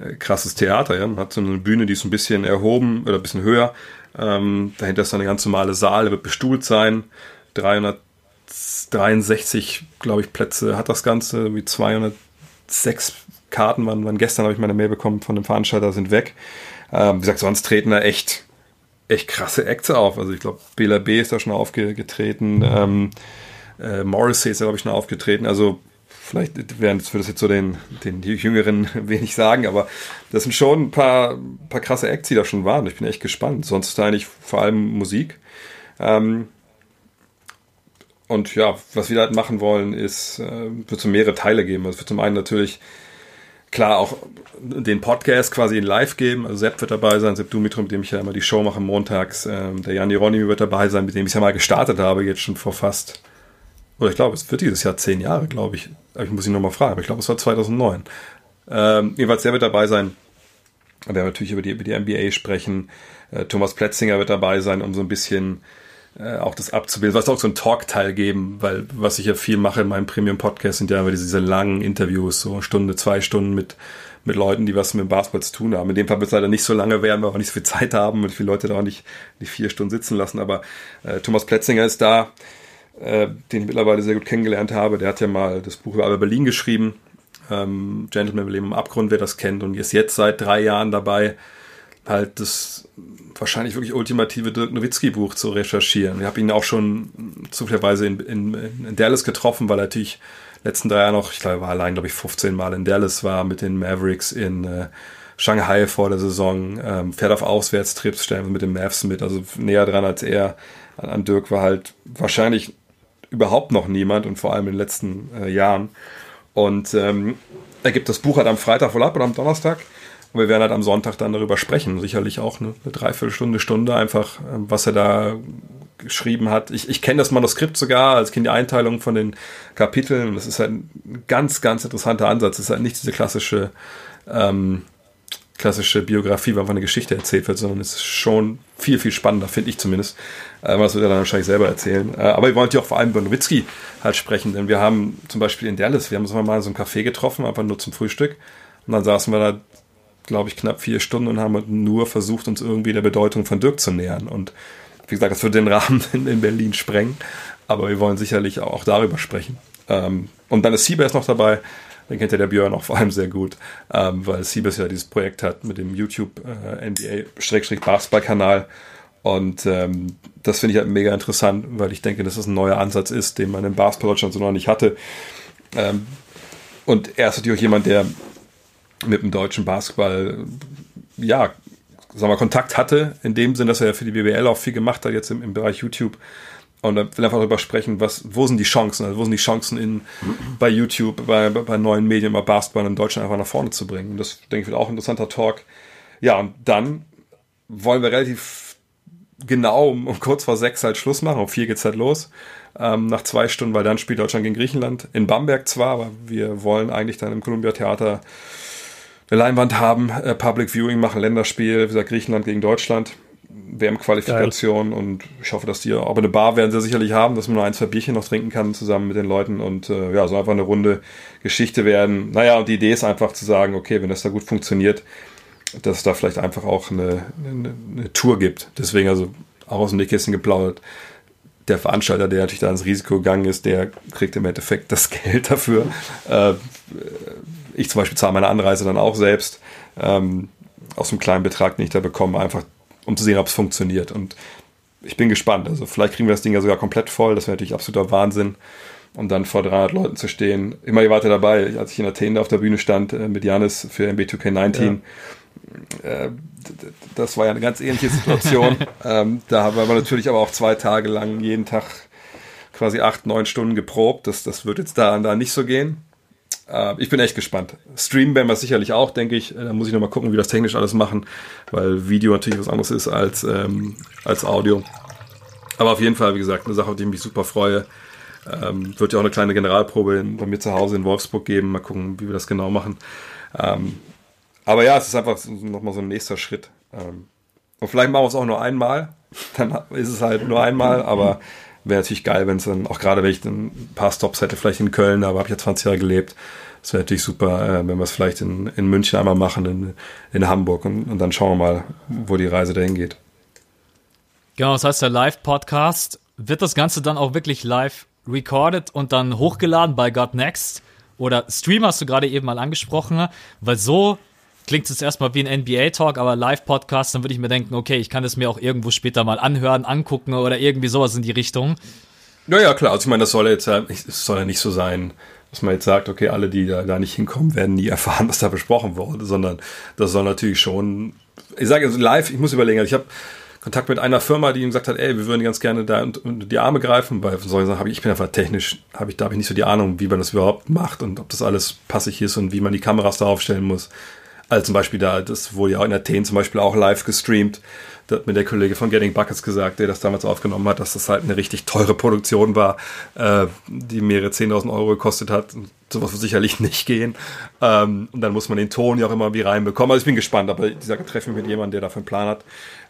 äh, krasses Theater. Ja? Man hat so eine Bühne, die ist ein bisschen erhoben oder ein bisschen höher. Ähm, dahinter ist dann eine ganz normale Saal, wird bestuhlt sein. 363, glaube ich, Plätze hat das Ganze, wie 206 Karten waren, waren gestern, habe ich meine Mail bekommen von dem Veranstalter, sind weg. Ähm, wie gesagt, sonst treten da echt, echt krasse Acts auf. Also ich glaube, Bela B ist da schon aufgetreten, ähm, äh, Morrissey ist da, glaube ich, schon aufgetreten. Also vielleicht werden das, das jetzt so den, den Jüngeren wenig sagen, aber das sind schon ein paar, paar krasse Acts, die da schon waren. Ich bin echt gespannt. Sonst ist da eigentlich vor allem Musik. Ähm, und ja, was wir halt machen wollen, ist, äh, wird so mehrere Teile geben. Also es wird zum einen natürlich klar auch den Podcast quasi in live geben. Also Sepp wird dabei sein, Sepp Dumitru, mit dem ich ja immer die Show mache montags. Ähm, der Jan Hieronymi wird dabei sein, mit dem ich ja mal gestartet habe, jetzt schon vor fast, oder ich glaube, es wird dieses Jahr zehn Jahre, glaube ich. Aber ich muss ihn nochmal fragen, aber ich glaube, es war 2009. Ähm, jedenfalls, der wird dabei sein. Wir werden natürlich über die, über die NBA sprechen. Äh, Thomas Plätzinger wird dabei sein, um so ein bisschen äh, auch das abzubilden. Was auch so ein Talk-Teil geben, weil was ich ja viel mache in meinem Premium-Podcast sind ja immer diese, diese langen Interviews, so Stunde, zwei Stunden mit, mit Leuten, die was mit dem Basketball zu tun haben. In dem Fall wird es leider nicht so lange werden, weil wir auch nicht so viel Zeit haben und viele Leute da auch nicht, nicht vier Stunden sitzen lassen. Aber äh, Thomas Plätzinger ist da, äh, den ich mittlerweile sehr gut kennengelernt habe. Der hat ja mal das Buch über Alba Berlin geschrieben. Ähm, Gentleman Leben im Abgrund, wer das kennt, und ist jetzt seit drei Jahren dabei, halt das wahrscheinlich wirklich ultimative Dirk Nowitzki-Buch zu recherchieren. Ich habe ihn auch schon zufälligerweise in, in, in Dallas getroffen, weil er natürlich letzten drei Jahre noch, ich glaube, war allein, glaube ich, 15 Mal in Dallas, war mit den Mavericks in äh, Shanghai vor der Saison, ähm, fährt auf Auswärtstrips, stellen wir mit den Mavs mit, also näher dran als er. An, an Dirk war halt wahrscheinlich überhaupt noch niemand und vor allem in den letzten äh, Jahren. Und ähm, er gibt das Buch halt am Freitag wohl ab oder am Donnerstag. Und wir werden halt am Sonntag dann darüber sprechen. Sicherlich auch eine, eine Dreiviertelstunde, Stunde einfach, ähm, was er da geschrieben hat. Ich, ich kenne das Manuskript sogar, als kenne die Einteilung von den Kapiteln. Das ist halt ein ganz, ganz interessanter Ansatz. Es ist halt nicht diese klassische, ähm, klassische Biografie, wo einfach eine Geschichte erzählt wird, sondern es ist schon viel, viel spannender, finde ich zumindest. Äh, das wird er dann wahrscheinlich selber erzählen. Äh, aber wir wollen natürlich auch vor allem über Nowitzki halt sprechen, denn wir haben zum Beispiel in Dallas, wir haben uns mal in so einem Café getroffen, einfach nur zum Frühstück. Und dann saßen wir da glaube ich, knapp vier Stunden und haben nur versucht, uns irgendwie der Bedeutung von Dirk zu nähern. Und wie gesagt, das würde den Rahmen in, in Berlin sprengen, aber wir wollen sicherlich auch darüber sprechen. Ähm, und dann ist Siebes noch dabei, den kennt ja der Björn auch vor allem sehr gut, ähm, weil Siebes ja dieses Projekt hat mit dem YouTube äh, NBA-Basketball-Kanal. Und ähm, das finde ich halt mega interessant, weil ich denke, dass das ein neuer Ansatz ist, den man in Basketball Deutschland so noch nicht hatte. Und er ist natürlich auch jemand, der mit dem deutschen Basketball, ja, sagen wir, Kontakt hatte, in dem Sinn, dass er für die BBL auch viel gemacht hat, jetzt im, im Bereich YouTube. Und da will einfach darüber sprechen, was, wo sind die Chancen, also wo sind die Chancen in, bei YouTube, bei, bei neuen Medien, bei Basketball in Deutschland einfach nach vorne zu bringen. Und das, denke ich, wird auch ein interessanter Talk. Ja, und dann wollen wir relativ genau um, um kurz vor sechs halt Schluss machen. Um vier geht's halt los. Ähm, nach zwei Stunden, weil dann spielt Deutschland gegen Griechenland. In Bamberg zwar, aber wir wollen eigentlich dann im Columbia Theater eine Leinwand haben, äh, Public Viewing machen, Länderspiel, wie gesagt, Griechenland gegen Deutschland, WM-Qualifikation und ich hoffe, dass die, aber eine Bar werden sie sicherlich haben, dass man nur ein, zwei Bierchen noch trinken kann zusammen mit den Leuten und äh, ja, so einfach eine runde Geschichte werden. Naja, und die Idee ist einfach zu sagen, okay, wenn das da gut funktioniert, dass es da vielleicht einfach auch eine, eine, eine Tour gibt. Deswegen also auch aus dem Nähkästchen geplaudert. Der Veranstalter, der natürlich da ins Risiko gegangen ist, der kriegt im Endeffekt das Geld dafür. Äh, ich zum Beispiel zahle meine Anreise dann auch selbst ähm, aus einem kleinen Betrag, den ich da bekomme, einfach um zu sehen, ob es funktioniert. Und ich bin gespannt. Also vielleicht kriegen wir das Ding ja sogar komplett voll. Das wäre natürlich absoluter Wahnsinn. Und dann vor 300 Leuten zu stehen. Immer, ihr wart ja dabei, als ich in Athen auf der Bühne stand äh, mit Janis für MB2K19. Ja. Äh, das war ja eine ganz ähnliche Situation. ähm, da haben wir natürlich aber auch zwei Tage lang jeden Tag quasi acht, neun Stunden geprobt. Das, das wird jetzt da, da nicht so gehen. Äh, ich bin echt gespannt. Streamen werden wir sicherlich auch, denke ich. Da muss ich nochmal gucken, wie wir das technisch alles machen, weil Video natürlich was anderes ist als, ähm, als Audio. Aber auf jeden Fall, wie gesagt, eine Sache, auf die ich mich super freue. Ähm, wird ja auch eine kleine Generalprobe bei mir zu Hause in Wolfsburg geben. Mal gucken, wie wir das genau machen. Ähm, aber ja, es ist einfach nochmal so ein nächster Schritt. Ähm, und vielleicht machen wir es auch nur einmal. Dann ist es halt nur einmal, aber wäre natürlich geil, wenn es dann, auch gerade wenn ich ein paar Stops hätte, vielleicht in Köln, aber habe ich ja 20 Jahre gelebt. Es wäre natürlich super, äh, wenn wir es vielleicht in, in München einmal machen, in, in Hamburg und, und dann schauen wir mal, wo die Reise dahin geht. Genau, das heißt der Live-Podcast. Wird das Ganze dann auch wirklich live recorded und dann hochgeladen bei God Next? Oder Stream hast du gerade eben mal angesprochen, weil so klingt es erstmal wie ein NBA-Talk, aber Live-Podcast, dann würde ich mir denken, okay, ich kann es mir auch irgendwo später mal anhören, angucken oder irgendwie sowas in die Richtung. Ja, ja, klar. Also ich meine, das soll jetzt ja, es soll ja nicht so sein, dass man jetzt sagt, okay, alle, die da, da nicht hinkommen, werden nie erfahren, was da besprochen wurde, sondern das soll natürlich schon, ich sage also live, ich muss überlegen, also ich habe Kontakt mit einer Firma, die ihm gesagt hat, ey, wir würden ganz gerne da unter die Arme greifen, weil von solchen Sachen habe ich, ich bin einfach technisch, habe ich, da habe ich nicht so die Ahnung, wie man das überhaupt macht und ob das alles passig ist und wie man die Kameras da aufstellen muss. Also zum Beispiel da, das wurde ja auch in Athen zum Beispiel auch live gestreamt. Da hat mir der Kollege von Getting Buckets gesagt, der das damals aufgenommen hat, dass das halt eine richtig teure Produktion war, äh, die mehrere 10.000 Euro gekostet hat. Sowas wird sicherlich nicht gehen. Ähm, und dann muss man den Ton ja auch immer wie reinbekommen. Also ich bin gespannt, aber ich sage, treffe mich mit jemandem, der dafür einen Plan hat.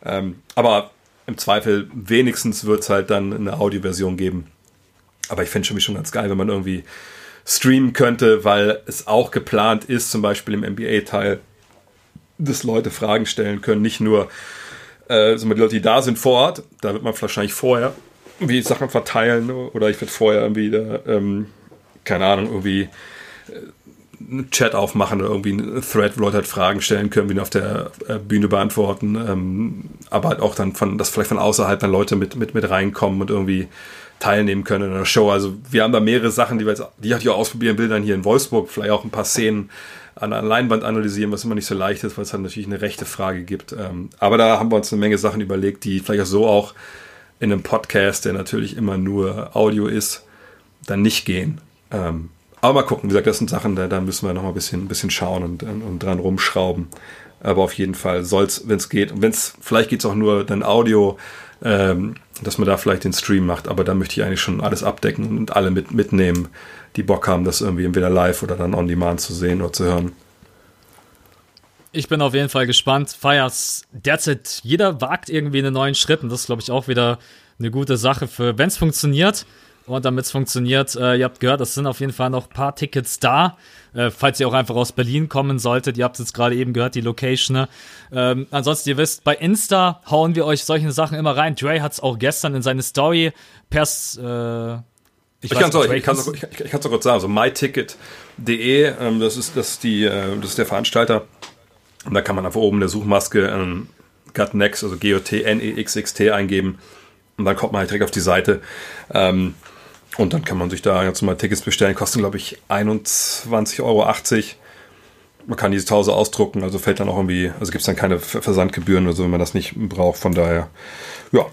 Ähm, aber im Zweifel wenigstens wird es halt dann eine Audioversion geben. Aber ich fände es schon ganz geil, wenn man irgendwie streamen könnte, weil es auch geplant ist, zum Beispiel im NBA-Teil, dass Leute Fragen stellen können, nicht nur äh, die Leute, die da sind vor Ort, da wird man wahrscheinlich vorher irgendwie Sachen verteilen oder ich werde vorher irgendwie, da, ähm, keine Ahnung, irgendwie äh, einen Chat aufmachen oder irgendwie einen Thread, wo Leute halt Fragen stellen können, wie auf der äh, Bühne beantworten, ähm, aber halt auch dann von, dass vielleicht von außerhalb dann Leute mit, mit, mit reinkommen und irgendwie teilnehmen können in einer Show. Also wir haben da mehrere Sachen, die wir jetzt, die ich auch ausprobieren will, dann hier in Wolfsburg, vielleicht auch ein paar Szenen an der Leinwand analysieren, was immer nicht so leicht ist, weil es halt natürlich eine rechte Frage gibt. Ähm, aber da haben wir uns eine Menge Sachen überlegt, die vielleicht auch so auch in einem Podcast, der natürlich immer nur Audio ist, dann nicht gehen. Ähm, aber mal gucken, wie gesagt, das sind Sachen, da, da müssen wir noch mal ein bisschen, ein bisschen schauen und, und dran rumschrauben. Aber auf jeden Fall soll es, wenn es geht, und wenn es, vielleicht geht es auch nur dann Audio, ähm, dass man da vielleicht den Stream macht, aber da möchte ich eigentlich schon alles abdecken und alle mit, mitnehmen, die Bock haben, das irgendwie entweder live oder dann on demand zu sehen oder zu hören. Ich bin auf jeden Fall gespannt. Fires derzeit, jeder wagt irgendwie einen neuen Schritt und das ist, glaube ich, auch wieder eine gute Sache für, wenn es funktioniert. Und damit es funktioniert, äh, ihr habt gehört, es sind auf jeden Fall noch ein paar Tickets da. Äh, falls ihr auch einfach aus Berlin kommen solltet, ihr habt es gerade eben gehört, die Location. Ne? Ähm, ansonsten, ihr wisst, bei Insta hauen wir euch solche Sachen immer rein. Dre hat es auch gestern in seine Story pers. Äh, ich, ich kann es ich kann's, ich, ich kann's auch kurz sagen, also myticket.de, ähm, das, ist, das, ist die, äh, das ist der Veranstalter. Und da kann man einfach oben in der Suchmaske ähm, GotNext, also G-O-T-N-E-X-X-T eingeben. Und dann kommt man halt direkt auf die Seite. Ähm, und dann kann man sich da ganz normal Tickets bestellen. Kosten, glaube ich, 21,80 Euro. Man kann diese zu Hause ausdrucken, also fällt dann auch irgendwie, also gibt es dann keine Versandgebühren oder so, wenn man das nicht braucht. Von daher, ja,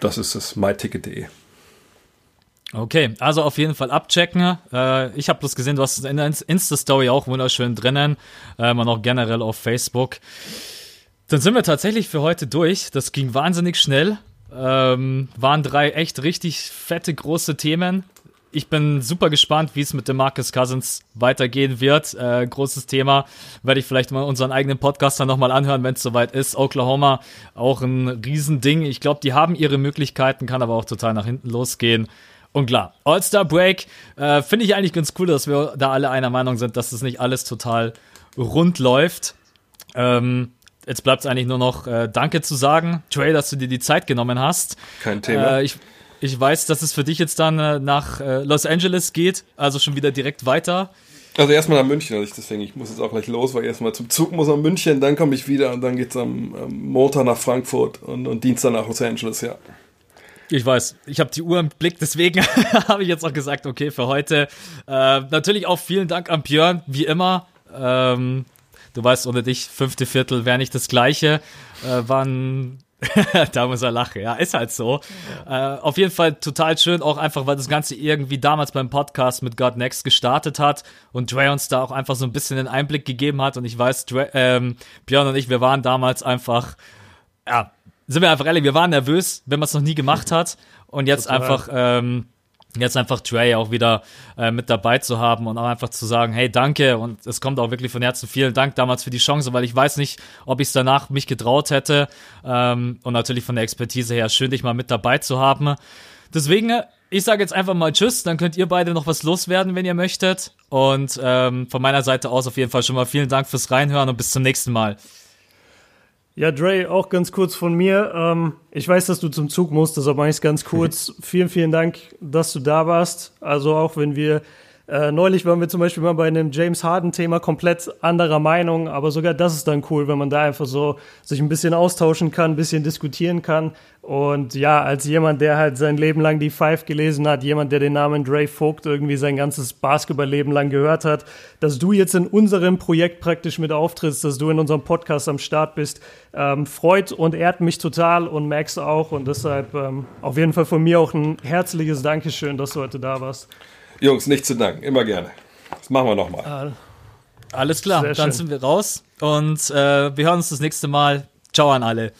das ist es, myticket.de. Okay, also auf jeden Fall abchecken. Äh, ich habe bloß gesehen, du hast in der Insta-Story auch wunderschön drinnen ähm, und auch generell auf Facebook. Dann sind wir tatsächlich für heute durch. Das ging wahnsinnig schnell. Ähm, waren drei echt richtig fette, große Themen. Ich bin super gespannt, wie es mit dem Marcus Cousins weitergehen wird. Äh, großes Thema. Werde ich vielleicht mal unseren eigenen Podcast dann nochmal anhören, wenn es soweit ist. Oklahoma, auch ein Riesending. Ich glaube, die haben ihre Möglichkeiten, kann aber auch total nach hinten losgehen. Und klar, All-Star Break äh, finde ich eigentlich ganz cool, dass wir da alle einer Meinung sind, dass das nicht alles total rund läuft. Ähm, Jetzt bleibt es eigentlich nur noch äh, Danke zu sagen, Trey, dass du dir die Zeit genommen hast. Kein Thema. Äh, ich, ich weiß, dass es für dich jetzt dann äh, nach äh, Los Angeles geht, also schon wieder direkt weiter. Also erstmal nach München, also ich deswegen, ich muss jetzt auch gleich los, weil ich erstmal zum Zug muss nach München, dann komme ich wieder und dann geht es am, am Montag nach Frankfurt und, und Dienstag nach Los Angeles, ja. Ich weiß, ich habe die Uhr im Blick, deswegen habe ich jetzt auch gesagt, okay, für heute. Äh, natürlich auch vielen Dank an Björn, wie immer. Ähm, du weißt, ohne dich, fünfte Viertel wäre nicht das gleiche. Äh, waren da muss er lachen, ja, ist halt so. Ja. Äh, auf jeden Fall total schön, auch einfach, weil das Ganze irgendwie damals beim Podcast mit God Next gestartet hat und Dre uns da auch einfach so ein bisschen den Einblick gegeben hat. Und ich weiß, Dre, ähm, Björn und ich, wir waren damals einfach, ja, sind wir einfach ehrlich, wir waren nervös, wenn man es noch nie gemacht hat. Und jetzt Total. einfach, ähm, jetzt einfach Trey auch wieder äh, mit dabei zu haben und auch einfach zu sagen, hey, danke. Und es kommt auch wirklich von Herzen. Vielen Dank damals für die Chance, weil ich weiß nicht, ob ich es danach mich getraut hätte. Ähm, und natürlich von der Expertise her schön, dich mal mit dabei zu haben. Deswegen, ich sage jetzt einfach mal Tschüss, dann könnt ihr beide noch was loswerden, wenn ihr möchtet. Und ähm, von meiner Seite aus auf jeden Fall schon mal vielen Dank fürs Reinhören und bis zum nächsten Mal. Ja, Dre, auch ganz kurz von mir. Ähm, ich weiß, dass du zum Zug musst, deshalb mache ich es ganz kurz. vielen, vielen Dank, dass du da warst. Also auch wenn wir äh, neulich waren wir zum Beispiel mal bei einem James Harden-Thema komplett anderer Meinung, aber sogar das ist dann cool, wenn man da einfach so sich ein bisschen austauschen kann, ein bisschen diskutieren kann. Und ja, als jemand, der halt sein Leben lang die Five gelesen hat, jemand, der den Namen Dre Vogt irgendwie sein ganzes Basketballleben lang gehört hat, dass du jetzt in unserem Projekt praktisch mit auftrittst, dass du in unserem Podcast am Start bist, ähm, freut und ehrt mich total und Max auch. Und deshalb ähm, auf jeden Fall von mir auch ein herzliches Dankeschön, dass du heute da warst. Jungs, nicht zu danken, immer gerne. Das machen wir nochmal. Alles klar, Sehr dann schön. sind wir raus und äh, wir hören uns das nächste Mal. Ciao an alle.